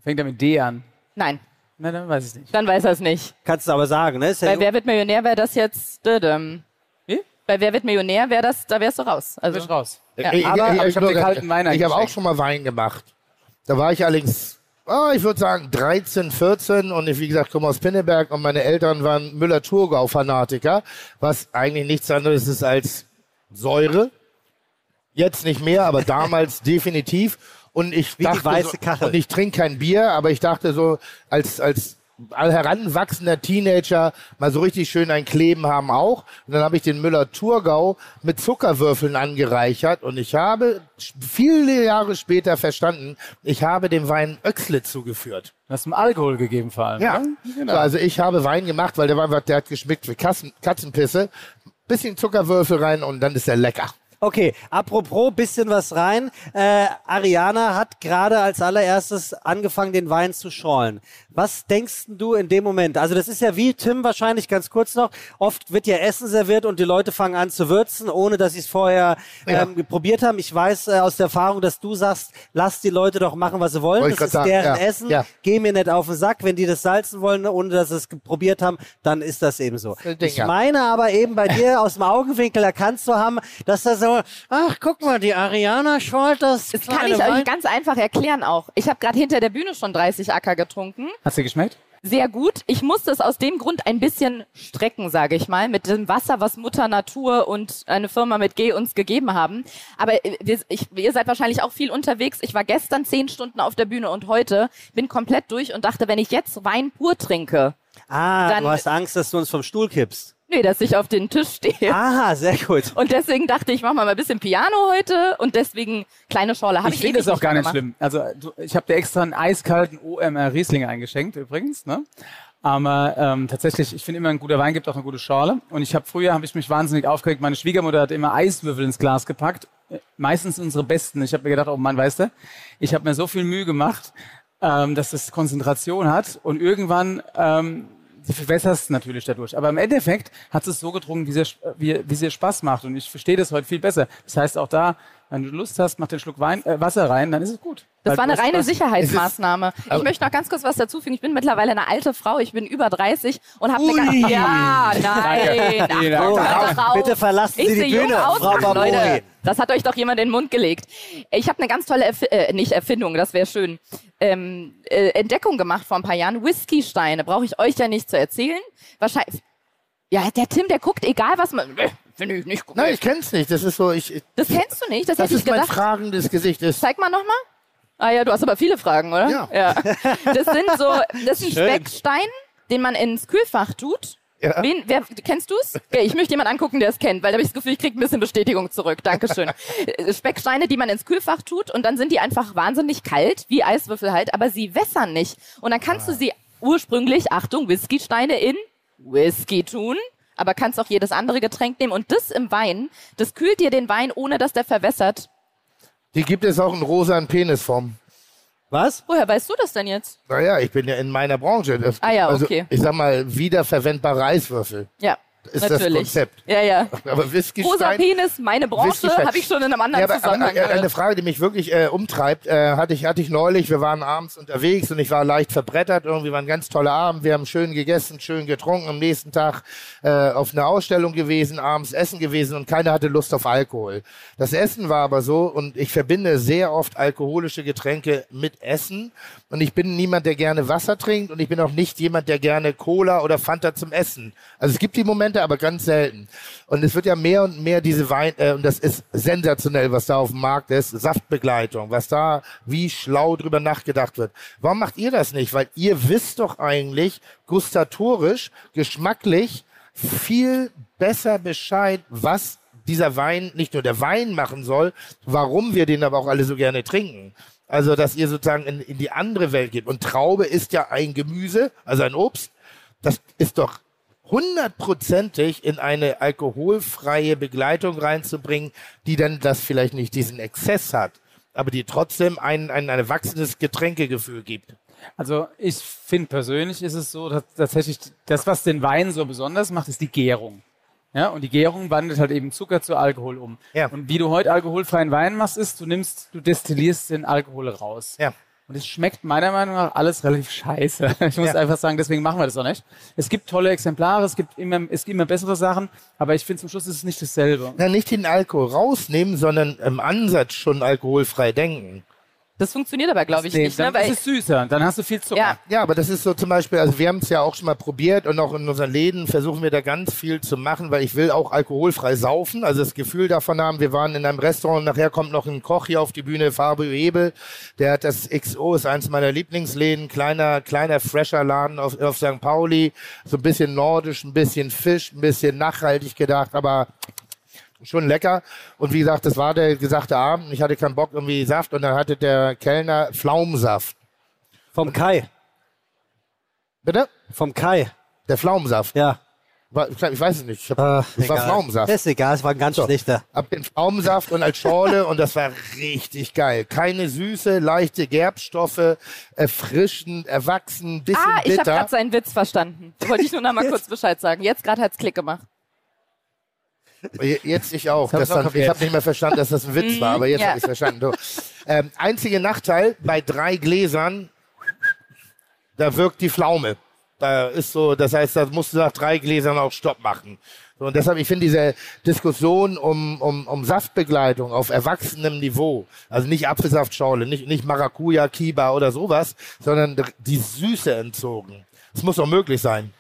Fängt er mit D an? Nein. Na, dann weiß ich nicht. Dann weiß er es nicht. Kannst du aber sagen, ne? Ist ja Bei Wer wird Millionär wäre das jetzt. Dödem. Wie? Bei Wer wird Millionär wäre das, da wärst du raus. Also Bist raus. Ja. Ich, Aber- ich, aber ich, ich hab dir kalten Wein ich habe auch eingeschenkt. schon mal Wein gemacht. Da war ich allerdings, ah, ich würde sagen 13, 14 und ich, wie gesagt, komme aus Pinneberg und meine Eltern waren Müller-Thurgau-Fanatiker, was eigentlich nichts anderes ist als Säure. Jetzt nicht mehr, aber damals definitiv. Und ich die dachte so, und ich trinke kein Bier, aber ich dachte so als als heranwachsender Teenager mal so richtig schön ein Kleben haben auch. Und dann habe ich den Müller-Thurgau mit Zuckerwürfeln angereichert und ich habe viele Jahre später verstanden, ich habe dem Wein Öxle zugeführt. Du hast ihm Alkohol gegeben vor allem. Ja, ne? so, also ich habe Wein gemacht, weil der Wein, der hat geschmeckt wie Katzen, Katzenpisse. Bisschen Zuckerwürfel rein und dann ist er lecker. Okay, apropos, bisschen was rein. Äh, Ariana hat gerade als allererstes angefangen, den Wein zu schorlen. Was denkst du in dem Moment? Also das ist ja wie Tim wahrscheinlich ganz kurz noch. Oft wird ja Essen serviert und die Leute fangen an zu würzen, ohne dass sie es vorher ähm, probiert haben. Ich weiß äh, aus der Erfahrung, dass du sagst, lass die Leute doch machen, was sie wollen. Wollte ich Das ist sagen, deren ja, Essen. ja. Geh mir nicht auf den Sack. Wenn die das salzen wollen, ohne dass sie es probiert haben, dann ist das eben so. Ding, Ich ja. meine aber eben bei dir aus dem Augenwinkel erkannt zu haben, dass da so, ach guck mal, die Ariana schorlt das. Das kann ich euch ganz einfach erklären auch. Ich habe gerade hinter der Bühne schon 30 Acker getrunken. Hat's dir geschmeckt? Sehr gut. Ich musste es aus dem Grund ein bisschen strecken, sage ich mal, mit dem Wasser, was Mutter Natur und eine Firma mit G uns gegeben haben. Aber äh, wir, ich, ihr seid wahrscheinlich auch viel unterwegs. Ich war gestern zehn Stunden auf der Bühne und heute bin komplett durch und dachte, wenn ich jetzt Wein pur trinke, Ah, Dann- du hast Angst, dass du uns vom Stuhl kippst. Nee, dass ich auf den Tisch stehe. Aha, sehr gut. Und deswegen dachte ich, mach mal ein bisschen Piano heute und deswegen kleine Schorle. Hab ich ich finde ewig es auch gar nicht gemacht. schlimm. Also du, ich habe dir extra einen eiskalten OMR Riesling eingeschenkt übrigens. Ne? Aber ähm, tatsächlich, ich finde immer ein guter Wein gibt auch eine gute Schorle. Und ich habe früher habe ich mich wahnsinnig aufgeregt. Meine Schwiegermutter hat immer Eiswürfel ins Glas gepackt. Äh, Meistens unsere besten. Ich habe mir gedacht, oh Mann, weißt du, ich habe mir so viel Mühe gemacht, ähm, dass das Konzentration hat. Und irgendwann ähm, du verwässerst natürlich dadurch. Aber im Endeffekt hat es so getrunken, wie es wie, wie es ihr Spaß macht. Und ich verstehe das heute viel besser. Das heißt auch da, wenn du Lust hast, mach den Schluck Wein, äh, Wasser rein, dann ist es gut. Das war eine reine Spaß. Sicherheitsmaßnahme. Ich möchte noch ganz kurz was dazu fügen. Ich bin mittlerweile eine alte Frau. Ich bin über 30 und habe eine Ui. ganz... Ja, nein. Ach, auf. Bitte verlassen Sie Ich die Bühne, aus, Frau. Leute, das hat euch doch jemand in den Mund gelegt. Ich habe eine ganz tolle, Erfi äh, nicht Erfindung, das wäre schön, ähm, äh, Entdeckung gemacht vor ein paar Jahren. Whisky-Steine, brauche ich euch ja nicht zu erzählen. Wahrscheinlich... Ja, der Tim, der guckt, egal was man... Nö, Finde ich nicht gut. Nein, ich kenn's nicht. Das ist so, ich. Das kennst du nicht? Das, Das hätte ich ist mein fragendes Gesicht. Das Zeig mal nochmal. Ah ja, du hast aber viele Fragen, oder? Ja. Das sind so, das ist ein. Speckstein, den man ins Kühlfach tut. Ja. Wen, wer, kennst du's? Okay, ich möchte jemanden angucken, der es kennt, weil da habe ich das Gefühl, ich kriege ein bisschen Bestätigung zurück. Dankeschön. Äh, Specksteine, die man ins Kühlfach tut und dann sind die einfach wahnsinnig kalt, wie Eiswürfel halt, aber sie wässern nicht. Und dann kannst du sie ursprünglich, Achtung, Whiskysteine in Whisky tun, aber kannst auch jedes andere Getränk nehmen. Und das im Wein, das kühlt dir den Wein, ohne dass der verwässert. Die gibt es auch in rosa in Penisform. Was? Woher weißt du das denn jetzt? Naja, ich bin ja in meiner Branche. Das, Ah ja, also, okay. Ich sag mal, wiederverwendbare Eiswürfel. Ja, Ist das natürlich. Konzept. Ja, ja. Aber Whisky Rosa Penis, meine Branche, habe ich schon in einem anderen Ja, aber, aber, Zusammenhang gehört. eine Frage, die mich wirklich äh, umtreibt, äh, hatte ich hatte ich neulich. Wir waren abends unterwegs und ich war leicht verbrettert. Irgendwie war ein ganz toller Abend. Wir haben schön gegessen, schön getrunken. Am nächsten Tag äh, auf einer Ausstellung gewesen, abends essen gewesen und keiner hatte Lust auf Alkohol. Das Essen war aber so und ich verbinde sehr oft alkoholische Getränke mit Essen und ich bin niemand, der gerne Wasser trinkt und ich bin auch nicht jemand, der gerne Cola oder Fanta zum Essen. Also es gibt die Momente, aber ganz selten. Und es wird ja mehr und mehr diese Wein, äh, und das ist sensationell, was da auf dem Markt ist, Saftbegleitung, was da wie schlau drüber nachgedacht wird. Warum macht ihr das nicht? Weil ihr wisst doch eigentlich gustatorisch, geschmacklich viel besser Bescheid, was dieser Wein nicht nur der Wein machen soll, warum wir den aber auch alle so gerne trinken. Also, dass ihr sozusagen in, in die andere Welt geht. Und Traube ist ja ein Gemüse, also ein Obst. Das ist doch hundertprozentig in eine alkoholfreie Begleitung reinzubringen, die dann das vielleicht nicht diesen Exzess hat, aber die trotzdem ein, ein, ein erwachsenes Getränkegefühl gibt. Also ich finde persönlich ist es so, dass tatsächlich das, was den Wein so besonders macht, ist die Gärung. Ja, und die Gärung wandelt halt eben Zucker zu Alkohol um. Ja. Und wie du heute alkoholfreien Wein machst, ist, du nimmst, du destillierst den Alkohol raus. Ja. Und es schmeckt meiner Meinung nach alles relativ scheiße. Ich muss Ja. einfach sagen, deswegen machen wir das auch nicht. Es gibt tolle Exemplare, es gibt immer, es gibt immer bessere Sachen, aber ich finde zum Schluss ist es nicht dasselbe. Na, nicht den Alkohol rausnehmen, sondern im Ansatz schon alkoholfrei denken. Das funktioniert aber, glaube ich, Nee, nicht. Ne? dann Weil ist es süßer, dann hast du viel Zucker. Ja. Ja, aber das ist so zum Beispiel, also wir haben es ja auch schon mal probiert und auch in unseren Läden versuchen wir da ganz viel zu machen, weil ich will auch alkoholfrei saufen, also das Gefühl davon haben, wir waren in einem Restaurant und nachher kommt noch ein Koch hier auf die Bühne, Fabio Hebel, der hat das XO, ist eins meiner Lieblingsläden, kleiner, kleiner, fresher Laden auf, auf St. Pauli, so ein bisschen nordisch, ein bisschen Fisch, ein bisschen nachhaltig gedacht, aber schon lecker. Und wie gesagt, das war der gesagte Abend. Ich hatte keinen Bock irgendwie Saft und dann hatte der Kellner Pflaumensaft. Vom Kai. Bitte? Vom Kai. Der Pflaumensaft. Ja. War, ich, weiß es nicht. Ich hab, Äh, das war egal. Pflaumensaft. Ist egal, es war ein ganz So. schlechter. Hab den Pflaumensaft und als Schorle und das war richtig geil. Keine Süße, leichte Gerbstoffe, erfrischend, erwachsen, bisschen ah, ich habe bitter. gerade seinen Witz verstanden. Wollte ich nur noch mal kurz Bescheid sagen. Jetzt gerade hat's Klick gemacht. Jetzt ich auch. hab Das ich habe nicht mehr verstanden, dass das ein Witz war, aber jetzt Ja. habe ich verstanden. So. Ähm, einzige Nachteil bei drei Gläsern, da wirkt die Pflaume. Da ist so, das heißt, da musst du nach drei Gläsern auch Stopp machen. So, und deshalb, ich finde diese Diskussion um, um, um Saftbegleitung auf erwachsenem Niveau, also nicht Apfelsaftschorle, nicht, nicht Maracuja, Kiba oder sowas, sondern die Süße entzogen. Das muss doch möglich sein.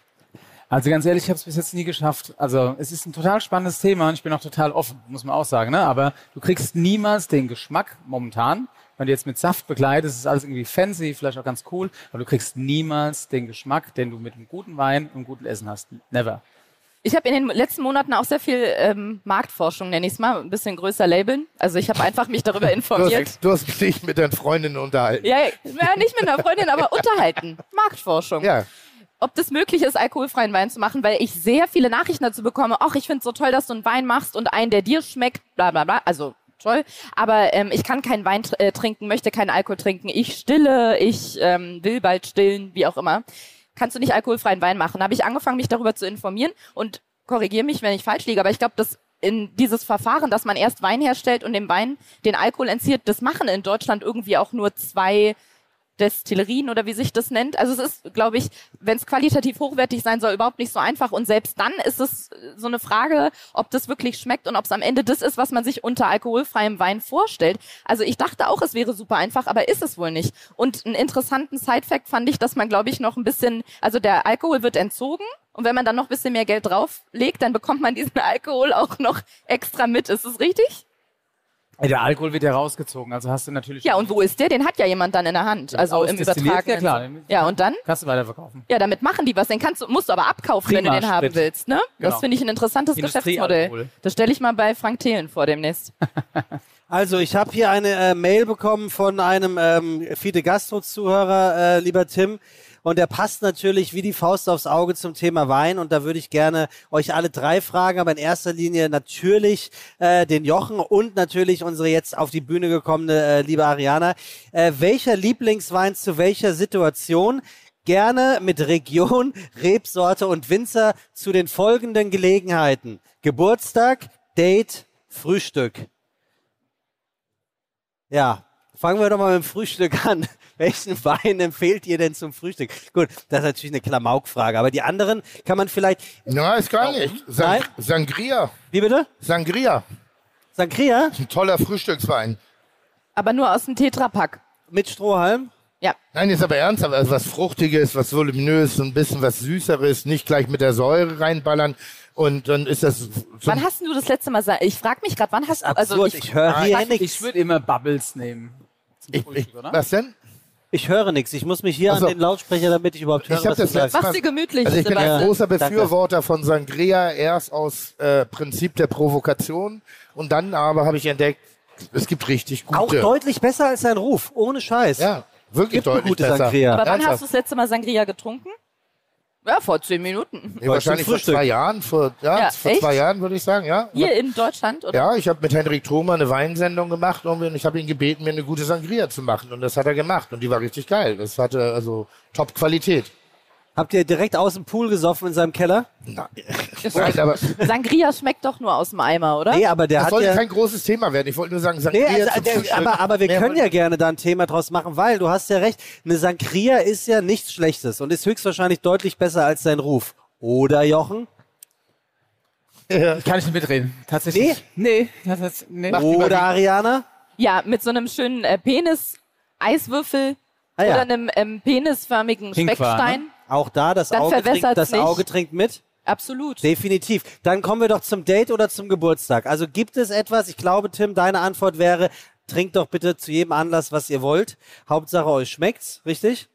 Also ganz ehrlich, ich habe es bis jetzt nie geschafft. Also es ist ein total spannendes Thema und ich bin auch total offen, muss man auch sagen. Ne? Aber du kriegst niemals den Geschmack momentan. Wenn du jetzt mit Saft begleitest, ist alles irgendwie fancy, vielleicht auch ganz cool, aber du kriegst niemals den Geschmack, den du mit einem guten Wein und guten Essen hast. Never. Ich habe in den letzten Monaten auch sehr viel ähm, Marktforschung, nenne ich es mal, ein bisschen größer labeln. Also ich habe einfach mich darüber Du informiert. hast, du hast dich mit deinen Freundinnen unterhalten. Ja, ja, nicht mit einer Freundin, aber unterhalten. Marktforschung. Ja. Ob das möglich ist, alkoholfreien Wein zu machen, weil ich sehr viele Nachrichten dazu bekomme. Ach, ich finde so toll, dass du einen Wein machst und einen, der dir schmeckt, bla bla bla. Also toll. Aber ähm, ich kann keinen Wein tr äh, trinken, möchte keinen Alkohol trinken. Ich stille, ich ähm, will bald stillen, wie auch immer. Kannst du nicht alkoholfreien Wein machen? Habe ich angefangen, mich darüber zu informieren und korrigiere mich, wenn ich falsch liege. Aber ich glaube, dass in dieses Verfahren, dass man erst Wein herstellt und dem Wein den Alkohol entzieht, das machen in Deutschland irgendwie auch nur zwei Destillerien oder wie sich das nennt. Also es ist, glaube ich, wenn es qualitativ hochwertig sein soll, überhaupt nicht so einfach. Und selbst dann ist es so eine Frage, ob das wirklich schmeckt und ob es am Ende das ist, was man sich unter alkoholfreiem Wein vorstellt. Also ich dachte auch, es wäre super einfach, aber ist es wohl nicht. Und einen interessanten Side-Fact fand ich, dass man, glaube ich, noch ein bisschen, also der Alkohol wird entzogen. Und wenn man dann noch ein bisschen mehr Geld drauflegt, dann bekommt man diesen Alkohol auch noch extra mit. Ist es richtig? Der Alkohol wird ja rausgezogen, also hast du natürlich. Ja, und wo ist der? Den hat ja jemand dann in der Hand. Also im übertragenen ja, klar. Ja, und dann? Kannst du weiterverkaufen. Ja, damit machen die was. Den kannst du, musst du aber abkaufen, wenn du Prima den haben Sprit. willst. Ne? Das Genau. finde ich ein interessantes Geschäftsmodell. Das stelle ich mal bei Frank Thelen vor demnächst. Also, ich habe hier eine äh, Mail bekommen von einem ähm, Fide Gastro-Zuhörer, äh, lieber Tim. Und der passt natürlich wie die Faust aufs Auge zum Thema Wein. Und da würde ich gerne euch alle drei fragen, aber in erster Linie natürlich äh, den Jochen und natürlich unsere jetzt auf die Bühne gekommene äh, liebe Ariana. Äh, welcher Lieblingswein zu welcher Situation? Gerne mit Region, Rebsorte und Winzer zu den folgenden Gelegenheiten. Geburtstag, Date, Frühstück. Ja, fangen wir doch mal mit dem Frühstück an. Welchen Wein empfehlt ihr denn zum Frühstück? Gut, das ist natürlich eine Klamaukfrage, aber die anderen kann man vielleicht. Na, ist gar nicht. Sang Nein? Sangria. Wie bitte? Sangria. Sangria? Ist ein toller Frühstückswein. Aber nur aus dem Tetrapack. Mit Strohhalm? Ja. Nein, jetzt aber ernsthaft, also was Fruchtiges, was Voluminöses, ein bisschen was Süßeres, nicht gleich mit der Säure reinballern. Und dann ist das. Wann hast du das letzte Mal? Ich frage mich gerade, wann hast du? Also Absurd, ich höre hier Ich, ich würde immer Bubbles nehmen. Ich, ich, oder? was denn? Ich höre nichts. Ich muss mich hier Ach so. an den Lautsprecher, damit ich überhaupt höre, Ich habe was du das letzte sagst. Mal, Mach's dir gemütlich, Also ich bin ein großer Danke. Befürworter von Sangria, erst aus äh, Prinzip der Provokation und dann aber habe ich entdeckt, es gibt richtig gute. Auch deutlich besser als sein Ruf, ohne Scheiß. Ja, wirklich Gibt deutlich gute besser. Sangria. Aber wann Ernsthaft? hast du das letzte Mal Sangria getrunken? Ja, vor zehn Minuten. Nee, wahrscheinlich vor zwei Jahren, vor, ja, Ja, vor echt? zwei Jahren würde ich sagen, ja. Hier in Deutschland? Oder? Ja, ich habe mit Henrik Thoma eine Weinsendung gemacht und ich habe ihn gebeten, mir eine gute Sangria zu machen. Und das hat er gemacht. Und die war richtig geil. Das hatte also Top-Qualität. Habt ihr direkt aus dem Pool gesoffen in seinem Keller? Nein, aber Sangria schmeckt doch nur aus dem Eimer, oder? Nee, aber der das hat sollte ja... kein großes Thema werden. Ich wollte nur sagen, Nee, Sangria also, zum der, aber, aber wir können ja gerne da ein Thema draus machen, weil du hast ja recht, eine Sangria ist ja nichts Schlechtes und ist höchstwahrscheinlich deutlich besser als sein Ruf. Oder, Jochen? Kann ich nicht mitreden. Tatsächlich. Nee? Nee. Das, nee. Oder, Ariana? Ja, mit so einem schönen äh, Penis-Eiswürfel Ah, ja. oder einem ähm, penisförmigen Pink war, Speckstein. ne? Auch da, das, Dann Auge trinkt, das nicht. Auge trinkt mit? Absolut. Definitiv. Dann kommen wir doch zum Date oder zum Geburtstag. Also gibt es etwas, ich glaube, Tim, deine Antwort wäre, trinkt doch bitte zu jedem Anlass, was ihr wollt. Hauptsache euch schmeckt's, richtig?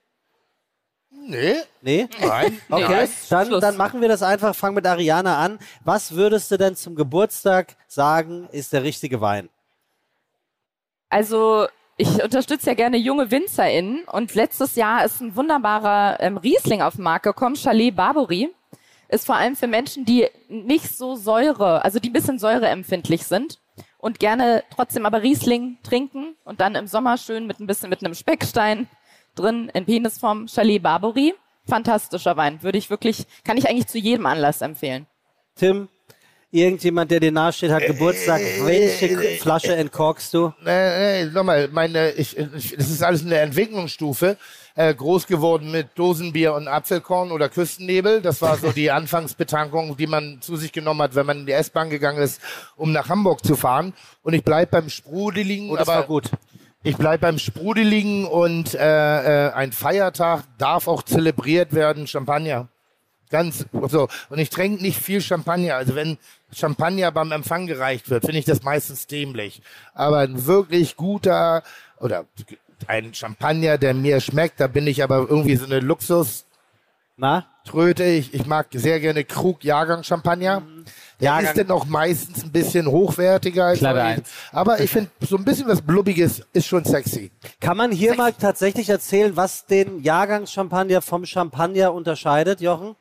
Nee. Nee? Nein. Okay, Nein. dann, dann machen wir das einfach, fang mit Ariana an. Was würdest du denn zum Geburtstag sagen, ist der richtige Wein? Also ich unterstütze ja gerne junge WinzerInnen und letztes Jahr ist ein wunderbarer ähm, Riesling auf den Markt gekommen, Chalet Barbory. Ist vor allem für Menschen, die nicht so Säure, also die ein bisschen säureempfindlich sind und gerne trotzdem aber Riesling trinken und dann im Sommer schön mit ein bisschen mit einem Speckstein drin in Penisform Chalet Barbory. Fantastischer Wein. Würde ich wirklich, kann ich eigentlich zu jedem Anlass empfehlen. Tim, irgendjemand, der dir nahesteht, hat Geburtstag. Äh, Welche Flasche entkorkst du? Nee, nee, nochmal, meine, ich, ich, das ist alles eine Entwicklungsstufe. Äh, groß geworden mit Dosenbier und Apfelkorn oder Küstennebel. Das war so die Anfangsbetankung, die man zu sich genommen hat, wenn man in die S-Bahn gegangen ist, um nach Hamburg zu fahren. Und ich bleib beim Sprudeligen. Oh, das aber war gut. Ich bleib beim Sprudeligen und äh, äh, ein Feiertag darf auch zelebriert werden, Champagner. Ganz so. Und ich trinke nicht viel Champagner. Also wenn Champagner beim Empfang gereicht wird, finde ich das meistens dämlich. Aber ein wirklich guter oder ein Champagner, der mir schmeckt, da bin ich aber irgendwie so eine Luxus. Na? Tröte. Ich, ich mag sehr gerne Krug Jahrgang Champagner. Der Jahrgang. ist dann auch meistens ein bisschen hochwertiger als. Aber ich finde, so ein bisschen was Blubbiges ist schon sexy. Kann man hier mal tatsächlich erzählen, was den Jahrgangschampagner vom Champagner unterscheidet, Jochen?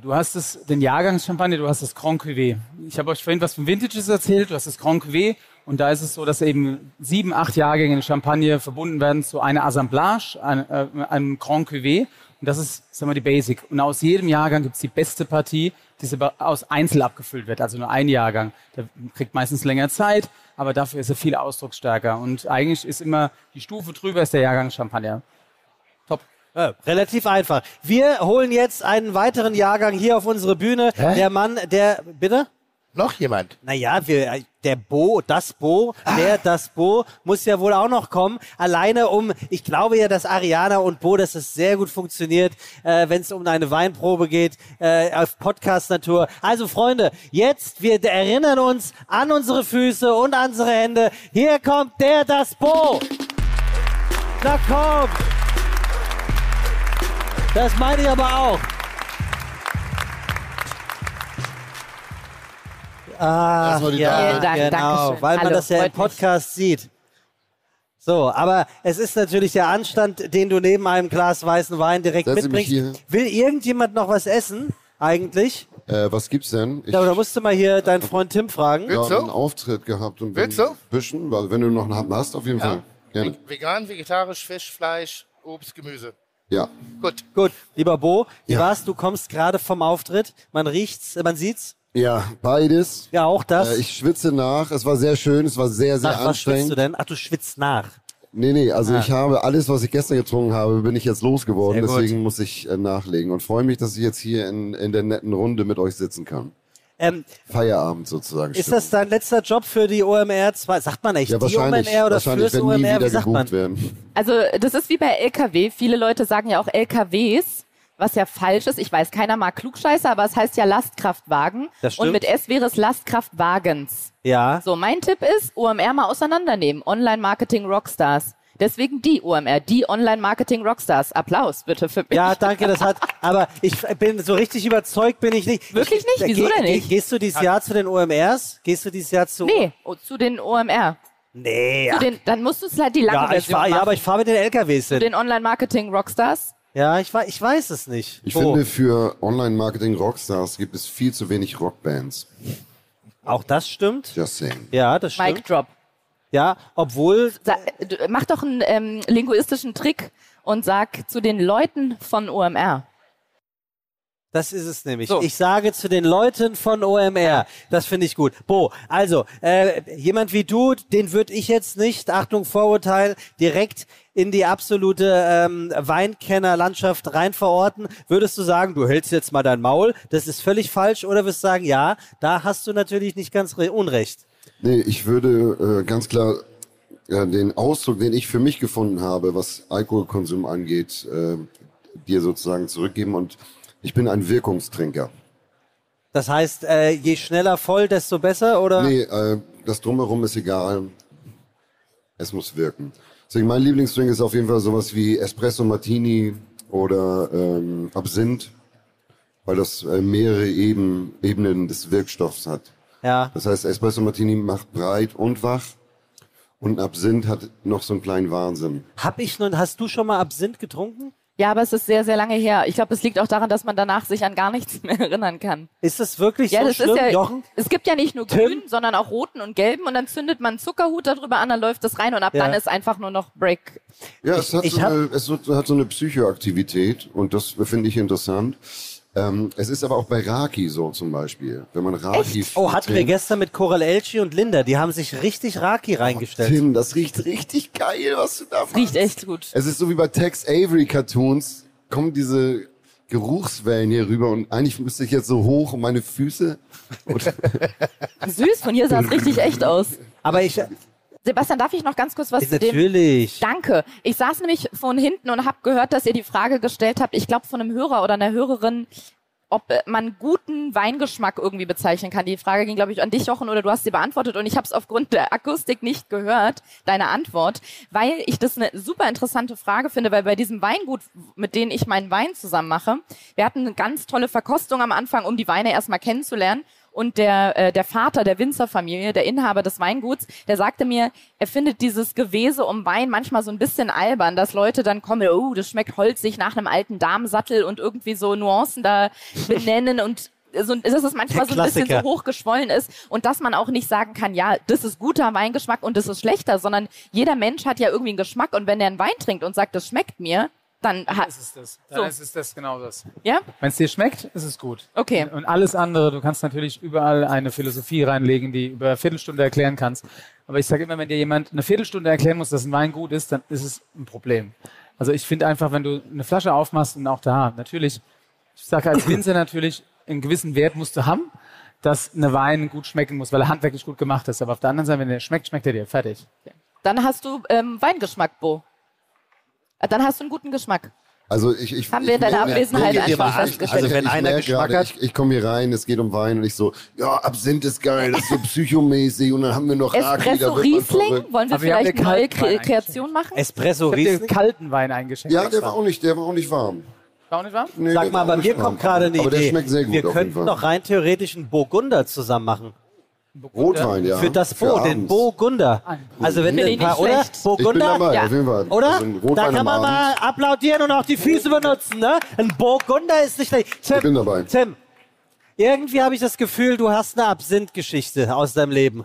Du hast es, den Jahrgangschampagner, du hast das Grand Cuvée. Ich habe euch vorhin was von Vintages erzählt, du hast das Grand Cuvée und da ist es so, dass eben sieben, acht Jahrgänge Champagner verbunden werden zu einer Assemblage, ein, äh, einem Grand Cuvée und das ist, sagen wir, die Basic. Und aus jedem Jahrgang gibt's die beste Partie, die aus Einzel abgefüllt wird, also nur ein Jahrgang. Der kriegt meistens länger Zeit, aber dafür ist er viel ausdrucksstärker und eigentlich ist immer die Stufe drüber ist der Jahrgang Champagner. Ja, relativ einfach. Wir holen jetzt einen weiteren Jahrgang hier auf unsere Bühne. Hä? Der Mann, der, bitte? Noch jemand? Naja, wir, der Bo, das Bo, der, das Bo, muss ja wohl auch noch kommen. Alleine um, ich glaube ja, dass Ariana und Bo, dass es sehr gut funktioniert, äh, wenn es um eine Weinprobe geht, äh, auf Podcast-Natur. Also Freunde, jetzt, wir erinnern uns an unsere Füße und an unsere Hände. Hier kommt der, das Bo. Na komm. Das meine ich aber auch. Ah, die ja, Dame. Dank, genau, Dankeschön. weil man Hallo, das ja im freut mich. Podcast sieht. So, aber es ist natürlich der Anstand, den du neben einem Glas weißen Wein direkt mich mitbringst. Will irgendjemand noch was essen? Eigentlich? Äh, was gibt's denn? Ich Ja, da musst du mal hier deinen Freund Tim fragen. habe einen Auftritt gehabt und Willst bin du? bisschen, weil wenn du noch einen hast, auf jeden Ja. Fall. Gerne. Vegan, vegetarisch, Fisch, Fleisch, Obst, Gemüse. Ja. Gut. Gut, lieber Bo, wie Ja. war's? Du kommst gerade vom Auftritt. Man riecht's, man sieht's. Ja, beides. Ja, auch das. Äh, ich schwitze nach. Es war sehr schön. Es war sehr, sehr Nach was schwitzt anstrengend. du denn? Ach, du schwitzt nach. Nee, nee, also Ah. ich habe alles, was ich gestern getrunken habe, bin ich jetzt losgeworden. Deswegen muss ich äh, nachlegen und freue mich, dass ich jetzt hier in, in der netten Runde mit euch sitzen kann. Ähm, Feierabend sozusagen. ist das dein letzter Job für die OMR? Zwei- Sagt man echt ja, die OMR oder wahrscheinlich fürs wenn nie OMR? wieder Wie sagt man? werden. Also das ist wie bei LKW. Viele Leute sagen ja auch LKWs, was ja falsch ist. Ich weiß, keiner mag Klugscheiße, aber es heißt ja Lastkraftwagen. Das stimmt. Und mit S wäre es Lastkraftwagens. Ja. So, mein Tipp ist, OMR mal auseinandernehmen. Online-Marketing Rockstars. Deswegen die OMR, die Online-Marketing-Rockstars. Applaus bitte für mich. Ja, danke, das hat, aber ich bin so richtig überzeugt bin ich nicht. Wirklich nicht? Wieso denn geh- nicht? Gehst du dieses Jahr zu den OMRs? Gehst du dieses Jahr zu? Nee, oh, zu den OMR. Nee. Zu den, dann musst du es halt die lange Ja, ich Version fahr, ja, machen. aber ich fahre mit den LKWs Zu hin. den Online-Marketing-Rockstars. Ja, ich, ich weiß es nicht. Ich Wo? finde, für Online-Marketing-Rockstars gibt es viel zu wenig Rockbands. Auch das stimmt. Just saying. Ja, das stimmt. Mic Drop. Ja, obwohl. Sa mach doch einen ähm, linguistischen Trick und sag zu den Leuten von OMR. Das ist es nämlich. So. Ich sage zu den Leuten von OMR, das finde ich gut. Bo, also, äh, jemand wie du, den würde ich jetzt nicht, Achtung, Vorurteil, direkt in die absolute ähm, Weinkennerlandschaft rein verorten. Würdest du sagen, du hältst jetzt mal dein Maul, das ist völlig falsch, oder wirst du sagen, ja, da hast du natürlich nicht ganz re- unrecht. Nee, ich würde äh, ganz klar äh, den Ausdruck, den ich für mich gefunden habe, was Alkoholkonsum angeht, äh, dir sozusagen zurückgeben. Und ich bin ein Wirkungstrinker. Das heißt, äh, je schneller voll, desto besser, oder? Nee, äh, das Drumherum ist egal. Es muss wirken. Deswegen mein Lieblingsdrink ist auf jeden Fall sowas wie Espresso Martini oder ähm, Absinth, weil das äh, mehrere Eben, Ebenen des Wirkstoffs hat. Ja. Das heißt, Espresso Martini macht breit und wach und ein Absinth hat noch so einen kleinen Wahnsinn. Hab ich nun, hast du schon mal Absinth getrunken? Ja, aber es ist sehr, sehr lange her. Ich glaube, es liegt auch daran, dass man danach sich an gar nichts mehr erinnern kann. Ist das wirklich ja, so das schlimm, ist ja, Jochen? Es gibt ja nicht nur grün, sondern auch roten und gelben und dann zündet man einen Zuckerhut darüber an, dann läuft das rein und ab Ja. dann ist einfach nur noch Break. Ja, es, hat ich so hab- eine, es hat so eine Psychoaktivität und das finde ich interessant. Ähm, es ist aber auch bei Raki so zum Beispiel. Wenn man Raki Oh, hatten wir gestern mit Coral Elchi und Linda. Die haben sich richtig Raki reingestellt. Tim, das riecht richtig geil, was du da machst. Riecht echt gut. Es ist so wie bei Tex Avery Cartoons, kommen diese Geruchswellen hier rüber und eigentlich müsste ich jetzt so hoch und meine Füße. Süß, von hier sah es richtig echt aus. Aber ich. Sebastian, darf ich noch ganz kurz was zu dem? Natürlich. Danke. Ich saß nämlich von hinten und habe gehört, dass ihr die Frage gestellt habt, ich glaube von einem Hörer oder einer Hörerin, ob äh, man guten Weingeschmack irgendwie bezeichnen kann. Die Frage ging, glaube ich, an dich, Jochen, oder du hast sie beantwortet und ich habe es aufgrund der Akustik nicht gehört, deine Antwort, weil ich das eine super interessante Frage finde, weil bei diesem Weingut, mit denen ich meinen Wein zusammen mache, wir hatten eine ganz tolle Verkostung am Anfang, um die Weine erstmal kennenzulernen. Und der, äh, der Vater der Winzerfamilie, der Inhaber des Weinguts, der sagte mir, er findet dieses Gewese um Wein manchmal so ein bisschen albern, dass Leute dann kommen, oh, das schmeckt holzig nach einem alten Damensattel und irgendwie so Nuancen da benennen und so, dass es manchmal so ein bisschen so hochgeschwollen ist und dass man auch nicht sagen kann, ja, das ist guter Weingeschmack und das ist schlechter, sondern jeder Mensch hat ja irgendwie einen Geschmack und wenn er einen Wein trinkt und sagt, das schmeckt mir, dann hat ist es das. So. Dann ist es das genau das. Ja? Wenn es dir schmeckt, ist es gut. Okay. Und alles andere, du kannst natürlich überall eine Philosophie reinlegen, die über eine Viertelstunde erklären kannst. Aber ich sage immer, wenn dir jemand eine Viertelstunde erklären muss, dass ein Wein gut ist, dann ist es ein Problem. Also ich finde einfach, wenn du eine Flasche aufmachst und auch da, natürlich, ich sage als Winzer natürlich, einen gewissen Wert musst du haben, dass eine Wein gut schmecken muss, weil er handwerklich gut gemacht ist. Aber auf der anderen Seite, wenn der schmeckt, schmeckt er dir. Fertig. Dann hast du ähm, Weingeschmack, Bo. Dann hast du einen guten Geschmack. Also ich, ich, Haben wir in deiner merke- Abwesenheit merke- einfach ich- festgestellt. ich- Also wenn ich einer Geschmack gerade, hat- Ich, ich komme hier rein, es geht um Wein und ich so, ja, Absinth ist geil, das ist so psychomäßig und dann haben wir noch Raki, Espresso man Riesling? Wollen wir Aber vielleicht eine neue Kre Kreation machen? Espresso Ich Riesling? kalten Wein eingeschenkt. Ja, der extra. war auch nicht, der war auch nicht warm. War auch nicht warm? Nee, Sag der mal, war auch bei mir kommt gerade eine Aber Idee. der schmeckt sehr gut Wir könnten doch rein theoretisch einen Burgunder zusammen machen. Rotwein, ja. Für das Für Bo, den abends. Burgunder. Also wenn ein paar, nicht oder? schlecht. Burgunder? Ich bin dabei, ja. auf jeden Fall. Oder? Also da kann man mal applaudieren und auch die Füße benutzen, ne? Ein Burgunder ist nicht schlecht. Tim, Ich bin dabei. Tim, irgendwie habe ich das Gefühl, du hast eine Absinth-Geschichte aus deinem Leben.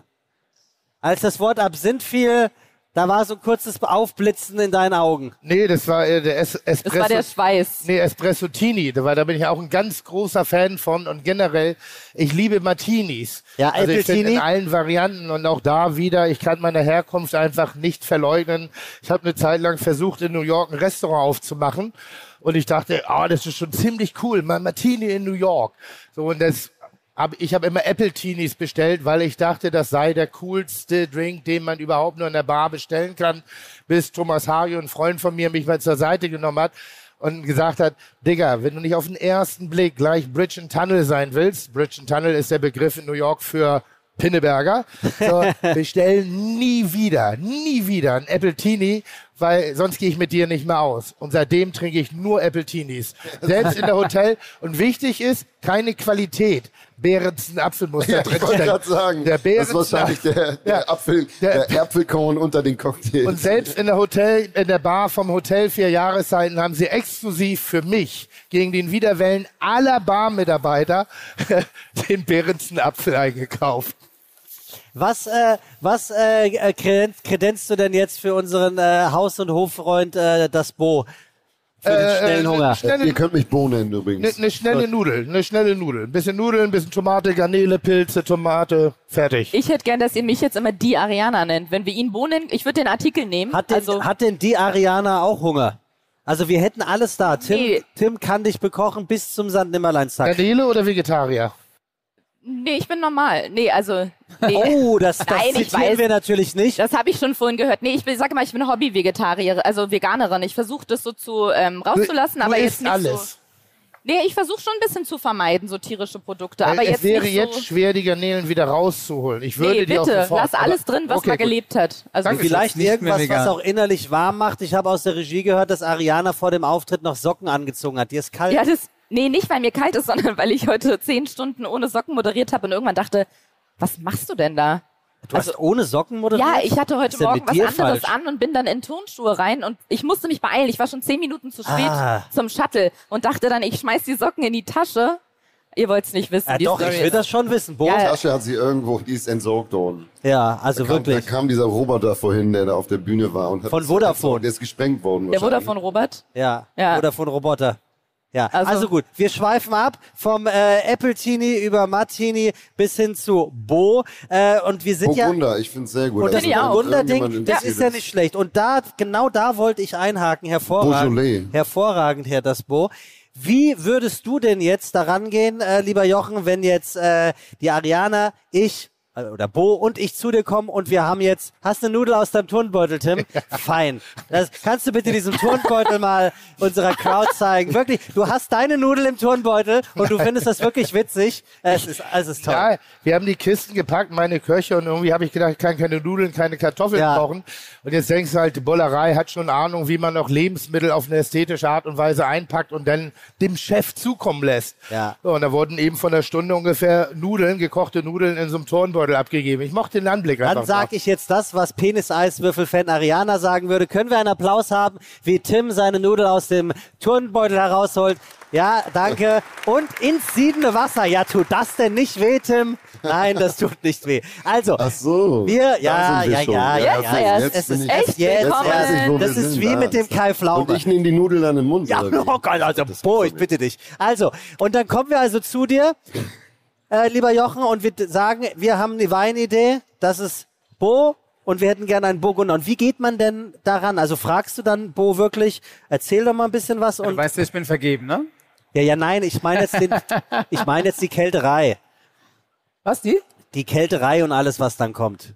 Als das Wort Absinth fiel, da war so ein kurzes Aufblitzen in deinen Augen. Nee, das war äh, der es Espresso. Das war der Schweiß. Nee, Espresso Tini, da, war, da bin ich auch ein ganz großer Fan von und generell, ich liebe Martinis. Ja, also ich finde Appletini? in allen Varianten und auch da wieder, ich kann meine Herkunft einfach nicht verleugnen. Ich habe eine Zeit lang versucht, in New York ein Restaurant aufzumachen und ich dachte, ah, das ist schon ziemlich cool, mal Martini in New York. So und das ich habe immer Apple Teenies bestellt, weil ich dachte, das sei der coolste Drink, den man überhaupt nur in der Bar bestellen kann, bis Thomas Hario, ein Freund von mir, mich mal zur Seite genommen hat und gesagt hat, Digga, wenn du nicht auf den ersten Blick gleich Bridge and Tunnel sein willst, Bridge and Tunnel ist der Begriff in New York für Pinneberger, so, bestell nie wieder, nie wieder ein Apple Teenie, weil sonst gehe ich mit dir nicht mehr aus. Und seitdem trinke ich nur Appletinis. Selbst in der Hotel. Und wichtig ist, keine Qualität. Behrensen Apfelmus Ja, da ich drin wollte steckt. gerade sagen, Der das ist Behrensen wahrscheinlich der, der, Apfel, der Äpfelkorn unter den Cocktails. Und selbst in der Hotel, in der Bar vom Hotel vier Jahreszeiten haben sie exklusiv für mich gegen den Widerwellen aller Barmitarbeiter den Behrensen Apfel eingekauft. Was, äh, was äh, äh, kredenz- kredenzt du denn jetzt für unseren äh, Haus- und Hoffreund äh, das Bo? Für den Äh, schnellen äh, Hunger. schnelle- Ihr könnt mich Bohnen nennen Eine übrigens. ne schnelle Nudel, eine schnelle Nudel. Ein bisschen Nudeln, ein bisschen Tomate, Garnele, Pilze, Tomate, fertig. Ich hätte gern, dass ihr mich jetzt immer die Ariana nennt. Wenn wir ihn Bohnen, ich würde den Artikel nehmen. Hat denn, also, hat denn die Ariana auch Hunger? Also wir hätten alles da. Tim, Nee. Tim kann dich bekochen bis zum St. Nimmerleinstag. Garnele oder Vegetarier? nee, ich bin normal. Nee, also. Nee. Oh, das, das Nein, ich zitieren weiß. wir natürlich nicht. Das habe ich schon vorhin gehört. Nee, ich bin, sag mal, ich bin Hobby-Vegetarierin, also Veganerin. Ich versuche das so zu ähm, rauszulassen, Du aber jetzt isst nicht alles. so. Nee, ich versuche schon ein bisschen zu vermeiden, so tierische Produkte. Aber es jetzt wäre nicht jetzt so. schwer, die Garnelen wieder rauszuholen. Ich würde Nee, die auch bitte, sofort. lass alles drin, was Okay, mal gut. gelebt hat. Also Danke. Vielleicht irgendwas, was auch innerlich warm macht. Ich habe aus der Regie gehört, dass Ariana vor dem Auftritt noch Socken angezogen hat. Die ist kalt. Ja, das, nee, nicht weil mir kalt ist, sondern weil ich heute zehn Stunden ohne Socken moderiert habe und irgendwann dachte, was machst du denn da? du hast ohne Socken moderiert? Ja, ich hatte heute Morgen was anderes falsch? an und bin dann in Turnschuhe rein und ich musste mich beeilen. Ich war schon zehn Minuten zu spät Ah. zum Shuttle und dachte dann, ich schmeiß die Socken in die Tasche. Ihr wollt's nicht wissen. Ja, die doch, Story ich will das schon wissen. Bo? Die Tasche hat sie irgendwo, die ist entsorgt worden. Ja, also da kam, wirklich. Da kam dieser Roboter vorhin, der da auf der Bühne war. Und hat Von Vodafone. Der ist gesprengt worden. Der wahrscheinlich. Vodafone Robert? Ja, Ja. oder von Roboter. Ja, also, Also- gut. Wir schweifen ab vom äh, Apple Teenie über Martini bis hin zu Bo. Äh, und wir sind ja. Burgunder, ich finde es sehr gut. Und das Burgunder-Ding, das ist ja nicht schlecht. Und da, genau da wollte ich einhaken. Hervorragend. Beaujolais. Hervorragend, Herr Das Bo. Wie würdest du denn jetzt daran gehen, äh, lieber Jochen, wenn jetzt äh, die Ariana, ich oder Bo und ich zu dir kommen und wir haben jetzt, hast du eine Nudel aus deinem Turnbeutel, Tim? Fein. Das, kannst du bitte diesen Turnbeutel mal unserer Crowd zeigen? Wirklich, du hast deine Nudel im Turnbeutel und du findest das wirklich witzig. Es ist, es ist toll. Ja, wir haben die Kisten gepackt, meine Köche, und irgendwie habe ich gedacht, ich kann keine Nudeln, keine Kartoffeln Ja. kochen. Und jetzt denkst du halt, die Bullerei hat schon Ahnung, wie man noch Lebensmittel auf eine ästhetische Art und Weise einpackt und dann dem Chef zukommen lässt. Ja. So, und da wurden eben von der Stunde ungefähr Nudeln, gekochte Nudeln in so einem Turnbeutel abgegeben. Ich mochte den Anblick Dann sage ich jetzt das, was Penis-Eiswürfel-Fan Ariana sagen würde. Können wir einen Applaus haben, wie Tim seine Nudel aus dem Turnbeutel herausholt? Ja, danke. Und ins siedende Wasser. Ja, tut das denn nicht weh, Tim? Nein, das tut nicht weh. Also, Ach so. wir, da ja, sind wir ja, schon. ja, ja, Jetzt ja. erst. Jetzt Es ist echt jetzt erst. weiß ich, wo Das wir ist sind. wie mit dem Kai Pflaume. Und ich nehme die Nudeln an den Mund. Ja, oh Gott, also, Bo, ich bitte dich. Also, und dann kommen wir also zu dir, äh, lieber Jochen, und wir sagen, wir haben eine Weinidee, das ist Bo, und wir hätten gerne einen Burgunder. Und wie geht man denn daran? Also fragst du dann Bo wirklich, erzähl doch mal ein bisschen was Du und. weißt ja, ich bin vergeben, ne? Ja, ja, nein, ich meine jetzt den, ich meine jetzt die Kälterei. Was, die? Die Kälterei und alles, was dann kommt.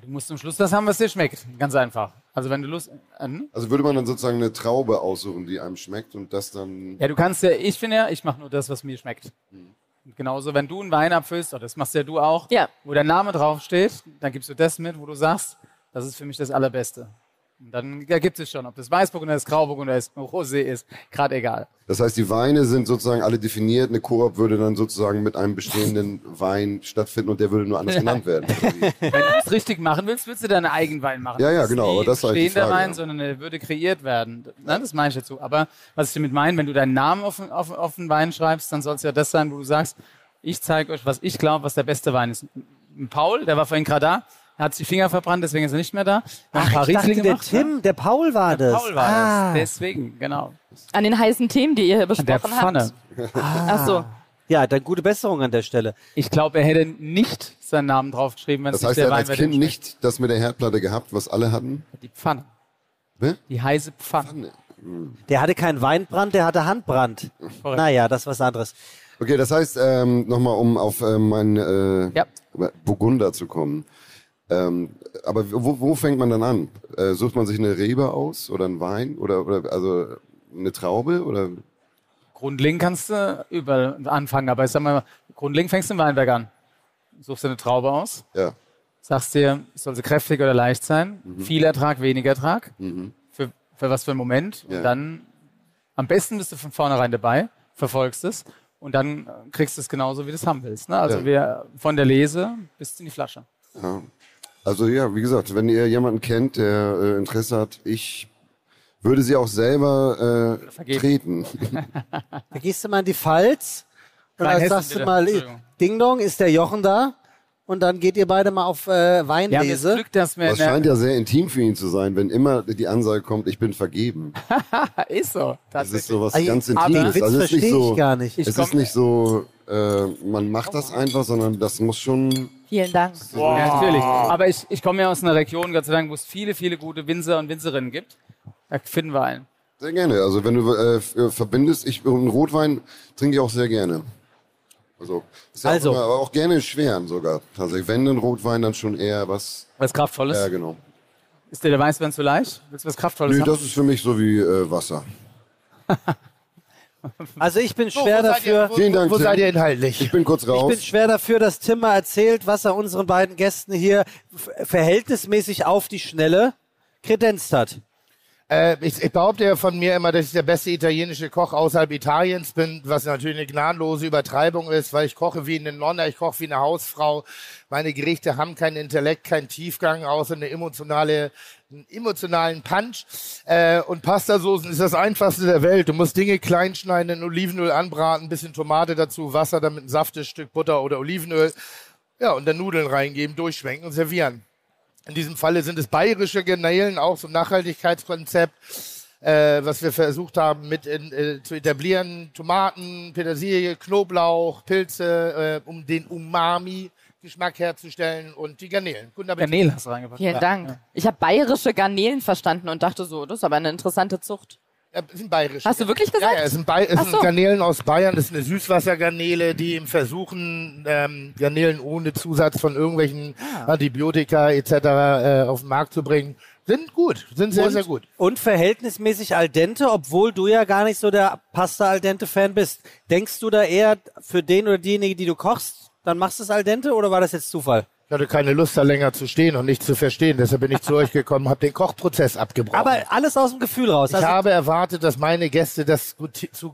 Du musst zum Schluss das haben, was dir schmeckt. Ganz einfach. Also wenn du Lust... Äh, hm? Also würde man dann sozusagen eine Traube aussuchen, die einem schmeckt und das dann. Ja, du kannst ja, ich finde ja, ich mache nur das, was mir schmeckt. Und genauso, wenn du einen Wein abfüllst, oder das machst ja du auch, Ja. wo der Name draufsteht, dann gibst du das mit, wo du sagst, das ist für mich das Allerbeste. Und dann ergibt es schon, ob das Weißburgunder ist, Grauburgunder ist, Rosé ist, gerade egal. Das heißt, die Weine sind sozusagen alle definiert. Eine Koop würde dann sozusagen mit einem bestehenden Wein stattfinden und der würde nur anders genannt werden. wie? Wenn du es richtig machen willst, willst du deinen eigenen Wein machen. Ja, ja, genau, aber das ist halt Frage, Wein, ja. sondern er würde kreiert werden. Das meine ich dazu. Aber was ich damit meine, wenn du deinen Namen auf, auf, auf den Wein schreibst, dann soll es ja das sein, wo du sagst, ich zeige euch, was ich glaube, was der beste Wein ist. Paul, der war vorhin gerade da, er hat sich die Finger verbrannt, deswegen ist er nicht mehr da. Ein paar ich dachte, der gemacht, ne? Tim, der Paul war das. Paul war ah. das. Deswegen, genau. An den heißen Themen, die ihr hier An der besprochen Pfanne. habt. Ach so. Ja, dann gute Besserung an der Stelle. Ich glaube, er hätte nicht seinen Namen draufgeschrieben, wenn es Das heißt, nicht er der hat Wein als wäre, Kind der nicht das mit der Herdplatte gehabt, was alle hatten. Die Pfanne. Hä? Die heiße Pfanne. Der hatte keinen Weinbrand, der hatte Handbrand. Korrekt. Naja, das ist was anderes. Okay, das heißt, ähm, nochmal, um auf äh, meinen äh, Ja. Burgunder zu kommen. Ähm, aber wo, wo fängt man dann an? Äh, sucht man sich eine Rebe aus oder einen Wein oder, oder also eine Traube oder? Grundlegend kannst du überall anfangen, aber ich sag mal, grundlegend fängst du im Weinberg an. Suchst dir eine Traube aus, Ja. sagst dir, soll sie kräftig oder leicht sein, Mhm. viel Ertrag, wenig Ertrag. Mhm. Für für was für ein Moment. Ja. Und dann, am besten bist du von vornherein dabei, verfolgst es und dann kriegst du es genauso, wie du es haben willst. Ne? Also Ja. wir von der Lese bis in die Flasche. Ja. Also ja, wie gesagt, wenn ihr jemanden kennt, der äh, Interesse hat, ich würde sie auch selber äh, treten. Da gehst du mal in die Pfalz und dann sagst du mal, Entschuldigung. Ding Dong, ist der Jochen da? Und dann geht ihr beide mal auf äh, Weinlese. Das scheint ja sehr intim für ihn zu sein, wenn immer die Ansage kommt, ich bin vergeben. ist so. Das ist so was ganz aber den Intimes. Witz Also es ist nicht verstehe ich so, gar nicht. Ich Es ist nicht so, äh, man macht das einfach, sondern das muss schon. Vielen Dank. Ja, natürlich. Aber ich, ich komme ja aus einer Region, Gott sei Dank, wo es viele, viele gute Winzer und Winzerinnen gibt. Da finden wir einen. Sehr gerne. Also wenn du äh, äh, verbindest, ich einen Rotwein trinke ich auch sehr gerne. Also, ist ja Also. auch immer, aber auch gerne schweren sogar. Tatsächlich, wenn ein Rotwein, dann schon eher was. Was Kraftvolles? Ja, genau. Ist dir der Weißwein zu leicht? Willst du was Kraftvolles Nö, haben? das ist für mich so wie äh, Wasser. Also ich bin So, schwer seid dafür. ihr- wo- Vielen Dank, wo Tim. seid ihr inhaltlich? Ich bin kurz Ich raus. bin schwer dafür, dass Tim mal erzählt, was er unseren beiden Gästen hier verhältnismäßig auf die Schnelle kredenzt hat. Äh, ich, ich behaupte ja von mir immer, dass ich der beste italienische Koch außerhalb Italiens bin, was natürlich eine gnadenlose Übertreibung ist, weil ich koche wie eine Nonne, ich koche wie eine Hausfrau. Meine Gerichte haben keinen Intellekt, keinen Tiefgang, außer eine emotionale, einen emotionalen Punch. Äh, und Pastasoßen ist das einfachste der Welt. Du musst Dinge klein schneiden, in Olivenöl anbraten, ein bisschen Tomate dazu, Wasser, damit ein saftes Stück Butter oder Olivenöl. Ja, und dann Nudeln reingeben, durchschwenken und servieren. In diesem Falle sind es bayerische Garnelen, auch so ein Nachhaltigkeitskonzept, äh, was wir versucht haben mit in, äh, zu etablieren. Tomaten, Petersilie, Knoblauch, Pilze, äh, um den Umami-Geschmack herzustellen und die Garnelen. Guten Appetit. Garnelen hast du reingepackt. Vielen Ja. Dank. Ich habe bayerische Garnelen verstanden und dachte so, das ist aber eine interessante Zucht. Ja, es sind bayerische. Hast du wirklich gesagt? Ja, ja es sind, Bay es sind so. Garnelen aus Bayern. Das ist eine Süßwassergarnele, die im Versuchen, ähm, Garnelen ohne Zusatz von irgendwelchen Ah. Antibiotika etc. Äh, auf den Markt zu bringen. Sind gut, sind sehr, und, sehr gut. Und verhältnismäßig al dente, obwohl du ja gar nicht so der Pasta al dente Fan bist. Denkst du da eher für den oder diejenige, die du kochst, dann machst du es al dente oder war das jetzt Zufall? Ich hatte keine Lust, da länger zu stehen und nicht zu verstehen. Deshalb bin ich zu euch gekommen, habe den Kochprozess abgebrochen. Aber alles aus dem Gefühl raus. ich Also- habe erwartet, dass meine Gäste das zu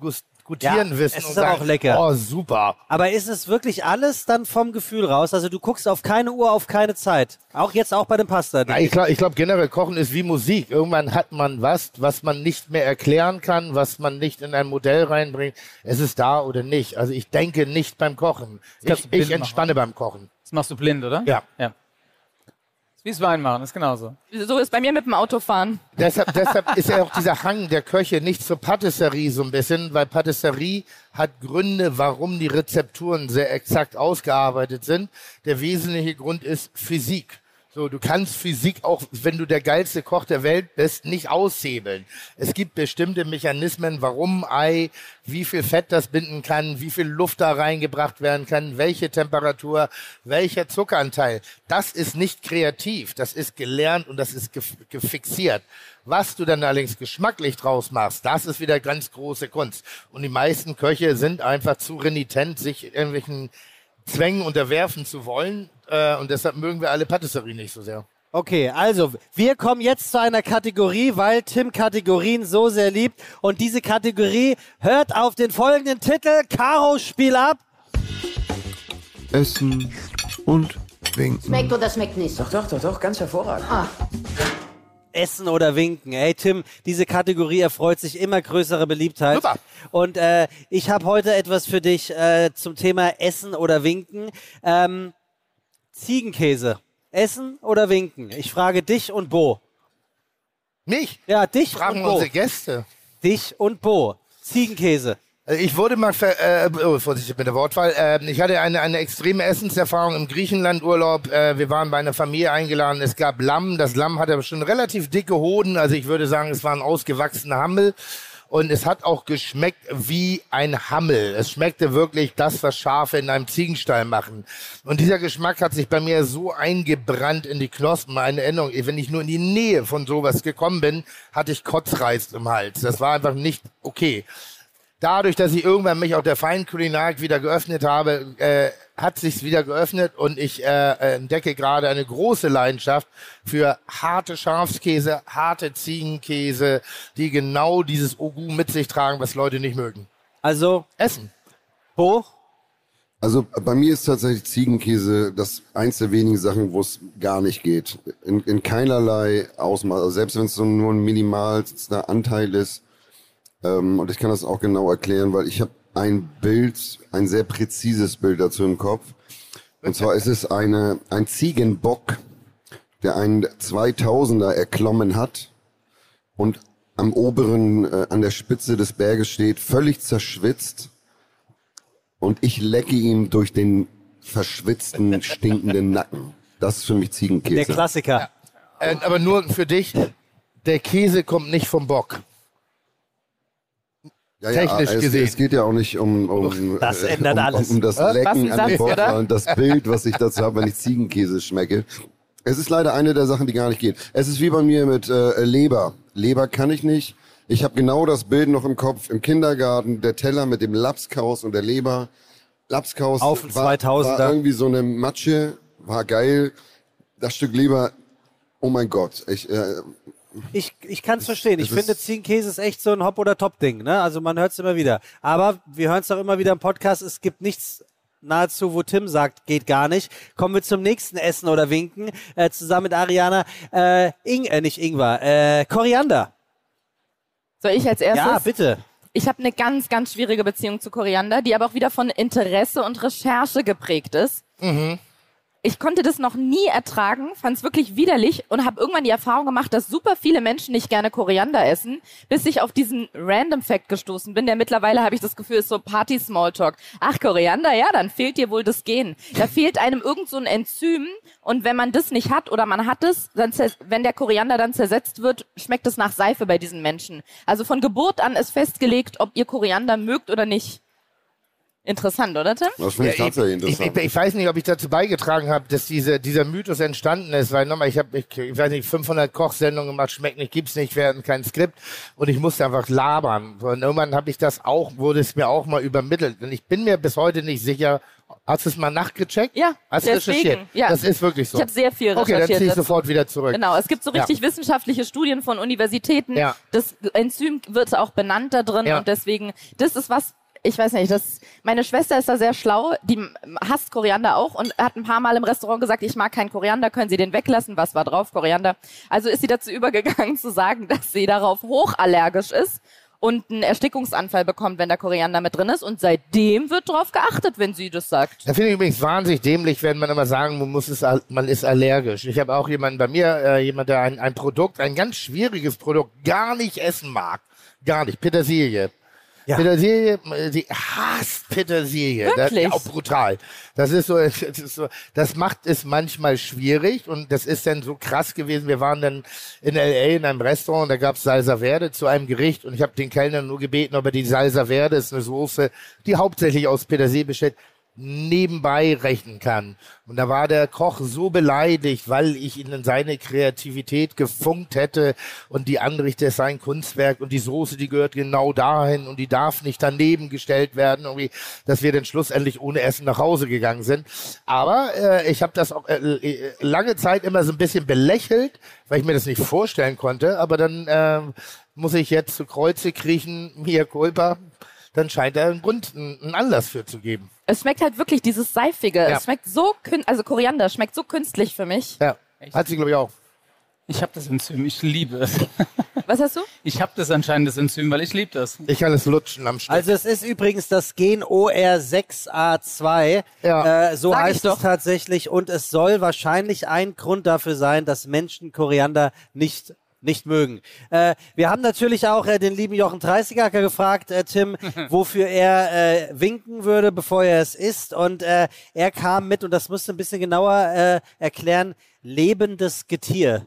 gutieren Ja, wissen es und ist aber sagen, auch lecker. oh super. Aber ist es wirklich alles dann vom Gefühl raus? Also du guckst auf keine Uhr, auf keine Zeit. Auch jetzt auch bei dem Pasta. Na, ich glaube, ich glaub, generell Kochen ist wie Musik. Irgendwann hat man was, was man nicht mehr erklären kann, was man nicht in ein Modell reinbringt. Es ist da oder nicht. Also ich denke nicht beim Kochen. Ich, ich entspanne beim Kochen. Das machst du blind, oder? Ja. ja. Wie es Wein machen, ist genauso. So ist bei mir mit dem Autofahren. Deshalb, deshalb ist ja auch dieser Hang der Köche nicht zur Patisserie so ein bisschen, weil Patisserie hat Gründe, warum die Rezepturen sehr exakt ausgearbeitet sind. Der wesentliche Grund ist Physik. So, du kannst Physik auch, wenn du der geilste Koch der Welt bist, nicht aushebeln. Es gibt bestimmte Mechanismen, warum Ei, wie viel Fett das binden kann, wie viel Luft da reingebracht werden kann, welche Temperatur, welcher Zuckeranteil. Das ist nicht kreativ, das ist gelernt und das ist gef gefixiert. Was du dann allerdings geschmacklich draus machst, das ist wieder ganz große Kunst. Und die meisten Köche sind einfach zu renitent, sich irgendwelchen Zwängen unterwerfen zu wollen. Äh, und deshalb mögen wir alle Patisserie nicht so sehr. Okay, also wir kommen jetzt zu einer Kategorie, weil Tim Kategorien so sehr liebt. Und diese Kategorie hört auf den folgenden Titel. Karo, spiel ab. Essen und winken. Schmeckt oder schmeckt nicht? Doch, doch, doch, doch, ganz hervorragend. Ah. Essen oder Winken. Ey, Tim, diese Kategorie erfreut sich immer größere Beliebtheit. Super. Und äh, ich habe heute etwas für dich äh, zum Thema Essen oder Winken. Ähm, Ziegenkäse. Essen oder Winken? Ich frage dich und Bo. Mich? Ja, dich Fragen und Bo. unsere Gäste. Dich und Bo. Ziegenkäse. Also Ich wurde mal, ver äh, oh, vorsichtig mit der Wortwahl, äh, ich hatte eine, eine extreme Essenserfahrung im Griechenland-Urlaub. Äh, wir waren bei einer Familie eingeladen, es gab Lamm. Das Lamm hatte schon relativ dicke Hoden, also ich würde sagen, es war ein ausgewachsener Hammel. Und es hat auch geschmeckt wie ein Hammel. Es schmeckte wirklich das, was Schafe in einem Ziegenstall machen. Und dieser Geschmack hat sich bei mir so eingebrannt in die Knospen. Eine Erinnerung, wenn ich nur in die Nähe von sowas gekommen bin, hatte ich Kotzreiz im Hals. Das war einfach nicht okay. Dadurch, dass ich irgendwann mich auch der Feinkulinarik wieder geöffnet habe, äh, hat sich's wieder geöffnet und ich äh, entdecke gerade eine große Leidenschaft für harte Schafskäse, harte Ziegenkäse, die genau dieses Ogu mit sich tragen, was Leute nicht mögen. Also Essen. Bo? Also bei mir ist tatsächlich Ziegenkäse das eins der wenigen Sachen, wo es gar nicht geht. In, in keinerlei Ausmaß. Also selbst wenn es so nur ein minimalster Anteil ist. Ähm, und ich kann das auch genau erklären, weil ich habe ein Bild, ein sehr präzises Bild dazu im Kopf. Und zwar ist es eine, ein Ziegenbock, der einen 2000er erklommen hat und am oberen, äh, an der Spitze des Berges steht, völlig zerschwitzt. Und ich lecke ihm durch den verschwitzten, stinkenden Nacken. Das ist für mich Ziegenkäse. Der Klassiker. Äh, aber nur für dich, der Käse kommt nicht vom Bock. Ja, ja, Technisch es, gesehen. Es geht ja auch nicht um, um, Das äh, ändert um, alles. um, um das? Lecken an Bock oder? und das Bild, was ich dazu habe, wenn ich Ziegenkäse schmecke. Es ist leider eine der Sachen, die gar nicht geht. Es ist wie bei mir mit äh, Leber. Leber kann ich nicht. Ich habe genau das Bild noch im Kopf. Im Kindergarten, der Teller mit dem Lapskaus und der Leber. Lapskaus Auf den war, 2000er. war irgendwie so eine Matsche, war geil. Das Stück Leber, oh mein Gott. Ich, äh, Ich, ich kann es verstehen. Ich finde, Ziegenkäse ist echt so ein Hop- oder Top-Ding. Ne? Also man hört es immer wieder. Aber wir hören es auch immer wieder im Podcast. Es gibt nichts nahezu, wo Tim sagt, geht gar nicht. Kommen wir zum nächsten Essen oder Winken. Äh, zusammen mit Ariana. Äh, Ing, äh, nicht Ingwer. Äh, Koriander. Soll ich als erstes? Ja, bitte. Ich habe eine ganz, ganz schwierige Beziehung zu Koriander, die aber auch wieder von Interesse und Recherche geprägt ist. Ich konnte das noch nie ertragen, fand es wirklich widerlich und habe irgendwann die Erfahrung gemacht, dass super viele Menschen nicht gerne Koriander essen, bis ich auf diesen Random Fact gestoßen bin, der mittlerweile, habe ich das Gefühl, ist so Party-Smalltalk. Ach, Koriander, ja, dann fehlt dir wohl das Gen. Da fehlt einem irgend so ein Enzym und wenn man das nicht hat oder man hat es, dann wenn der Koriander dann zersetzt wird, schmeckt es nach Seife bei diesen Menschen. Also von Geburt an ist festgelegt, ob ihr Koriander mögt oder nicht. Interessant, oder Tim? das finde ich Ja, tatsächlich ich, interessant. ich, ich weiß nicht, ob ich dazu beigetragen habe, dass diese, dieser Mythos entstanden ist, weil nochmal, ich habe, ich, ich weiß nicht, 500 Kochsendungen gemacht, schmeckt nicht, gibt's nicht, wir hatten kein Skript und ich musste einfach labern. Und irgendwann habe ich das auch, wurde es mir auch mal übermittelt. Und ich bin mir bis heute nicht sicher, hast du es mal nachgecheckt? Ja, Hast du recherchiert? ja. Das ist wirklich so. Ich habe sehr viel Okay, dann recherchiert zieh ich sofort wieder zurück. Genau, es gibt so Ja. richtig wissenschaftliche Studien von Universitäten. Ja. Das Enzym wird auch benannt da drin Ja. und deswegen, das ist was, ich weiß nicht, das, meine Schwester ist da sehr schlau, die hasst Koriander auch und hat ein paar Mal im Restaurant gesagt, ich mag keinen Koriander, können Sie den weglassen? Was war drauf? Koriander. Also ist sie dazu übergegangen zu sagen, dass sie darauf hochallergisch ist und einen Erstickungsanfall bekommt, wenn da Koriander mit drin ist und seitdem wird drauf geachtet, wenn sie das sagt. Da finde ich übrigens wahnsinnig dämlich, wenn man immer sagen, man muss es, man ist allergisch. Ich habe auch jemanden bei mir, äh, jemand, der ein, ein Produkt, ein ganz schwieriges Produkt gar nicht essen mag. Gar nicht. Petersilie. Petersilie, äh, sie hasst Petersilie. Das, Wirklich? ja, auch brutal. Das ist, so, das ist so, das macht es manchmal schwierig und das ist dann so krass gewesen. Wir waren dann in L.A. in einem Restaurant, da gab es Salsa Verde zu einem Gericht und ich habe den Kellner nur gebeten, ob er die Salsa Verde, ist eine Soße, die hauptsächlich aus Petersilie besteht, nebenbei rechnen kann. Und da war der Koch so beleidigt, weil ich ihn in seine Kreativität gefunkt hätte und die Anrichte ist sein Kunstwerk und die Soße, die gehört genau dahin und die darf nicht daneben gestellt werden, irgendwie, dass wir dann schlussendlich ohne Essen nach Hause gegangen sind. Aber äh, ich habe das auch äh, äh, lange Zeit immer so ein bisschen belächelt, weil ich mir das nicht vorstellen konnte. Aber dann äh, muss ich jetzt zu Kreuze kriechen, Mia Culpa, dann scheint er einen Grund, einen Anlass für zu geben. Es schmeckt halt wirklich dieses Seifige. Ja. Es schmeckt so, kün also Koriander schmeckt so künstlich für mich. Ja, hat sie glaube ich auch. Ich habe das Enzym, ich liebe es. Was hast du? Ich habe das anscheinend, das Enzym, weil ich liebe das. Ich kann es lutschen am Stück. Also es ist übrigens das Gen OR6A2. Ja. Äh, so Sag heißt doch. es tatsächlich. Und es soll wahrscheinlich ein Grund dafür sein, dass Menschen Koriander nicht nicht mögen. Äh, wir haben natürlich auch äh, den lieben Jochen Dreißigacker gefragt, äh, Tim, wofür er äh, winken würde, bevor er es isst. Und äh, er kam mit, und das musst du ein bisschen genauer äh, erklären, lebendes Getier.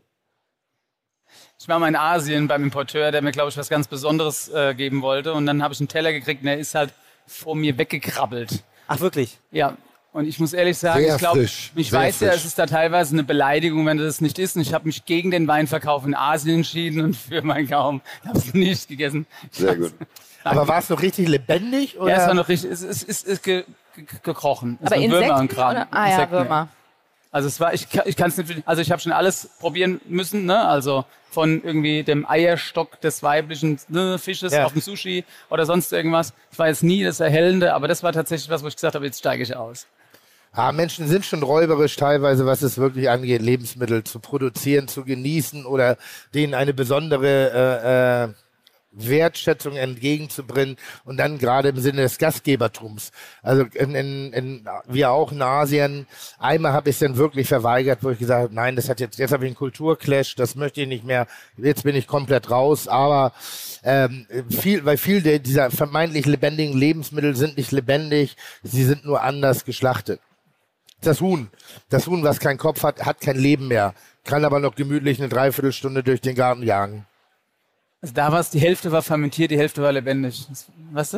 Ich war mal in Asien beim Importeur, der mir, glaube ich, was ganz Besonderes geben wollte. Und dann habe ich einen Teller gekriegt und der ist halt vor mir weggekrabbelt. Ach, wirklich? Ja. Und ich muss ehrlich sagen, Sehr ich glaube, ich sehr weiß ja, frisch. es ist da teilweise eine Beleidigung, wenn du das nicht isst. Und ich habe mich gegen den Weinverkauf in Asien entschieden und für meinen Gaumen. Ich habe es nicht gegessen. Sehr gut. Aber war es noch richtig lebendig? Oder? Ja, es war noch richtig, es ist, ist, ist ge, ge, gekrochen. Es Aber waren Insekten Würmer und Kram. oder- ah ja, Insekten, Würmer. Also es war, ich, kann- ich kann es nicht, also ich habe schon alles probieren müssen, ne? Also von irgendwie dem Eierstock des weiblichen ne, Fisches Ja. auf dem Sushi oder sonst irgendwas. Ich war jetzt nie das Erhellende, aber das war tatsächlich was, wo ich gesagt habe, jetzt steige ich aus. Ah, Menschen sind schon räuberisch teilweise, was es wirklich angeht, Lebensmittel zu produzieren, zu genießen oder denen eine besondere äh, äh, Wertschätzung entgegenzubringen und dann gerade im Sinne des Gastgebertums. Also in, in, in, wir auch in Asien, einmal habe ich es dann wirklich verweigert, wo ich gesagt habe, nein, das hat jetzt, jetzt habe ich einen Kulturclash, das möchte ich nicht mehr, jetzt bin ich komplett raus, aber ähm, viel, weil viel dieser vermeintlich lebendigen Lebensmittel sind nicht lebendig, sie sind nur anders geschlachtet. Das Huhn, das Huhn, was keinen Kopf hat, hat kein Leben mehr, kann aber noch gemütlich eine Dreiviertelstunde durch den Garten jagen. Also da war es, die Hälfte war fermentiert, die Hälfte war lebendig. Das, weißt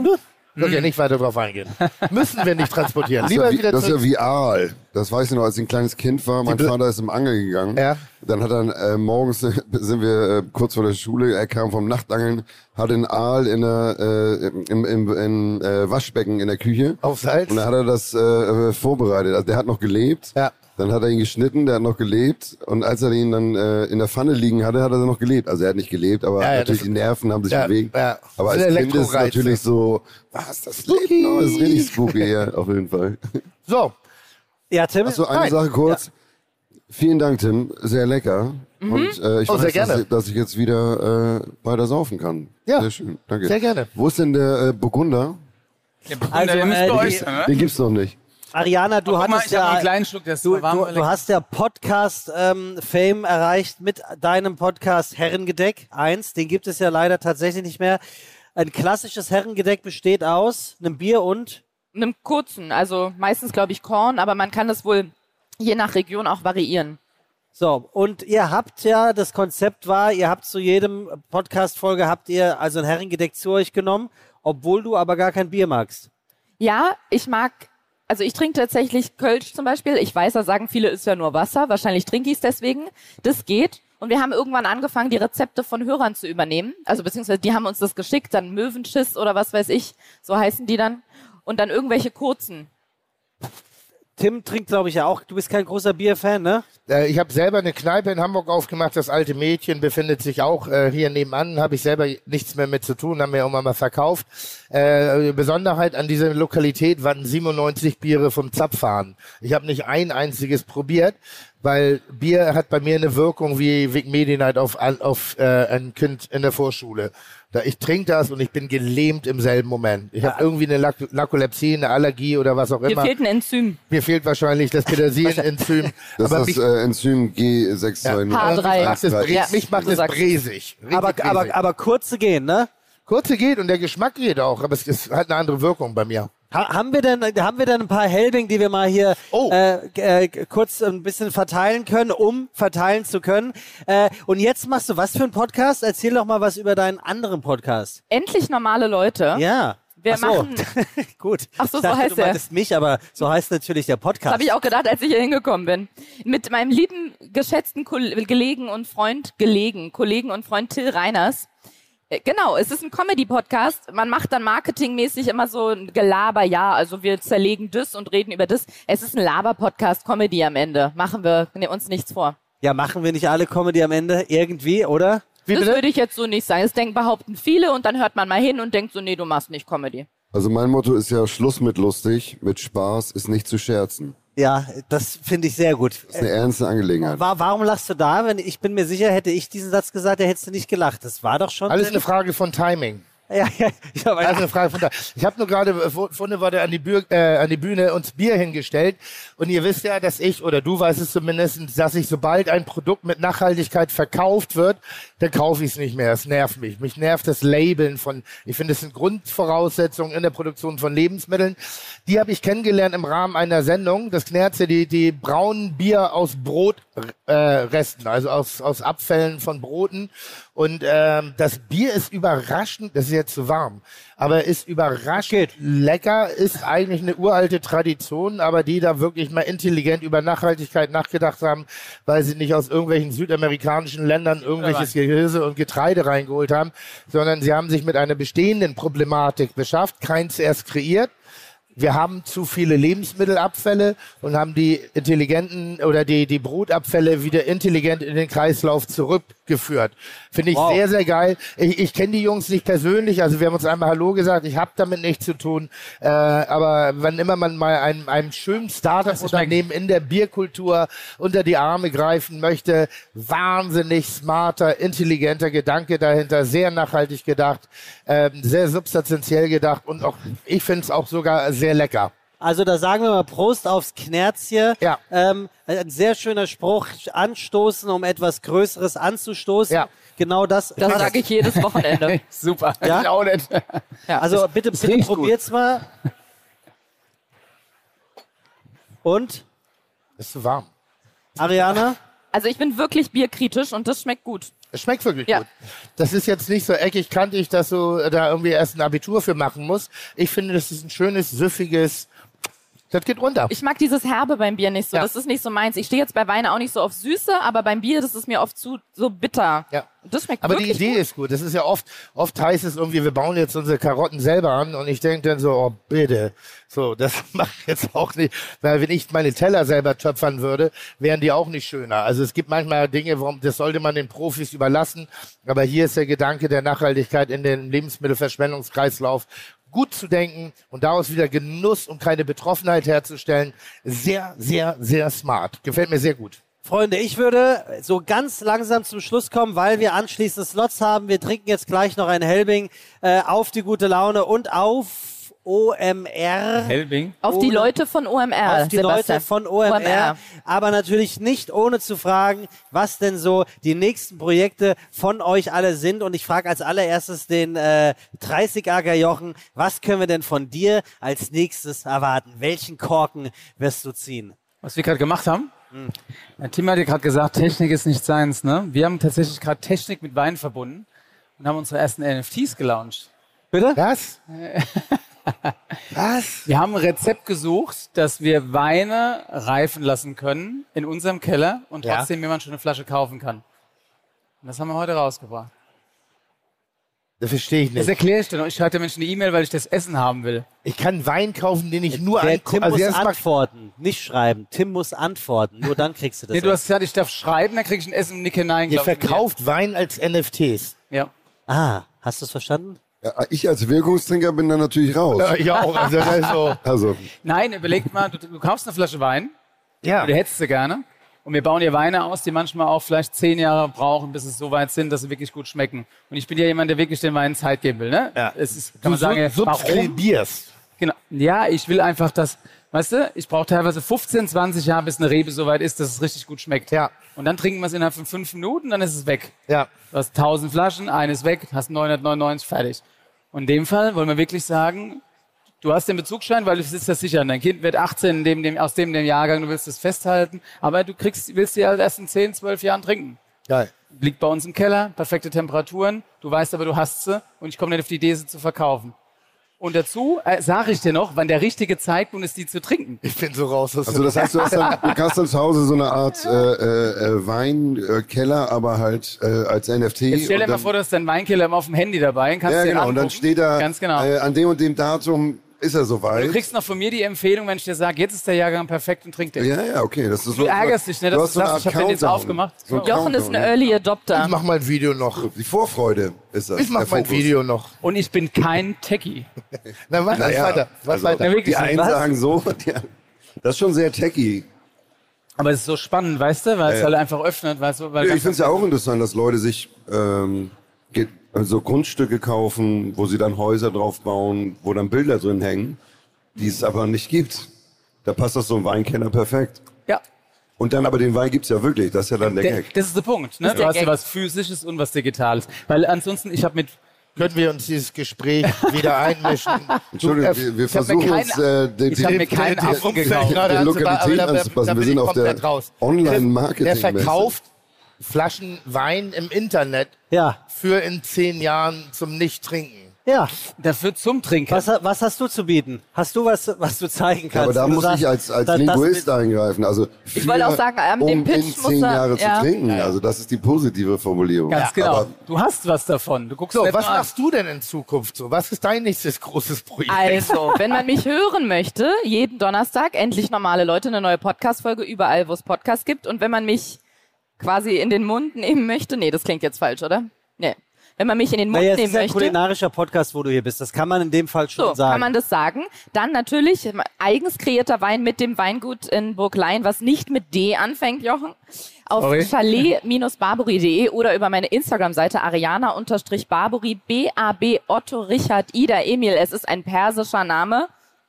Ich will ja nicht weiter drauf eingehen. Müssen wir nicht transportieren. Das ist, Lieber ja wie, wieder das ist ja wie Aal. Das weiß ich noch, als ich ein kleines Kind war. Mein Vater ist im Angel gegangen. Ja. Dann hat er äh, morgens sind wir äh, kurz vor der Schule. Er kam vom Nachtangeln, hat den Aal in der äh, im, im, im äh, Waschbecken in der Küche. Auf Salz. Und dann hat er das äh, vorbereitet. Also der hat noch gelebt. Ja. Dann hat er ihn geschnitten, der hat noch gelebt. Und als er ihn dann äh, in der Pfanne liegen hatte, hat er noch gelebt. Also er hat nicht gelebt, aber Ja, ja, natürlich die Nerven haben sich Ja, bewegt. ja. Aber als Kind ist es natürlich so, was, das lebt noch? Das ist richtig spooky, ja, auf jeden Fall. So. Ja, Tim? Achso, eine Nein. Sache kurz. Vielen Dank, Tim. Sehr lecker. Mhm. Und äh, ich Oh, weiß. Dass, ich, dass ich jetzt wieder äh, weiter saufen kann. Ja. Sehr schön. Danke. Sehr gerne. Wo ist denn der äh, Burgunder? Also, der äh, bei die- euch sein, ne? Den gibt's noch nicht. Ariana, du hattest hab ja, einen kleinen Schluck, du, warm, du, aber du hast ja Podcast-Fame erreicht mit deinem Podcast Herrengedeck 1. Den gibt es ja leider tatsächlich nicht mehr. Ein klassisches Herrengedeck besteht aus einem Bier und einem kurzen, also meistens glaube ich Korn, aber man kann das wohl je nach Region auch variieren. So, und ihr habt ja, das Konzept war, ihr habt zu jedem Podcast-Folge habt ihr also ein Herrengedeck zu euch genommen, obwohl du aber gar kein Bier magst. Ja, ich mag, also ich trinke tatsächlich Kölsch zum Beispiel. Ich weiß, da sagen viele, ist ja nur Wasser. Wahrscheinlich trinke ich es deswegen. Das geht. Und wir haben irgendwann angefangen, die Rezepte von Hörern zu übernehmen. Also beziehungsweise die haben uns das geschickt, dann Möwenschiss oder was weiß ich, so heißen die dann. Und dann irgendwelche kurzen. Tim trinkt, glaube ich, ja auch. Du bist kein großer Bierfan, ne? Äh, ich habe selber eine Kneipe in Hamburg aufgemacht. Das alte Mädchen befindet sich auch äh, hier nebenan. Habe ich selber nichts mehr mit zu tun, haben wir irgendwann mal verkauft. Äh, Besonderheit an dieser Lokalität waren 97 Biere vom Zapfhahn. Ich habe nicht ein einziges probiert, weil Bier hat bei mir eine Wirkung wie Vic Medi-Night auf, auf äh, ein Kind in der Vorschule. Da ich trinke das und ich bin gelähmt im selben Moment. Ich habe irgendwie eine Lak Narkolepsie, eine Allergie oder was auch Mir immer. fehlt ein Enzym. Mir fehlt wahrscheinlich das Petersilien-Enzym. Das aber ist das äh, Enzym G629. H3. Mich macht es, bre Ja, mich macht es es. bresig. Richtig Aber, aber, aber kurze gehen, ne? Kurze geht und der Geschmack geht auch, aber es ist, hat eine andere Wirkung bei mir. Ha haben wir denn haben wir denn ein paar Helbing, die wir mal hier Oh. äh, äh, kurz ein bisschen verteilen können, um verteilen zu können? Äh, und jetzt machst du was für einen Podcast? Erzähl doch mal was über deinen anderen Podcast. Endlich normale Leute. Ja. Wir Ach so. machen, Gut. Ach so, ich so dachte, heißt du er. meintest mich, aber so heißt natürlich der das Podcast. habe ich auch gedacht, als ich hier hingekommen bin. Mit meinem lieben, geschätzten Kol Gelegen und Freund, Gelegen, Kollegen und Freund Till Reiners. Äh, Genau, es ist ein Comedy-Podcast. Man macht dann marketingmäßig immer so ein Gelaber, ja, also wir zerlegen das und reden über das. Es ist ein Laber-Podcast, Comedy am Ende. Machen wir ne, uns nichts vor. ja, machen wir nicht alle Comedy am Ende irgendwie, oder? Wie das bitte? würde ich jetzt so nicht sagen. Das denken, behaupten viele und dann hört man mal hin und denkt so, nee, du machst nicht Comedy. Also mein Motto ist ja Schluss mit lustig, mit Spaß ist nicht zu scherzen. Ja, das finde ich sehr gut. Das ist eine ernste Angelegenheit. Wa- warum lachst du da? Wenn ich bin mir sicher, hätte ich diesen Satz gesagt, da hättest du nicht gelacht. Das war doch schon. Alles eine Frage von Timing. Ja, ja, ja, aber Alles eine Frage von Timing. Ich habe nur gerade äh, vor- vorne war der an die, Bür äh, an die Bühne uns Bier hingestellt und ihr wisst ja, dass ich oder du weißt es zumindest, dass ich sobald ein Produkt mit Nachhaltigkeit verkauft wird, dann kaufe ich es nicht mehr. Es nervt mich. Mich nervt das Labeln von. Ich finde, es sind Grundvoraussetzungen in der Produktion von Lebensmitteln. Die habe ich kennengelernt im Rahmen einer Sendung. Das Knerze, die die braunen Bier aus Brotresten, äh, also aus aus Abfällen von Broten. Und ähm, das Bier ist überraschend, das ist jetzt zu warm, aber ist überraschend lecker, ist eigentlich eine uralte Tradition, aber die da wirklich mal intelligent über Nachhaltigkeit nachgedacht haben, weil sie nicht aus irgendwelchen südamerikanischen Ländern irgendwelches Gehirse und Getreide reingeholt haben, sondern sie haben sich mit einer bestehenden Problematik beschafft, keins erst kreiert. Wir haben zu viele Lebensmittelabfälle und haben die intelligenten oder die, die Brutabfälle wieder intelligent in den Kreislauf zurückgeführt. Finde ich Wow. sehr, sehr geil. Ich, ich kenne die Jungs nicht persönlich, also wir haben uns einmal Hallo gesagt, ich habe damit nichts zu tun. Äh, aber wann immer man mal einem, einem schönen Startup-Unternehmen in der Bierkultur unter die Arme greifen möchte, wahnsinnig smarter, intelligenter Gedanke dahinter, sehr nachhaltig gedacht, ähm, sehr substanziell gedacht und auch, ich finde es auch sogar sehr lecker. Also da sagen wir mal Prost aufs Knerzchen. Ja. Ähm, ein sehr schöner Spruch, anstoßen, um etwas Größeres anzustoßen. Ja. Genau das. Das sage ich jedes Wochenende. Super. Ja? Ich auch nicht. Also bitte, Das bitte riecht gut. probiert's mal. Und? Ist zu warm. Ariana? Also ich bin wirklich bierkritisch und das schmeckt gut. Es schmeckt wirklich Ja. gut. Das ist jetzt nicht so eckig kantig, dass du da irgendwie erst ein Abitur für machen musst. Ich finde, das ist ein schönes, süffiges, das geht runter. Ich mag dieses Herbe beim Bier nicht so. Ja. Das ist nicht so meins. Ich stehe jetzt bei Wein auch nicht so auf Süße, aber beim Bier, das ist mir oft zu so bitter. Ja. Das schmeckt Aber die Idee gut. ist gut. Das ist ja oft, oft heißt es irgendwie, wir bauen jetzt unsere Karotten selber an und ich denke dann so, oh bitte. So, das mache ich jetzt auch nicht. Weil wenn ich meine Teller selber töpfern würde, wären die auch nicht schöner. Also es gibt manchmal Dinge, warum, das sollte man den Profis überlassen. Aber hier ist der Gedanke der Nachhaltigkeit in den Lebensmittelverschwendungskreislauf gut zu denken und daraus wieder Genuss und keine Betroffenheit herzustellen. Sehr, sehr, sehr smart. Gefällt mir sehr gut. Freunde, ich würde so ganz langsam zum Schluss kommen, weil wir anschließend Slots haben. Wir trinken jetzt gleich noch ein Helbing äh, auf die gute Laune und auf OMR. Helbing. Auf die Leute von OMR. auf die Sebastian. Leute von OMR, OMR. aber natürlich nicht ohne zu fragen, was denn so die nächsten Projekte von euch alle sind. Und ich frage als allererstes den äh, 30-Ager Jochen, was können wir denn von dir als nächstes erwarten? Welchen Korken wirst du ziehen? Was wir gerade gemacht haben? Ja, Tim hat ja gerade gesagt, Technik ist nicht seins. Ne? Wir haben tatsächlich gerade Technik mit Wein verbunden und haben unsere ersten NFTs gelauncht. Bitte? Was? Was? Wir haben ein Rezept gesucht, dass wir Weine reifen lassen können in unserem Keller und Ja. trotzdem jemand schon eine Flasche kaufen kann. Und das haben wir heute rausgebracht. Das verstehe ich Das nicht. erkläre ich dir noch. Ich schreibe der Menschen eine E-Mail, weil ich das Essen haben will. Ich kann Wein kaufen, den ich nur ein Tim also muss antworten, nicht schreiben. Tim muss antworten. Nur dann kriegst du das. Nee, du hast gesagt, ich darf schreiben, dann kriege ich ein Essen und nick hinein. Ihr verkauft Wein als NFTs. Ja. ah, hast du es verstanden? Ja, ich als Wirkungstrinker bin da natürlich raus. Ja, ich auch. Also, das so. Also, Nein, überleg mal, du, du kaufst eine Flasche Wein, Ja. du hättest sie gerne. Und wir bauen dir Weine aus, die manchmal auch vielleicht zehn Jahre brauchen, bis es so weit sind, dass sie wirklich gut schmecken. Und ich bin ja jemand, der wirklich den Weinen Zeit geben will. Ne? Ja. Es ist, Du kann man sagen, sub- warum? subskribierst. Genau. Ja, ich will einfach, dass, weißt du, ich brauche teilweise 15, 20 Jahre, bis eine Rebe so weit ist, dass es richtig gut schmeckt. Ja. Und dann trinken wir es innerhalb von fünf Minuten, dann ist es weg. Ja. Du hast 1000 Flaschen, eine ist weg, hast 999 fertig. Und in dem Fall wollen wir wirklich sagen, du hast den Bezugsschein, weil du sitzt das sicher. Dein Kind wird 18 in dem, dem, aus dem, dem Jahrgang, du willst es festhalten, aber du kriegst, willst sie halt erst in 10, 12 Jahren trinken. Geil. Liegt bei uns im Keller, perfekte Temperaturen, du weißt aber, du hast sie und ich komme nicht auf die Idee, sie zu verkaufen. Und dazu äh, sage ich dir noch, wann der richtige Zeitpunkt ist, die zu trinken. Ich bin so raus. aus also das heißt, du hast dann, du hast dann zu Hause so eine Art äh, äh, Weinkeller, aber halt äh, als NFT. Jetzt stell dir mal vor, du hast deinen Weinkeller immer auf dem Handy dabei. Kannst Ja, genau. Und dann steht da, Ganz genau. äh, an dem und dem Datum ist er soweit. Du kriegst noch von mir die Empfehlung, wenn ich dir sage, jetzt ist der Jahrgang perfekt und trink den. Ja, ja, okay. Das ist so, Du ärgerst dich, ne, dass du du hast so Art ich hab den jetzt aufgemacht. So ein Jochen ist Countdown, ein ne? Early Adopter. Ich mach mal ein Video noch. Die Vorfreude ist das. Ich mach mein Fokus. Video noch. Und ich bin kein Techie. Na, was, Naja, weiter. Was also, weiter. Die einen Was? sagen so, die das ist schon sehr techy. Aber es ist so spannend, weißt du, weil es Ja. halt einfach öffnet. Weißt du, weil Ja, ich finde es ja auch interessant, dass Leute sich ähm, also Grundstücke kaufen, wo sie dann Häuser drauf bauen, wo dann Bilder drin hängen, die es aber nicht gibt. Da passt das so ein Weinkenner perfekt. Ja. Und dann aber den Wein gibt's ja wirklich, das ist ja dann der Der, Gag. das ist der Punkt. Ne? Du hast ja was Physisches und was Digitales. Weil ansonsten, ich habe mit Können wir uns dieses Gespräch wieder einmischen? Entschuldigung, wir, wir versuchen uns äh, den, ich hab mir keinen den, den, anzubauen, Lokalität anzupassen. Wir sind auf der. Online-Marketing. Der verkauft Flaschen Wein im Internet Ja. für in zehn Jahren zum Nicht-Trinken. Ja. Dafür zum Trinken. Was, was hast du zu bieten? Hast du was, was du zeigen kannst? Ja, aber da muss sagst, ich als, als da- das Linguist mit- eingreifen. Also Ich wollte auch für- sagen, um dem Pitch in muss zehn er- Jahre ja. zu trinken. Also das ist die positive Formulierung. Ganz genau. Aber du hast was davon. Du guckst So, was an. machst du denn in Zukunft so? Was ist dein nächstes großes Projekt? Also, wenn man mich hören möchte, jeden Donnerstag, endlich normale Leute, eine neue Podcast-Folge überall, wo es Podcasts gibt. Und wenn man mich quasi in den Mund nehmen möchte, nee, das klingt jetzt falsch, oder? Nee. Wenn man mich in den Mund Naja, es nehmen ist ja ein möchte, kulinarischer Podcast, wo du hier bist. Das kann man in dem Fall schon so, sagen. kann man das sagen. Dann natürlich eigens kreierter Wein mit dem Weingut in Burglein, was nicht mit D anfängt, Jochen. Auf Sorry. chalet-barbary.de oder über meine Instagram-Seite ariana-barbary, B-A-B Otto Richard Ida Emil. Es ist ein persischer Name.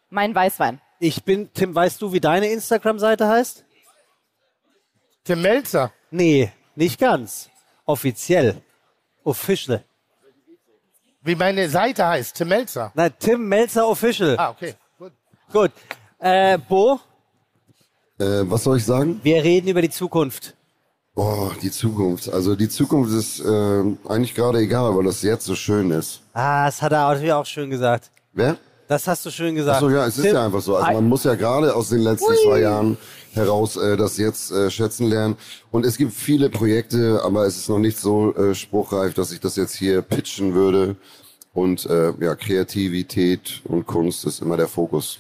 Mein Weißwein. Ich bin, Tim, weißt du, wie deine Instagram-Seite heißt? Tim Melzer. Nee, nicht ganz. Offiziell. Official. Wie meine Seite heißt, Tim Melzer. Nein, Tim Melzer Official. Ah, okay. Gut. Gut. Äh, Bo, äh, was soll ich sagen? wir reden über die Zukunft. Oh, die Zukunft. Also die Zukunft ist äh, eigentlich gerade egal, weil das jetzt so schön ist. Ah, das hat er natürlich auch schön gesagt. Wer? Das hast du schön gesagt. Achso, ja, es ist Tim, ja einfach so. Also man muss ja gerade aus den letzten zwei Jahren heraus äh, das jetzt äh, schätzen lernen. Und es gibt viele Projekte, aber es ist noch nicht so äh, spruchreif, dass ich das jetzt hier pitchen würde. Und äh, ja, Kreativität und Kunst ist immer der Fokus.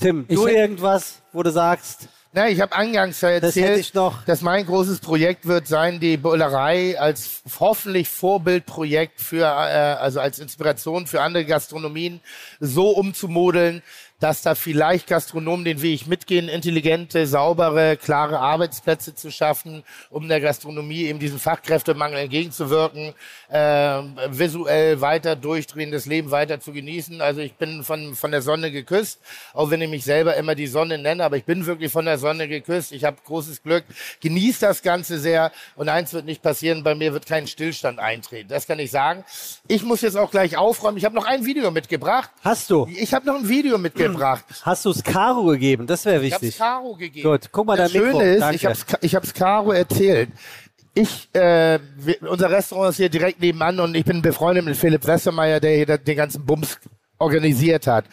Tim, du irgendwas, wo du sagst, Na, ich habe eingangs ja Das erzählt, noch. dass mein großes Projekt wird sein, die Bullerei als hoffentlich Vorbildprojekt für, äh, also als Inspiration für andere Gastronomien so umzumodeln, dass da vielleicht Gastronomen den Weg mitgehen, intelligente, saubere, klare Arbeitsplätze zu schaffen, um der Gastronomie eben diesen Fachkräftemangel entgegenzuwirken, äh, visuell weiter durchdrehen, das Leben weiter zu genießen. Also ich bin von, von der Sonne geküsst, auch wenn ich mich selber immer die Sonne nenne, aber ich bin wirklich von der Sonne geküsst. Ich habe großes Glück, genieße das Ganze sehr und eins wird nicht passieren, bei mir wird kein Stillstand eintreten. Das kann ich sagen. Ich muss jetzt auch gleich aufräumen. Ich habe noch ein Video mitgebracht. Hast du? Ich habe noch ein Video mitgebracht. Hast du es Caro gegeben? Das wäre Ich habe wichtig. Caro gegeben. Gut, guck mal das dein Mikro. Schöne ist, Danke. ich habe ich hab's Caro erzählt. Ich, äh, wir, unser Restaurant ist hier direkt nebenan und ich bin befreundet mit Philipp Westermeier, der hier den ganzen Bums organisiert hat.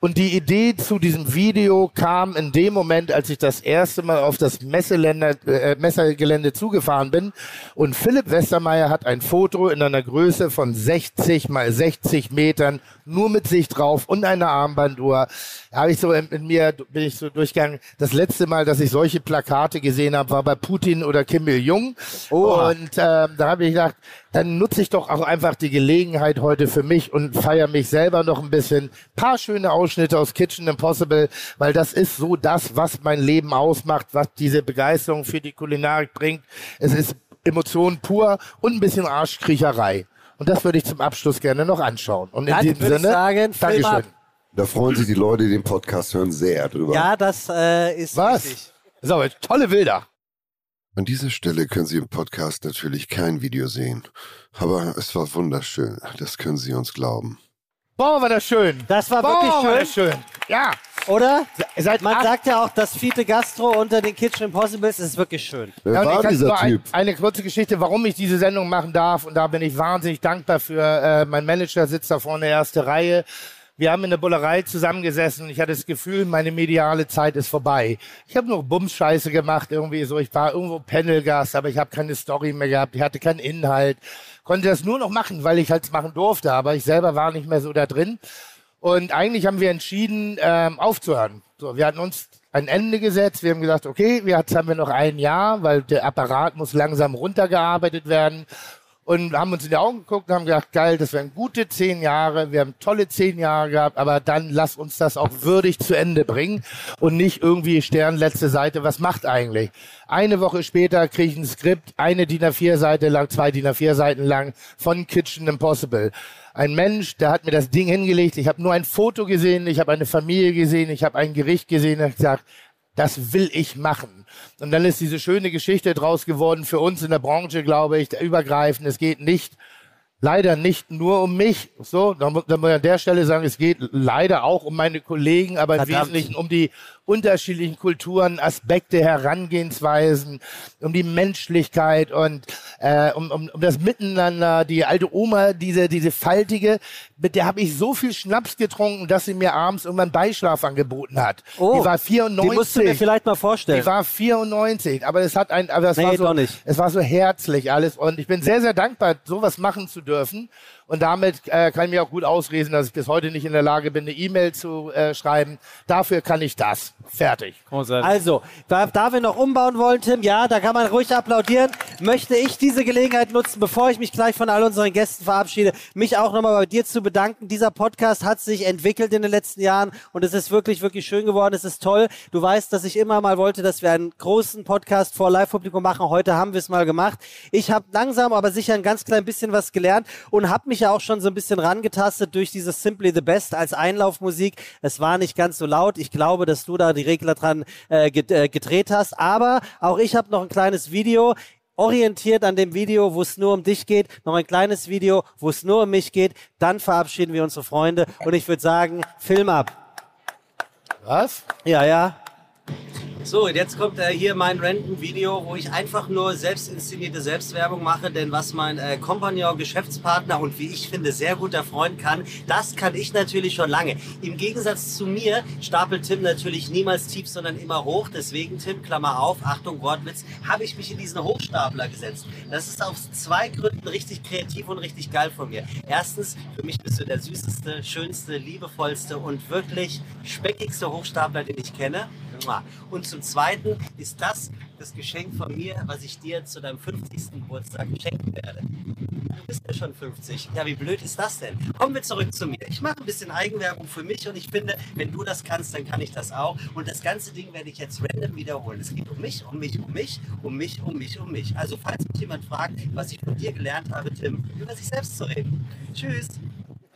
Und die Idee zu diesem Video kam in dem Moment, als ich das erste Mal auf das Messeländer, äh, Messegelände zugefahren bin. Und Philipp Westermeier hat ein Foto in einer Größe von 60 mal 60 Metern, nur mit sich drauf und eine Armbanduhr. Da habe ich so in, in mir, bin ich so durchgegangen. Das letzte Mal, dass ich solche Plakate gesehen habe, war bei Putin oder Kim Il-jung. Und ähm, da habe ich gedacht, dann nutze ich doch auch einfach die Gelegenheit heute für mich und feiere mich selber noch ein bisschen. Paar schöne Ausschnitte aus Kitchen Impossible, weil das ist so das, was mein Leben ausmacht, was diese Begeisterung für die Kulinarik bringt. Es ist Emotion pur und ein bisschen Arschkriecherei. Und das würde ich zum Abschluss gerne noch anschauen. Und in Dann diesem Sinne, sagen, Dankeschön. ab. Da freuen sich die Leute, die den Podcast hören, sehr drüber. Ja, das äh, ist Was? wichtig. So, tolle Bilder. An dieser Stelle können Sie im Podcast natürlich kein Video sehen. Aber es war wunderschön. Das können Sie uns glauben. Boah, war das schön. Das war Boah, wirklich war schön. das schön. Ja. Oder? Seit Man acht- sagt ja auch, das Fiete Gastro unter den Kitchen Impossibles ist wirklich schön. Wer und war dieser nur ein, Typ? eine kurze Geschichte, warum ich diese Sendung machen darf. Und da bin ich wahnsinnig dankbar für. Äh, mein Manager sitzt da vorne in der ersten Reihe. Wir haben in der Bullerei zusammengesessen. Ich hatte das Gefühl, meine mediale Zeit ist vorbei. Ich habe nur Bumsscheiße gemacht irgendwie so. Ich war irgendwo Panelgast, aber ich habe keine Story mehr gehabt. Ich hatte keinen Inhalt. Konnte das nur noch machen, weil ich halt machen durfte. Aber ich selber war nicht mehr so da drin. Und eigentlich haben wir entschieden, ähm, aufzuhören. So, wir hatten uns ein Ende gesetzt. Wir haben gesagt, okay, jetzt haben wir noch ein Jahr, weil der Apparat muss langsam runtergearbeitet werden. Und haben uns in die Augen geguckt und haben gedacht, geil, das wären gute zehn Jahre. Wir haben tolle zehn Jahre gehabt, aber dann lass uns das auch würdig zu Ende bringen und nicht irgendwie Stern, letzte Seite, was macht eigentlich? Eine Woche später kriege ich ein Skript, eine DIN A4-Seite lang, zwei DIN A4-Seiten lang von Kitchen Impossible. Ein Mensch, der hat mir das Ding hingelegt. Ich habe nur ein Foto gesehen, ich habe eine Familie gesehen, ich habe ein Gericht gesehen und gesagt, das will ich machen. Und dann ist diese schöne Geschichte draus geworden für uns in der Branche, glaube ich, übergreifend. Es geht nicht, leider nicht nur um mich. So, da muss ich an der Stelle sagen, es geht leider auch um meine Kollegen, aber im. Wesentlichen um die, unterschiedlichen Kulturen, Aspekte, Herangehensweisen, um die Menschlichkeit und äh, um, um, um das Miteinander. Die alte Oma, diese, diese faltige, mit der habe ich so viel Schnaps getrunken, dass sie mir abends irgendwann Beischlaf angeboten hat. Oh, die war 94. die musst du mir vielleicht mal vorstellen. Die war 94, aber es hat ein, aber es Nee, war so, es war so herzlich alles und ich bin sehr, sehr dankbar, sowas machen zu dürfen. Und damit äh, kann ich mir auch gut ausreden, dass ich bis heute nicht in der Lage bin, eine E-Mail zu äh, schreiben. Dafür kann ich das. Fertig. Also, da, da wir noch umbauen wollen, Tim, ja, da kann man ruhig applaudieren, möchte ich diese Gelegenheit nutzen, bevor ich mich gleich von all unseren Gästen verabschiede, mich auch nochmal bei dir zu bedanken. Dieser Podcast hat sich entwickelt in den letzten Jahren und es ist wirklich, wirklich schön geworden. Es ist toll. Du weißt, dass ich immer mal wollte, dass wir einen großen Podcast vor Live-Publikum machen. Heute haben wir es mal gemacht. Ich habe langsam, aber sicher ein ganz klein bisschen was gelernt und habe mich ja auch schon so ein bisschen rangetastet durch dieses Simply the Best als Einlaufmusik. Es war nicht ganz so laut. Ich glaube, dass du da die Regler dran äh, äh, gedreht hast. Aber auch ich habe noch ein kleines Video orientiert an dem Video, wo es nur um dich geht, noch ein kleines Video, wo es nur um mich geht. Dann verabschieden wir unsere Freunde und ich würde sagen, Film ab. Was? Ja, ja. So, und jetzt kommt äh, hier mein random Video, wo ich einfach nur selbst inszenierte Selbstwerbung mache, denn was mein äh, Kompagnon, Geschäftspartner und wie ich finde sehr guter Freund kann, das kann ich natürlich schon lange. Im Gegensatz zu mir stapelt Tim natürlich niemals tief, sondern immer hoch. Deswegen, Tim, Klammer auf, Achtung, Wortwitz, habe ich mich in diesen Hochstapler gesetzt. Das ist aus zwei Gründen richtig kreativ und richtig geil von mir. Erstens, für mich bist du der süßeste, schönste, liebevollste und wirklich speckigste Hochstapler, den ich kenne. Und zum Zweiten ist das das Geschenk von mir, was ich dir zu deinem 50. Geburtstag schenken werde. Du bist ja schon 50. Ja, wie blöd ist das denn? Kommen wir zurück zu mir. Ich mache ein bisschen Eigenwerbung für mich und ich finde, wenn du das kannst, dann kann ich das auch. Und das ganze Ding werde ich jetzt random wiederholen. Es geht um mich, um mich, um mich, um mich, um mich, um mich. Also falls mich jemand fragt, was ich von dir gelernt habe, Tim, über sich selbst zu reden. Tschüss.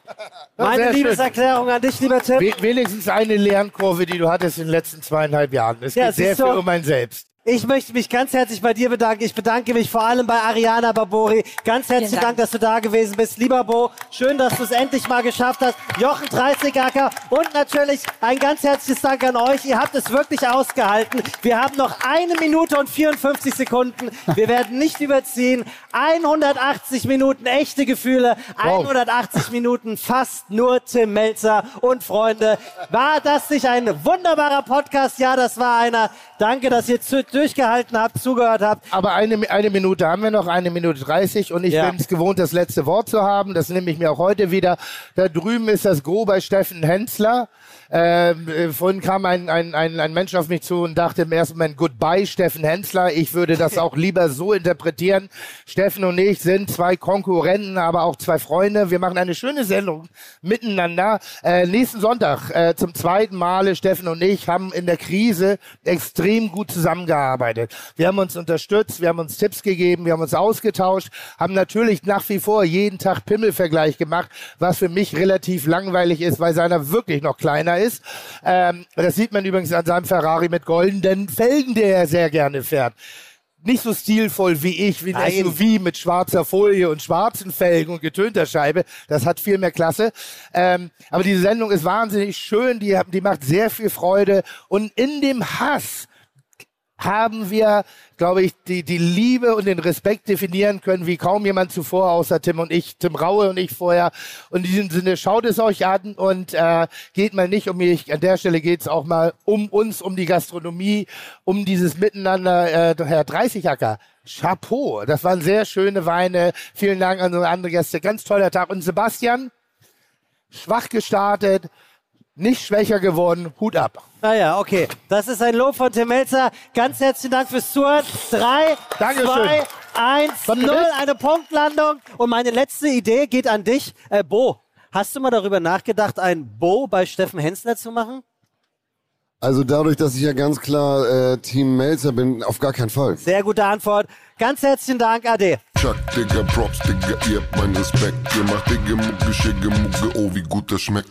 Meine. Liebeserklärung an dich, lieber Tim. We wenigstens eine Lernkurve, die du hattest in den letzten zweieinhalb Jahren. Es Ja, geht sehr viel um mein Selbst. Ich möchte mich ganz herzlich bei dir bedanken. Ich bedanke mich vor allem bei Ariana Barbori. Ganz herzlichen Dank. Dank. dass du da gewesen bist. Lieber Bo, schön, dass du es endlich mal geschafft hast. Jochen 30 Acker und natürlich ein ganz herzliches Dank an euch. Ihr habt es wirklich ausgehalten. Wir haben noch eine Minute und 54 Sekunden. Wir werden nicht überziehen. 180 Minuten echte Gefühle. 180 Minuten fast nur Tim Melzer und Freunde. War das nicht ein wunderbarer Podcast? Ja, das war einer. Danke, dass ihr zu, durchgehalten habt, zugehört habt. Aber eine, eine Minute haben wir noch, eine Minute 30 und ich Ja. bin es gewohnt, das letzte Wort zu haben. Das nehme ich mir auch heute wieder. Da drüben ist das Gro bei Steffen Hensler. Ähm, äh, vorhin kam ein, ein, ein, ein Mensch auf mich zu und dachte im ersten Moment, goodbye Steffen Hensler. Ich würde das auch lieber so interpretieren. Steffen und ich sind zwei Konkurrenten, aber auch zwei Freunde. Wir machen eine schöne Sendung miteinander. Äh, nächsten Sonntag äh, zum zweiten Male, Steffen und ich haben in der Krise extrem gut zusammengearbeitet. Wir haben uns unterstützt, wir haben uns Tipps gegeben, wir haben uns ausgetauscht, haben natürlich nach wie vor jeden Tag Pimmelvergleich gemacht, was für mich relativ langweilig ist, weil seiner wirklich noch kleiner ist. Ähm, das sieht man übrigens an seinem Ferrari mit goldenen Felgen, der er sehr gerne fährt. Nicht so stilvoll wie ich, wie ein. SUV mit schwarzer Folie und schwarzen Felgen und getönter Scheibe. Das hat viel mehr Klasse. Ähm, aber diese Sendung ist wahnsinnig schön, die, die macht sehr viel Freude. Und in dem Hass haben wir, glaube ich, die, die Liebe und den Respekt definieren können, wie kaum jemand zuvor, außer Tim und ich, Tim Raue und ich vorher. Und in diesem Sinne, schaut es euch an und äh, geht mal nicht um mich. An der Stelle geht es auch mal um uns, um die Gastronomie, um dieses Miteinander. Äh, Herr Dreißigacker, Chapeau, das waren sehr schöne Weine. Vielen Dank an unsere anderen Gäste. Ganz toller Tag. Und Sebastian, schwach gestartet, nicht schwächer geworden. Hut ab. Naja, okay. Das ist ein Lob von Tim Melzer. Ganz herzlichen Dank fürs Zuhören. Drei, Dankeschön. zwei, eins, Was null. Eine Punktlandung. Und meine letzte Idee geht an dich. Äh, Bo, hast du mal darüber nachgedacht, ein Bo bei Steffen Hensler zu machen? Also dadurch, dass ich ja ganz klar äh, Team Melzer bin, auf gar keinen Fall. Sehr gute Antwort. Ganz herzlichen Dank, Ade. Chuck, Digga, Props, Digga, ihr habt meinen Respekt. Ihr macht Digga, Mucke, Schicke, Mucke, oh, wie gut das schmeckt.